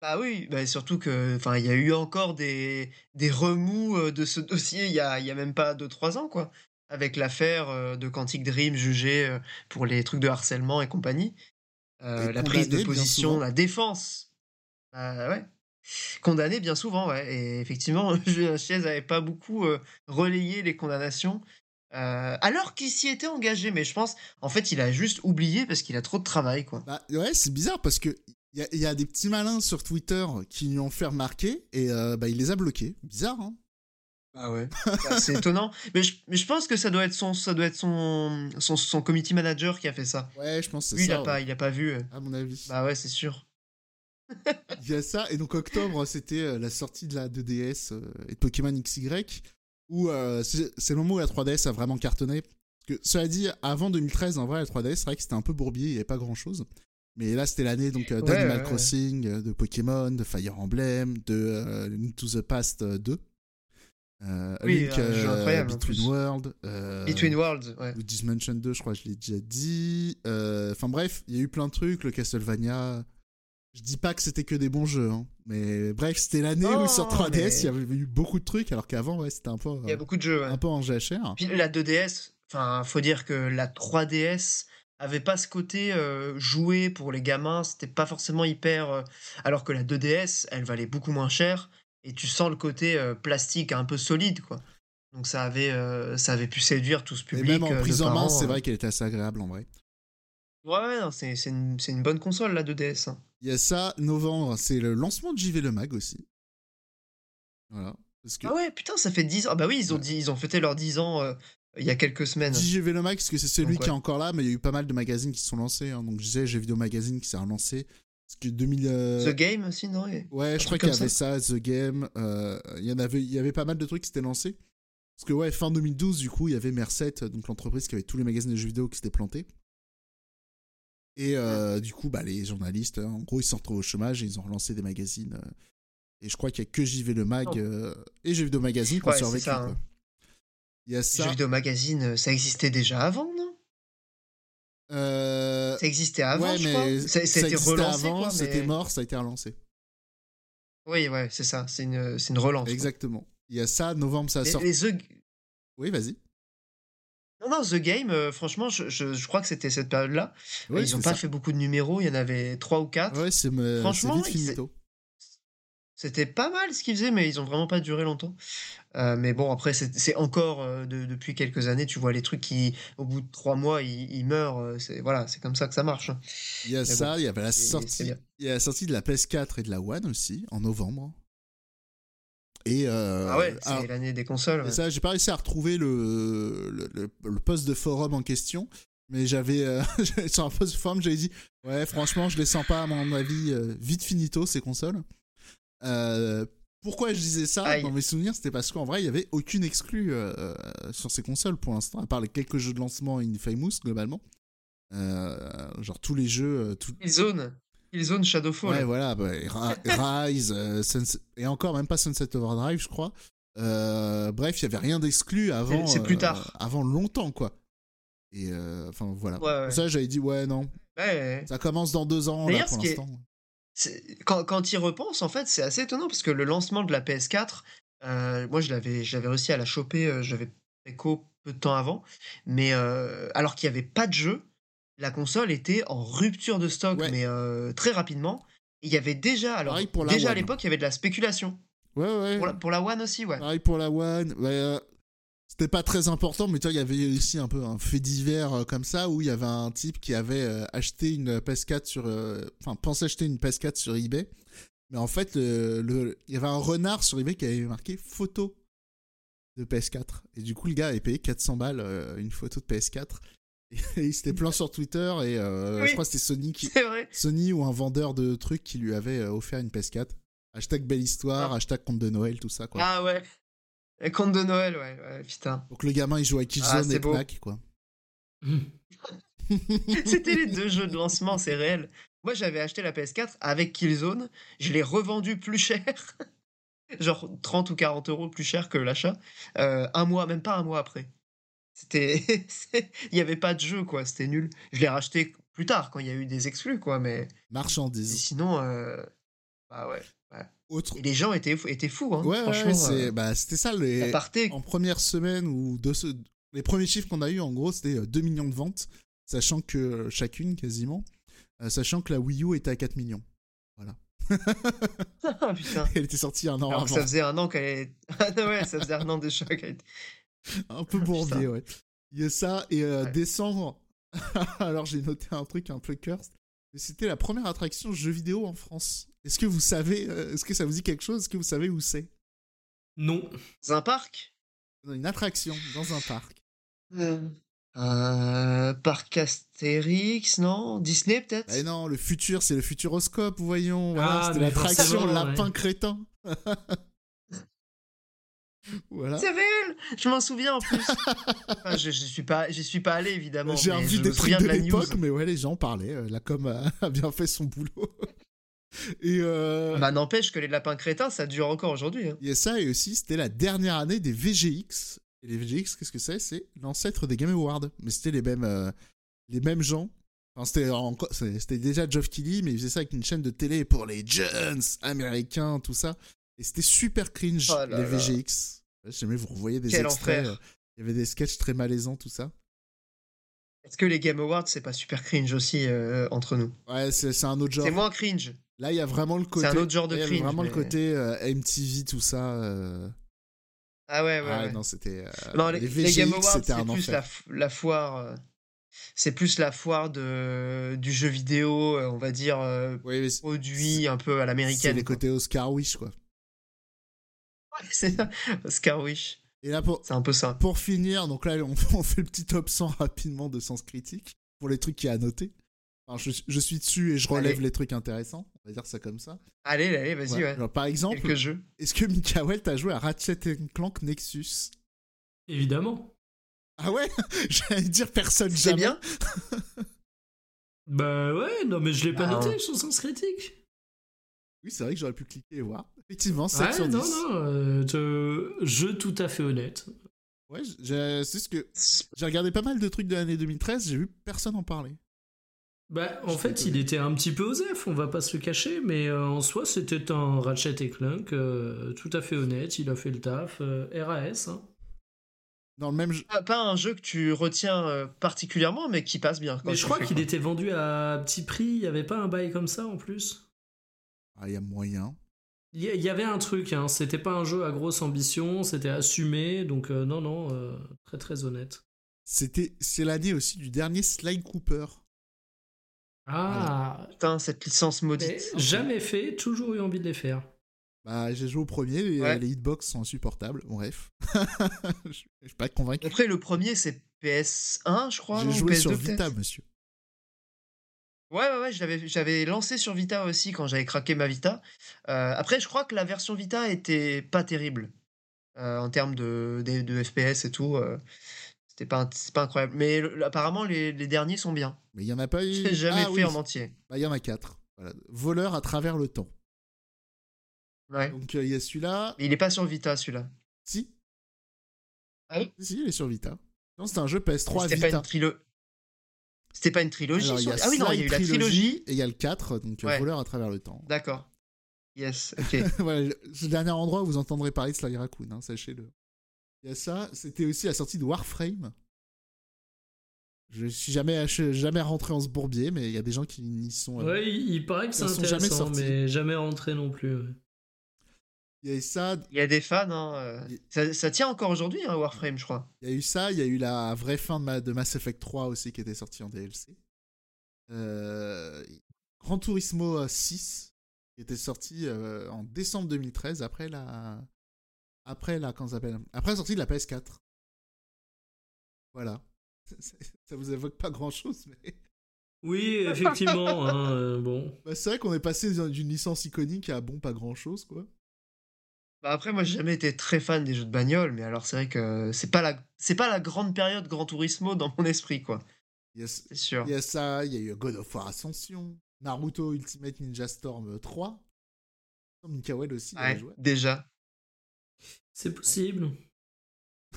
Bah oui, bah surtout que, enfin, il y a eu encore des, des remous de ce dossier il y a, il y a même pas 2-3 ans, quoi. Avec l'affaire euh, de Quantic Dream jugé euh, pour les trucs de harcèlement et compagnie. Euh, Et la prise de position, la défense. Bah ouais. Condamné bien souvent, ouais. Et effectivement, Julien Chiez n'avait pas beaucoup euh, relayé les condamnations. euh, alors qu'il s'y était engagé, mais je pense, en fait, il a juste oublié parce qu'il a trop de travail, quoi. Bah, ouais, c'est bizarre parce que il y, a- il y a des petits malins sur Twitter qui lui ont fait remarquer et euh, bah, il les a bloqués. Bizarre, hein Ah ouais. c'est étonnant. Mais je, mais je pense que ça doit être son, ça doit être son, son, son committee manager qui a fait ça. Ouais, je pense que Lui, c'est il ça. a pas, il a pas vu. euh. À mon avis. Bah ouais, c'est sûr. Il y a ça. Et donc, octobre, c'était euh, la sortie de la 2DS euh, et de Pokémon XY où euh, c'est le moment où la 3DS a vraiment cartonné. Parce que, cela dit, avant 2013, en vrai, la 3DS, c'est vrai que c'était un peu bourbier, il n'y avait pas grand chose. Mais là, c'était l'année donc d'Animal ouais, ouais. Crossing, de Pokémon, de Fire Emblem, de euh, Link to the Past euh, 2. Euh, Oui, Link un jeu euh, incroyable, en Between plus. World. euh, Between Worlds, ouais. Luigi's Mansion 2, je crois que je l'ai déjà dit. Euh, Enfin bref, il y a eu plein de trucs, le Castlevania. Je dis pas que c'était que des bons jeux, hein, mais bref, c'était l'année où sur 3DS mais- il y avait eu beaucoup de trucs, alors qu'avant, ouais, c'était un peu, Il y a beaucoup de jeux, ouais. un peu en jachère. Puis la 2DS, enfin, faut dire que la 3DS avait pas ce côté euh, jouer pour les gamins, c'était pas forcément hyper. euh, alors que la 2DS, elle valait beaucoup moins cher et tu sens le côté euh, plastique un peu solide, quoi. Donc ça avait, euh, ça avait pu séduire tout ce Et public. même en prise en main, c'est euh. vrai qu'elle était assez agréable en vrai. Ouais, c'est c'est une, c'est une bonne console, la 2DS. hein. Il y a ça, novembre, c'est le lancement de JV Le Mag aussi. Voilà. Parce que Ah ouais, putain, ça fait 10 ans. Ah bah oui, ils ont, Ouais. dit, ils ont fêté leurs 10 ans euh, il y a quelques semaines. JV Le Mag, parce que c'est celui Donc, qui est encore là, mais il y a eu pas mal de magazines qui se sont lancés. hein. Donc je disais, Vidéo Magazine qui s'est relancé. Parce que 2000. euh, The Game aussi, non Ouais, je crois qu'il y avait ça, The Game. euh, Il y en avait, il y avait pas mal de trucs qui s'étaient lancés. Parce que ouais, fin 2012, du coup, il y avait Merced, donc l'entreprise qui avait tous les magazines de jeux vidéo qui s'étaient plantés. Et euh, du coup, bah, les journalistes, hein, en gros, ils se sont retrouvés au chômage et ils ont relancé des magazines. et je crois qu'il y a que JV Le Mag Oh. et Jeux vidéo magazine qui ont survécu. hein. Il y a Jeux vidéo magazine, ça existait déjà avant, non? Euh, Ça existait avant, ouais, je crois. mais Ça, ça a ça existait relancé, avant, quoi, c'était mais- mort, ça a été relancé. Oui, ouais, c'est ça. C'est une, relance. quoi. Exactement. Il y a ça, novembre, ça sort. et The... Oui, vas-y. Non, non, The Game, euh, franchement, je, je- je crois que c'était cette période-là. Ouais, ils n'ont pas ça. fait beaucoup de numéros, il y en avait trois ou quatre. Ouais, c'est me- c'est Franchement, vite finito. C'était pas mal ce qu'ils faisaient, mais ils ont vraiment pas duré longtemps. Euh, mais bon, après, c'est encore euh, de- depuis quelques années, tu vois les trucs qui, au bout de trois mois, ils, ils meurent. euh, C'est voilà, c'est comme ça que ça marche. Il y a Mais ça, il y avait la sortie, il y a la sortie de la PS4 et de la One aussi en novembre. Et euh, ah ouais, c'est l'année des consoles. ouais. ça, j'ai pas réussi à retrouver le, le, le- le post de forum en question, mais j'avais euh, sur un post de forum, j'avais dit ouais, franchement, je les sens pas à mon avis vite finito ces consoles. Euh, pourquoi je disais ça Aïe. dans mes souvenirs, c'était parce qu'en vrai, il y avait aucune exclue euh, sur ces consoles pour l'instant, à part les quelques jeux de lancement Infamous globalement. Euh, genre tous les jeux, tout- Killzone, Killzone Shadowfall. Ouais, voilà, bah, Rise, Sunset- et encore même pas Sunset Overdrive, je crois. Bref, il y avait rien d'exclu avant. C'est- plus tard. avant longtemps, quoi. Et enfin voilà. Ouais, ouais. Pour ça, j'avais dit ouais, non. Ouais. Ça commence dans deux ans là pour l'instant. Quand, quand il repense, en fait, c'est assez étonnant parce que le lancement de la PS4, euh, moi, je l'avais, j'avais réussi à la choper, euh, j'avais écho peu de temps avant, mais euh, alors qu'il n'y avait pas de jeu, la console était en rupture de stock, Ouais. mais très rapidement. Il y avait déjà, alors Pareil pour la déjà à l'époque, il y avait de la spéculation. Ouais, ouais. Pour la, pour la One aussi, ouais. Pareil pour la One. Ouais, c'était pas très important, mais toi, il y avait aussi un peu un fait divers euh, comme ça où il y avait un type qui avait euh, acheté une PS4 sur, euh, enfin, pensait acheter une PS4 sur eBay, mais en fait, le, le- il y avait un renard sur eBay qui avait marqué photo de PS4, et du coup, le gars avait payé 400 balles une photo de PS4, et il s'était plaint sur Twitter, et euh, Oui. je crois que c'était Sony qui. Sony ou un vendeur de trucs qui lui avait offert une PS4. Hashtag belle histoire, Ah. hashtag conte de Noël, tout ça, quoi. Ah ouais. Les contes de Noël, ouais, ouais, putain. Donc le gamin, il joue à Ah, Killzone c'est et. Knack, quoi. C'était les deux jeux de lancement, c'est réel. Moi, j'avais acheté la PS4 avec Killzone. Je l'ai revendu plus cher. Genre 30 ou 40 euros plus cher que l'achat. Euh, un mois, même pas un mois après. C'était. Il n'y avait pas de jeu, quoi. C'était nul. Je l'ai racheté plus tard, quand il y a eu des exclus, quoi. Mais, Marchandise. sinon. euh, Bah ouais. Autre. Et les gens étaient, étaient fous, hein. Ouais, Franchement, ouais, c'est, euh, bah, c'était ça. Les... partait. En première semaine ou deux, les premiers chiffres qu'on a eu, en gros, c'était euh, 2 millions de ventes, sachant que euh, chacune quasiment, euh, sachant que la Wii U était à 4 millions. Ah, putain. Elle était sortie un an Alors avant. ça faisait un an qu'elle est. Ah ouais, ça faisait un an déjà qu'elle était. Un peu bourbier, ouais. Il y a ça, et euh, Ouais. décembre. Alors j'ai noté un truc un peu cursed. mais C'était la première attraction jeu vidéo en France. Est-ce que vous savez, euh, est-ce que ça vous dit quelque chose? Est-ce que vous savez où c'est? Non. Dans un parc? Une attraction dans un parc. Euh, parc Astérix, non? Disney peut-être? Eh non, le futur, c'est le futuroscope, voyons. Voilà, Ah, c'était l'attraction lapin ouais. crétin. voilà. C'est réel Je m'en souviens en plus. Enfin, je, je suis pas, j'y suis pas allé évidemment. J'ai je des souviens de l'époque, mais ouais, les gens parlaient. euh, La com a, a bien fait son boulot. Et euh, Bah n'empêche que les lapins crétins, ça dure encore aujourd'hui. hein. il y a ça, et aussi, c'était la dernière année des VGX. Et les VGX, qu'est-ce que c'est? C'est l'ancêtre des Game Awards. Mais c'était les mêmes, euh, les mêmes gens. Enfin, c'était, déjà Geoff Keighley, mais il faisait ça avec une chaîne de télé pour les jeunes américains, tout ça. Et c'était super cringe, Oh les. VGX. Jamais, vous revoyez des Quel extraits. enfer. euh, Il y avait des sketchs très malaisants, tout ça. Est-ce que les Game Awards c'est pas super cringe aussi euh, entre nous? Ouais, c'est, c'est un autre genre. C'est moins cringe. Là, il y a vraiment le côté. un autre genre de il y a cringe, vraiment le côté euh, MTV, tout ça. euh, Ah ouais, ouais. ah, ouais. non, c'était. euh, Non, les, les les Game Awards, c'était c'est un plus la, foire. c'est plus la foire de, du jeu vidéo, on va dire, Oui, c'est- produit un peu à c'est l'américaine. les quoi. côtés Oscar Wish, quoi. Ouais, c'est ça. Oscar Wish. Et là, pour, C'est un peu ça. pour finir, donc là, on, on fait le petit top 100 rapidement de sens critique pour les trucs qu'il y a à noter. Enfin, je, je suis dessus et je relève Allez. les trucs intéressants. On va dire ça comme ça. Allez, allez, vas-y, Ouais. ouais. Alors, par exemple, est-ce que Mikael, t'as joué à Ratchet Clank Nexus? Évidemment. Ah ouais? J'allais dire personne C'est jamais. bien Bah ouais, non mais je l'ai pas Ah, noté ouais. sur Sens Critique. Oui, c'est vrai que j'aurais pu cliquer et voir. Effectivement, 7 Ouais, sur 10. non, non, euh, te- jeu tout à fait honnête. Ouais, c'est ce que j'ai regardé pas mal de trucs de l'année 2013, j'ai vu personne en parler. Bah, en fait, il était un petit peu osef, on va pas se le cacher, mais euh, en soi, c'était un Ratchet et Clank euh, tout à fait honnête, il a fait le taf, euh, RAS. hein. Dans le même jeu. Pas- Pas un jeu que tu retiens particulièrement, mais qui passe bien. quand Mais je crois qu'il était vendu à petit prix, il y avait pas un bail comme ça en plus. Ah, il y a moyen. Il y, avait un truc, hein, c'était pas un jeu à grosse ambition, c'était assumé, donc euh, non, non, euh, très très honnête. C'était c'est l'année aussi du dernier Sly Cooper. Ah, Putain, cette licence mais maudite. jamais fait, toujours eu envie de les faire. Bah, j'ai joué au premier, les, Ouais. les hitbox sont insupportables. Bref. je suis pas convaincu. Après, le premier, c'est PS1, je crois. J'ai ou joué PS2, sur Vita, monsieur. Ouais, ouais, ouais, je l'avais- j'avais lancé sur Vita aussi quand j'avais craqué ma Vita. Euh, après, je crois que la version Vita était pas terrible euh, en termes de, de, de FPS et tout. euh, c'était pas, c'est pas incroyable. Mais le- apparemment, les, les derniers sont bien. Mais il y en a pas eu. J'ai jamais Ah, fait oui. en entier. Bah, il y en a quatre. Voilà. Voleur à travers le temps. Ouais. Donc, euh, il y a celui-là. Mais il est pas sur Vita, celui-là. Si. Ah oui Si, si, il est sur Vita. Non, c'est un jeu PS3 C'était pas Vita. une trilo- C'était pas une trilogie Alors, sur- Ah oui, non, il y a eu la trilogie. Et il y a le 4, donc euh, Ouais. Voleur à travers le temps. D'accord. Yes, ok. voilà, le dernier endroit où vous entendrez parler de Sly Raccoon, hein, sachez-le. Il y a ça, c'était aussi la sortie de Warframe. Je suis jamais, je suis jamais rentré en ce bourbier, mais il y a des gens qui y sont. euh, Ouais, il, il paraît que c'est jamais intéressant, sortis. mais jamais rentré non plus. ouais. Il y a eu ça, Il y a des fans, hein, euh, ça, ça tient encore aujourd'hui, hein, Warframe, je crois. il y a eu ça, il y a eu la vraie fin de, Ma- de Mass Effect 3 aussi qui était sortie en DLC. Euh, Gran Turismo 6 qui était sorti euh, en décembre 2013 après la après la ça s'appelle après la sortie de la PS4. Voilà. Ça vous évoque pas grand chose, mais Oui, effectivement. hein, euh, bon. Bah, c'est vrai qu'on est passé d'une licence iconique à bon pas grand chose quoi. Bah après, moi, j'ai jamais été très fan des jeux de bagnole, mais alors c'est vrai que c'est pas la, c'est pas la grande période Gran Turismo dans mon esprit, quoi. Il y a, C'est sûr. il y a ça, il y a eu God of War Ascension, Naruto Ultimate Ninja Storm 3. Mikael aussi, Ouais, déjà. C'est possible.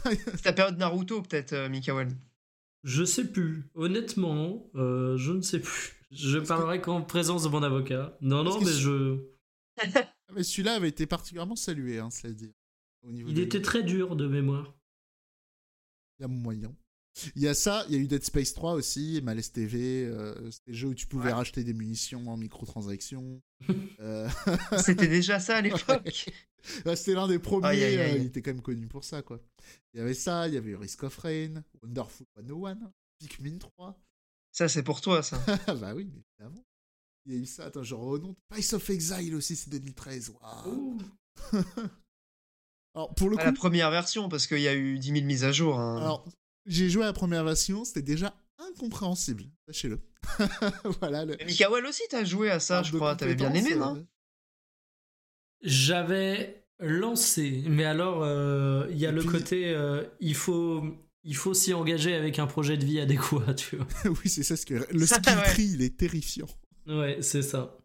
C'est la période Naruto, peut-être, euh, Mikael. Je sais plus. Honnêtement, euh, je ne sais plus. Je parlerai qu'en présence de mon avocat. Non, non, Parce mais je. Ah, mais celui-là avait été particulièrement salué, hein, cela dit. Au niveau Il était très dur de mémoire. Il y a moyen. Il y a ça, il y a eu Dead Space 3 aussi, Malice TV, euh, c'était des jeux où tu pouvais Ouais. racheter des munitions en microtransactions. euh, C'était déjà ça à l'époque. ouais, c'était l'un des premiers, Aïe, aïe, aïe. euh, il était quand même connu pour ça, quoi. Il y avait ça, il y avait Risk of Rain, Wonderful 101, Pikmin 3. Ça, c'est pour toi, ça. Ah bah oui, mais évidemment. Il y a eu ça, attends, je renom. Pice of Exile aussi, c'est 2013. Waouh. Ouh. Alors, pour le coup, la première version, parce qu'il y a eu 10 000 mises à jour. hein. alors, j'ai joué à la première version, c'était déjà incompréhensible, sachez-le. voilà. Le... Mikael aussi, t'as joué à ça, je crois. T'avais bien aimé, euh, non J'avais lancé, mais alors euh, il y a Et le puis- côté euh, il faut il faut s'y engager avec un projet de vie adéquat, tu vois. oui, c'est ça, ce que... le Ça, skill ouais. tree, il est terrifiant. Ouais, c'est ça.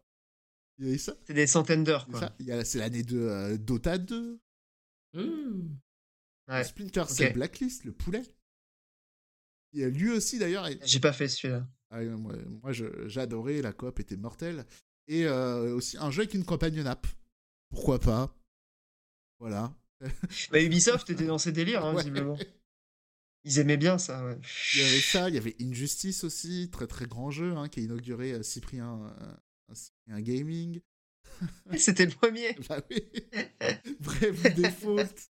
Il y a ça, C'est des centaines d'heures, c'est quoi. C'est l'année de euh, Dota 2, Hmm. Ouais. Splinter Cell Ok. Blacklist, le poulet. Euh, lui aussi, d'ailleurs, est- J'ai pas fait celui-là. Ah, moi, adoré, la coop était mortelle. Et euh, aussi un jeu avec une campagne app. Pourquoi pas? Voilà. Bah, Ubisoft était dans ces délires, hein, Ouais. visiblement. Ils aimaient bien ça, ouais. Il y avait ça, il y avait Injustice aussi, très très grand jeu, hein, qui a inauguré euh, Cyprien, euh, Cyprien Gaming. C'était le premier. Bah oui. Bref, Default.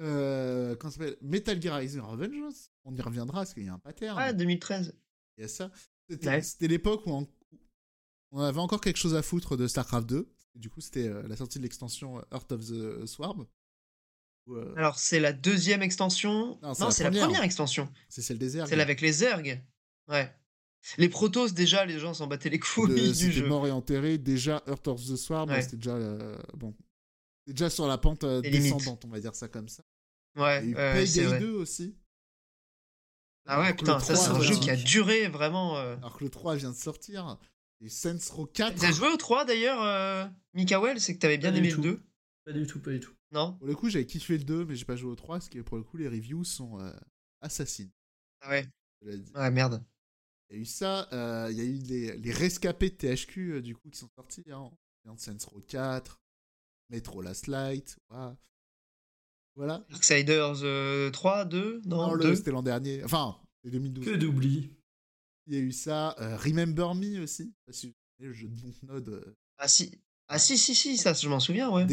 Euh, comment ça s'appelle? Metal Gear Rising Revengeance. On y reviendra parce qu'il y a un pattern. Ah, 2013. Il y a ça. C'était Ouais. l'époque où on, on avait encore quelque chose à foutre de StarCraft 2. Et du coup, c'était euh, la sortie de l'extension euh, Heart of the Swarm. Où, euh, Alors, c'est la deuxième extension. Non, c'est la première. extension. c'est celle des airs. Celle avec les Zerg. Ouais. Les Protoss, déjà, les gens s'en battaient les couilles du C'était jeu. mort et enterré. Déjà, Heart of the Swarm, Ouais. c'était déjà, euh, bon, déjà sur la pente euh, descendante, on va dire ça comme ça. Ouais, eu euh, Payday vrai. 2 aussi. Ah ouais, Alors que putain, le ça, c'est 3 un jeu vient- qui a duré vraiment. euh. Alors que le 3 vient de sortir. Et Saints Row 4. T'as joué au 3 d'ailleurs, euh, Mikael C'est que t'avais bien Pas aimé le tout. 2 Pas du tout, pas du tout. Non? Pour le coup, j'avais kiffé le 2, mais j'ai pas joué au 3 parce que pour le coup, les reviews sont euh, assassines. Ah ouais. Ouais, merde. Il y a eu ça, euh, il y a eu les, les rescapés de THQ euh, du coup qui sont sortis. Hein. Il y a Saints Row 4, Metro Last Light. Voilà. voilà. Darksiders euh, 3, 2 Non, Non, le- 2 c'était l'an dernier. Enfin, c'est 2012. Que d'oubli. Il y a eu ça. euh, Remember Me aussi. Parce que le jeu de Dontnod. Euh, Ah si. Ah si, si, si, ça, je m'en souviens, ouais.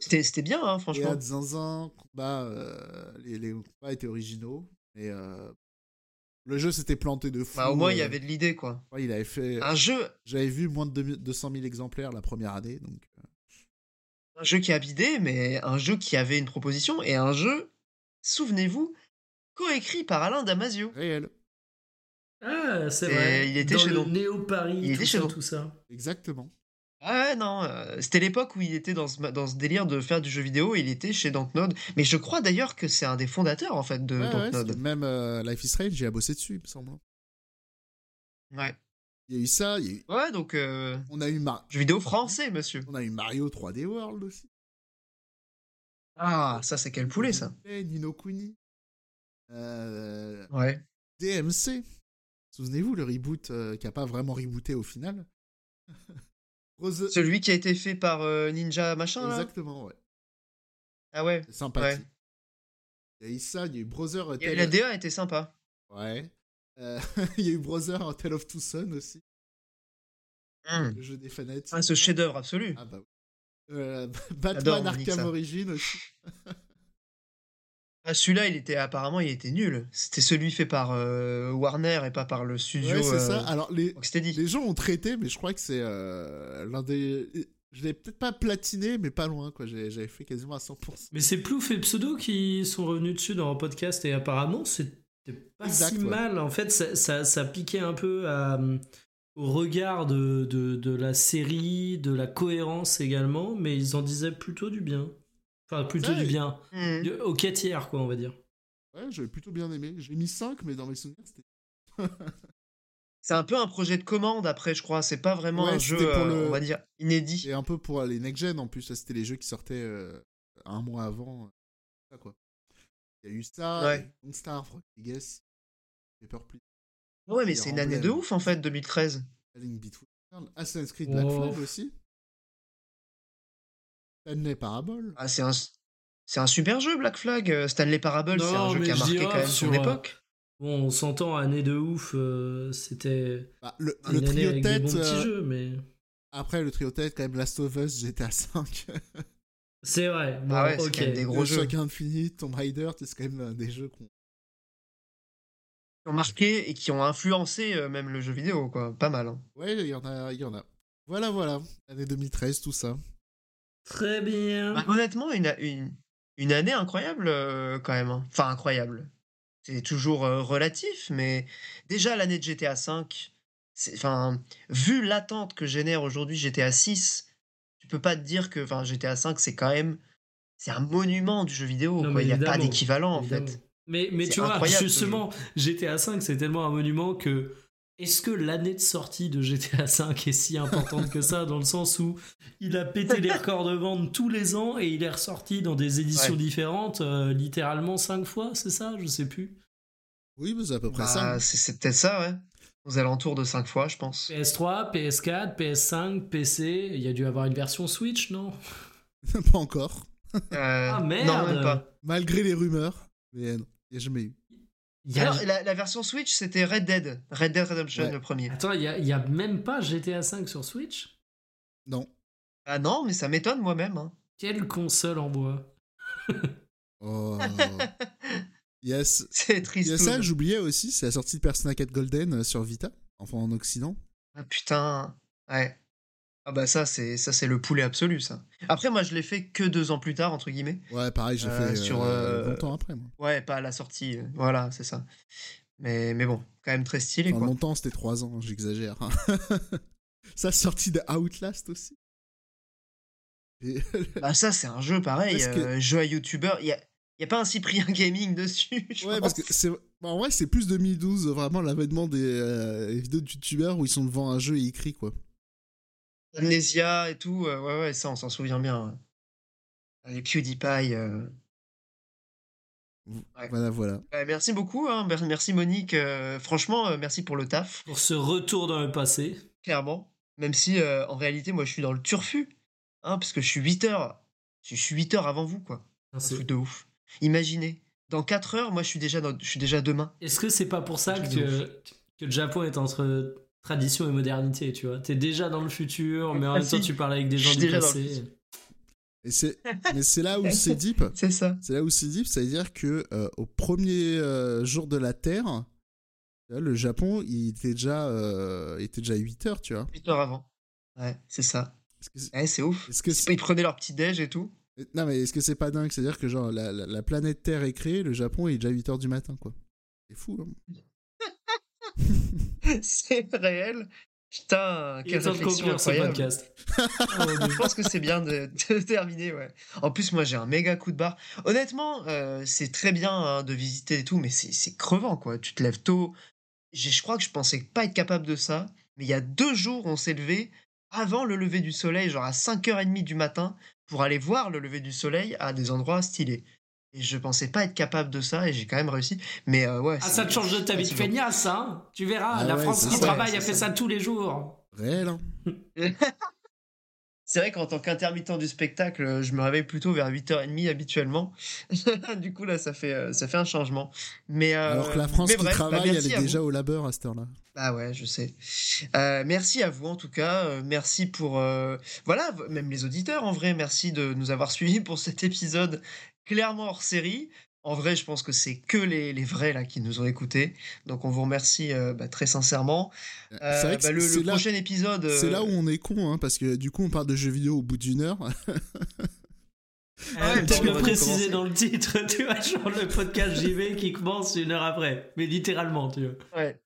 C'était c'était bien, hein, franchement. Déad Zinzin, combat. euh, les, les combats étaient originaux. Mais euh, le jeu s'était planté de fou. Bah, au moins, il y avait de l'idée, quoi. ouais, il avait fait. Un jeu, J'avais vu moins de 2000 200 000 exemplaires la première année. Donc, euh, un jeu qui a bidé, mais un jeu qui avait une proposition, et un jeu, souvenez-vous, coécrit par Alain Damasio. réel. Ah, c'est vrai. il était Dans chez le nous. Néo Paris, Il tout était chez ça, tout ça. Exactement. Ah ouais, non, euh, c'était l'époque où il était dans ce, dans ce délire de faire du jeu vidéo, et il était chez Dontnod. Mais je crois d'ailleurs que c'est un des fondateurs, en fait, de Ouais, ouais, Dontnod. c'est- même euh, Life is Strange, j'ai bossé dessus, il me semble. Ouais. Il y a eu ça, il y a eu- Ouais, donc, euh, on, a eu Mar- jeu vidéo français, monsieur. on a eu Mario 3D World aussi. Ah, ça, c'est quel poulet, ça. Nino Kuni. Euh, Ouais. DMC. Souvenez-vous, le reboot euh, qui a pas vraiment rebooté au final. Rose- Celui qui a été fait par euh, Ninja machin, là Exactement, ouais. Ah ouais. C'est sympathique. Il y a eu ça, il y a eu Brother Et La DA était sympa. Ouais. Euh, il y a eu Brother Tale of Two Sons aussi, Hmm. le jeu des fanatiques. Ah, ce chef-d'œuvre absolu. Ah bah oui. Euh, Batman Arkham. Origins aussi. Ah, celui-là, il était apparemment, il était nul. C'était celui fait par euh, Warner et pas par le studio. Ouais, c'est euh, ça. Alors, les, les gens ont traité, mais je crois que c'est euh, l'un des. Je l'ai peut-être pas platiné, mais pas loin, quoi. J'ai- J'avais fait quasiment à 100%. Mais c'est Plouf et Pseudo qui sont revenus dessus dans un podcast et apparemment c'était pas Exact, si ouais. mal. En fait, ça, ça, ça piquait un peu à, euh, au regard de, de, de la série, de la cohérence également, mais ils en disaient plutôt du bien. Enfin, plutôt du bien. Du- Au quai tiers, quoi, on va dire. Ouais, j'avais plutôt bien aimé. J'ai mis 5, mais dans mes souvenirs, c'était. C'est un peu un projet de commande après, je crois. C'est pas vraiment Ouais, un jeu, euh, le- on va dire, inédit. Et un peu pour les next-gen en plus, c'était les jeux qui sortaient euh, un mois avant. ça, quoi. Il y a eu ça, Ouais. Star, Rodriguez, Paper Please, Ouais, mais c'est une année de ouf en fait, 2013. Link Between Worlds, Assassin's Creed Black. Flag aussi. Stanley Parable. Ah, c'est un, c'est un super jeu, Black Flag. Euh, Stanley Parable, c'est un jeu qui a marqué quand même sur, son époque. Bon, on s'entend, année de ouf, euh, c'était Bah, le, une le année trio avec des tête. bons petits euh, jeux, mais... Après, le trio tête, quand même, Last of Us, GTA 5. C'est vrai, bon, Ah ouais, c'est ok. quand même des gros jeux. Shock Infinite, Tomb Raider, c'est quand même des jeux qu'on. Qui ont marqué et qui ont influencé euh, même le jeu vidéo, quoi. Pas mal. hein. Ouais, il y en a, il y en a. Voilà, voilà. Année 2013, tout ça. Très bien. Bah, honnêtement, une, une, une année incroyable euh, quand même. hein. Enfin, incroyable. C'est toujours euh, relatif, mais déjà l'année de GTA V, c'est- enfin, vu l'attente que génère aujourd'hui GTA 6, tu peux pas te dire que enfin, GTA V, c'est quand même c'est un monument du jeu vidéo. Non, quoi. Il n'y a pas d'équivalent en fait. Mais, mais tu vois, justement, GTA V, c'est tellement un monument que. Est-ce que l'année de sortie de GTA V est si importante que ça, dans le sens où il a pété les records de vente tous les ans et il est ressorti dans des éditions Ouais. différentes, euh, littéralement cinq fois, c'est ça? Je sais plus. Oui, mais c'est à peu près Bah, ça. c'est c'est peut-être ça, ouais. Aux alentours de 5 fois, je pense. PS3, PS4, PS5, PC, il y a dû avoir une version Switch, non? Pas encore. Euh, Ah merde Non, même pas. Malgré les rumeurs. Mais non, il n'y a jamais eu. Il y a- Alors, la, la version Switch, c'était Red Dead. Red Dead Redemption, Ouais. le premier. Attends, il y a, il y a même pas GTA V sur Switch? Non. Ah non, mais ça m'étonne moi-même. hein. Quelle console en bois Oh. yes. C'est Il y triste. a ça, j'oubliais aussi, c'est la sortie de Persona 4 Golden euh, sur Vita, enfin en Occident. Ah putain, ouais. Ah bah ça c'est ça c'est le poulet absolu ça. Après moi je l'ai fait que deux ans plus tard entre guillemets. Ouais, pareil, j'ai Euh, fait sur, euh, euh, longtemps après, moi. Ouais pas à la sortie. Voilà c'est ça. Mais mais bon quand même très stylé Enfin, quoi. longtemps, c'était 3 ans, hein, j'exagère. ça sortie de Outlast aussi. Et- Bah ça c'est un jeu pareil, que- euh, jeu à youtubeur. Il y a y a pas un Cyprien Gaming dessus. je ouais, parce que c'est. bah, en vrai, c'est plus 2012, vraiment l'avènement des euh, vidéos de youtubeurs où ils sont devant un jeu et ils crient, quoi. Amnesia et tout. euh, ouais ouais ça on s'en souvient bien. ouais. Les PewDiePie. euh, Ouais. Voilà, voilà. merci beaucoup, hein, mer- merci Monique. euh, franchement, euh, merci pour le taf. Pour ce retour dans le passé. clairement. Même si euh, en réalité, moi, je suis dans le turfu. Hein, parce que je suis 8 heures. Je suis 8 heures avant vous, quoi. Ah, Un c'est- truc de ouf. Imaginez. Dans 4 heures, moi, je suis déjà, dans- je suis déjà demain. Est-ce que c'est pas pour ça que, que le Japon est entre tradition et modernité, tu vois? T'es déjà dans le futur, mais en Ah, même temps tu parles avec des gens du déjà dans le passé. Et c'est, mais c'est là où c'est deep. C'est ça. C'est là où c'est deep, c'est-à-dire que euh, au premier euh, jour de la Terre, vois, le Japon, il était déjà, euh, il était déjà 8 heures, tu vois. 8 heures avant. Ouais, c'est ça. Est-ce que c'est- Ouais, c'est ouf. est-ce que C'est- c'est- Ils prenaient leur petit déj et tout. Non mais est-ce que c'est pas dingue? C'est-à-dire que genre la, la- la planète Terre est créée, le Japon il est déjà 8 heures du matin, quoi. C'est fou. Hein c'est réel. Putain, quelle réflexion incroyable. podcast. je pense que c'est bien de, de terminer, ouais. En plus, moi, j'ai un méga coup de barre. Honnêtement, euh, c'est très bien hein, de visiter et tout, mais c'est c'est crevant, quoi. Tu te lèves tôt. J'ai- Je crois que je pensais pas être capable de ça, mais il y a deux jours, on s'est levé avant le lever du soleil, genre à 5h30 du matin, pour aller voir le lever du soleil à des endroits stylés. Et je pensais pas être capable de ça, et j'ai quand même réussi. Mais euh, ouais. Ah, ça te change de ta vie de feignasse, hein? Tu verras, Ah la ouais, France qui ça, travaille a fait ça. ça tous les jours. Réel, hein C'est vrai qu'en tant qu'intermittent du spectacle, euh, je me réveille plutôt vers 8h30 habituellement. du coup, là, ça fait, euh, ça fait un changement. Mais, euh, Alors que la France qui bref, bah, travaille, elle est déjà vous. au labeur à cette heure-là. Ah ouais, je sais. Euh, merci à vous en tout cas. Euh, merci pour euh, voilà, même les auditeurs en vrai. Merci de nous avoir suivis pour cet épisode clairement hors série. En vrai, je pense que c'est que les, les vrais là qui nous ont écoutés. Donc on vous remercie euh, bah, très sincèrement. C'est Euh, vrai que bah, le, c'est le là- prochain épisode. C'est là où on est con, hein, parce que du coup, on parle de jeux vidéo au bout d'une heure. Euh, Ouais, Peut-être bon, le on va préciser commencer. dans le titre, tu vois, genre le podcast JV qui commence une heure après. Mais littéralement, tu vois. Ouais.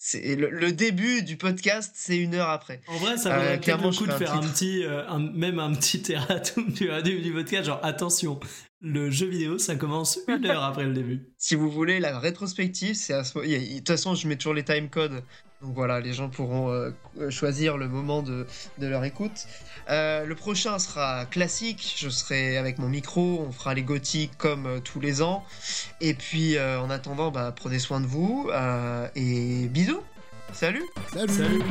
C'est le, le début du podcast, c'est une heure après. En vrai, ça Euh, vaudrait peut-être clairement, le coup de un faire un petit, euh, un- même un petit erratum tu vois, du, du podcast, genre attention, le jeu vidéo, ça commence une heure après le début. Si vous voulez la rétrospective, c'est à ce... a- De toute façon, je mets toujours les timecodes. Donc voilà, les gens pourront euh, choisir le moment de, leur écoute. Euh, le prochain sera classique. Je serai avec mon micro. On fera les gothiques comme euh, tous les ans. Et puis, euh, en attendant, bah, prenez soin de vous. euh, et bisous. Salut Salut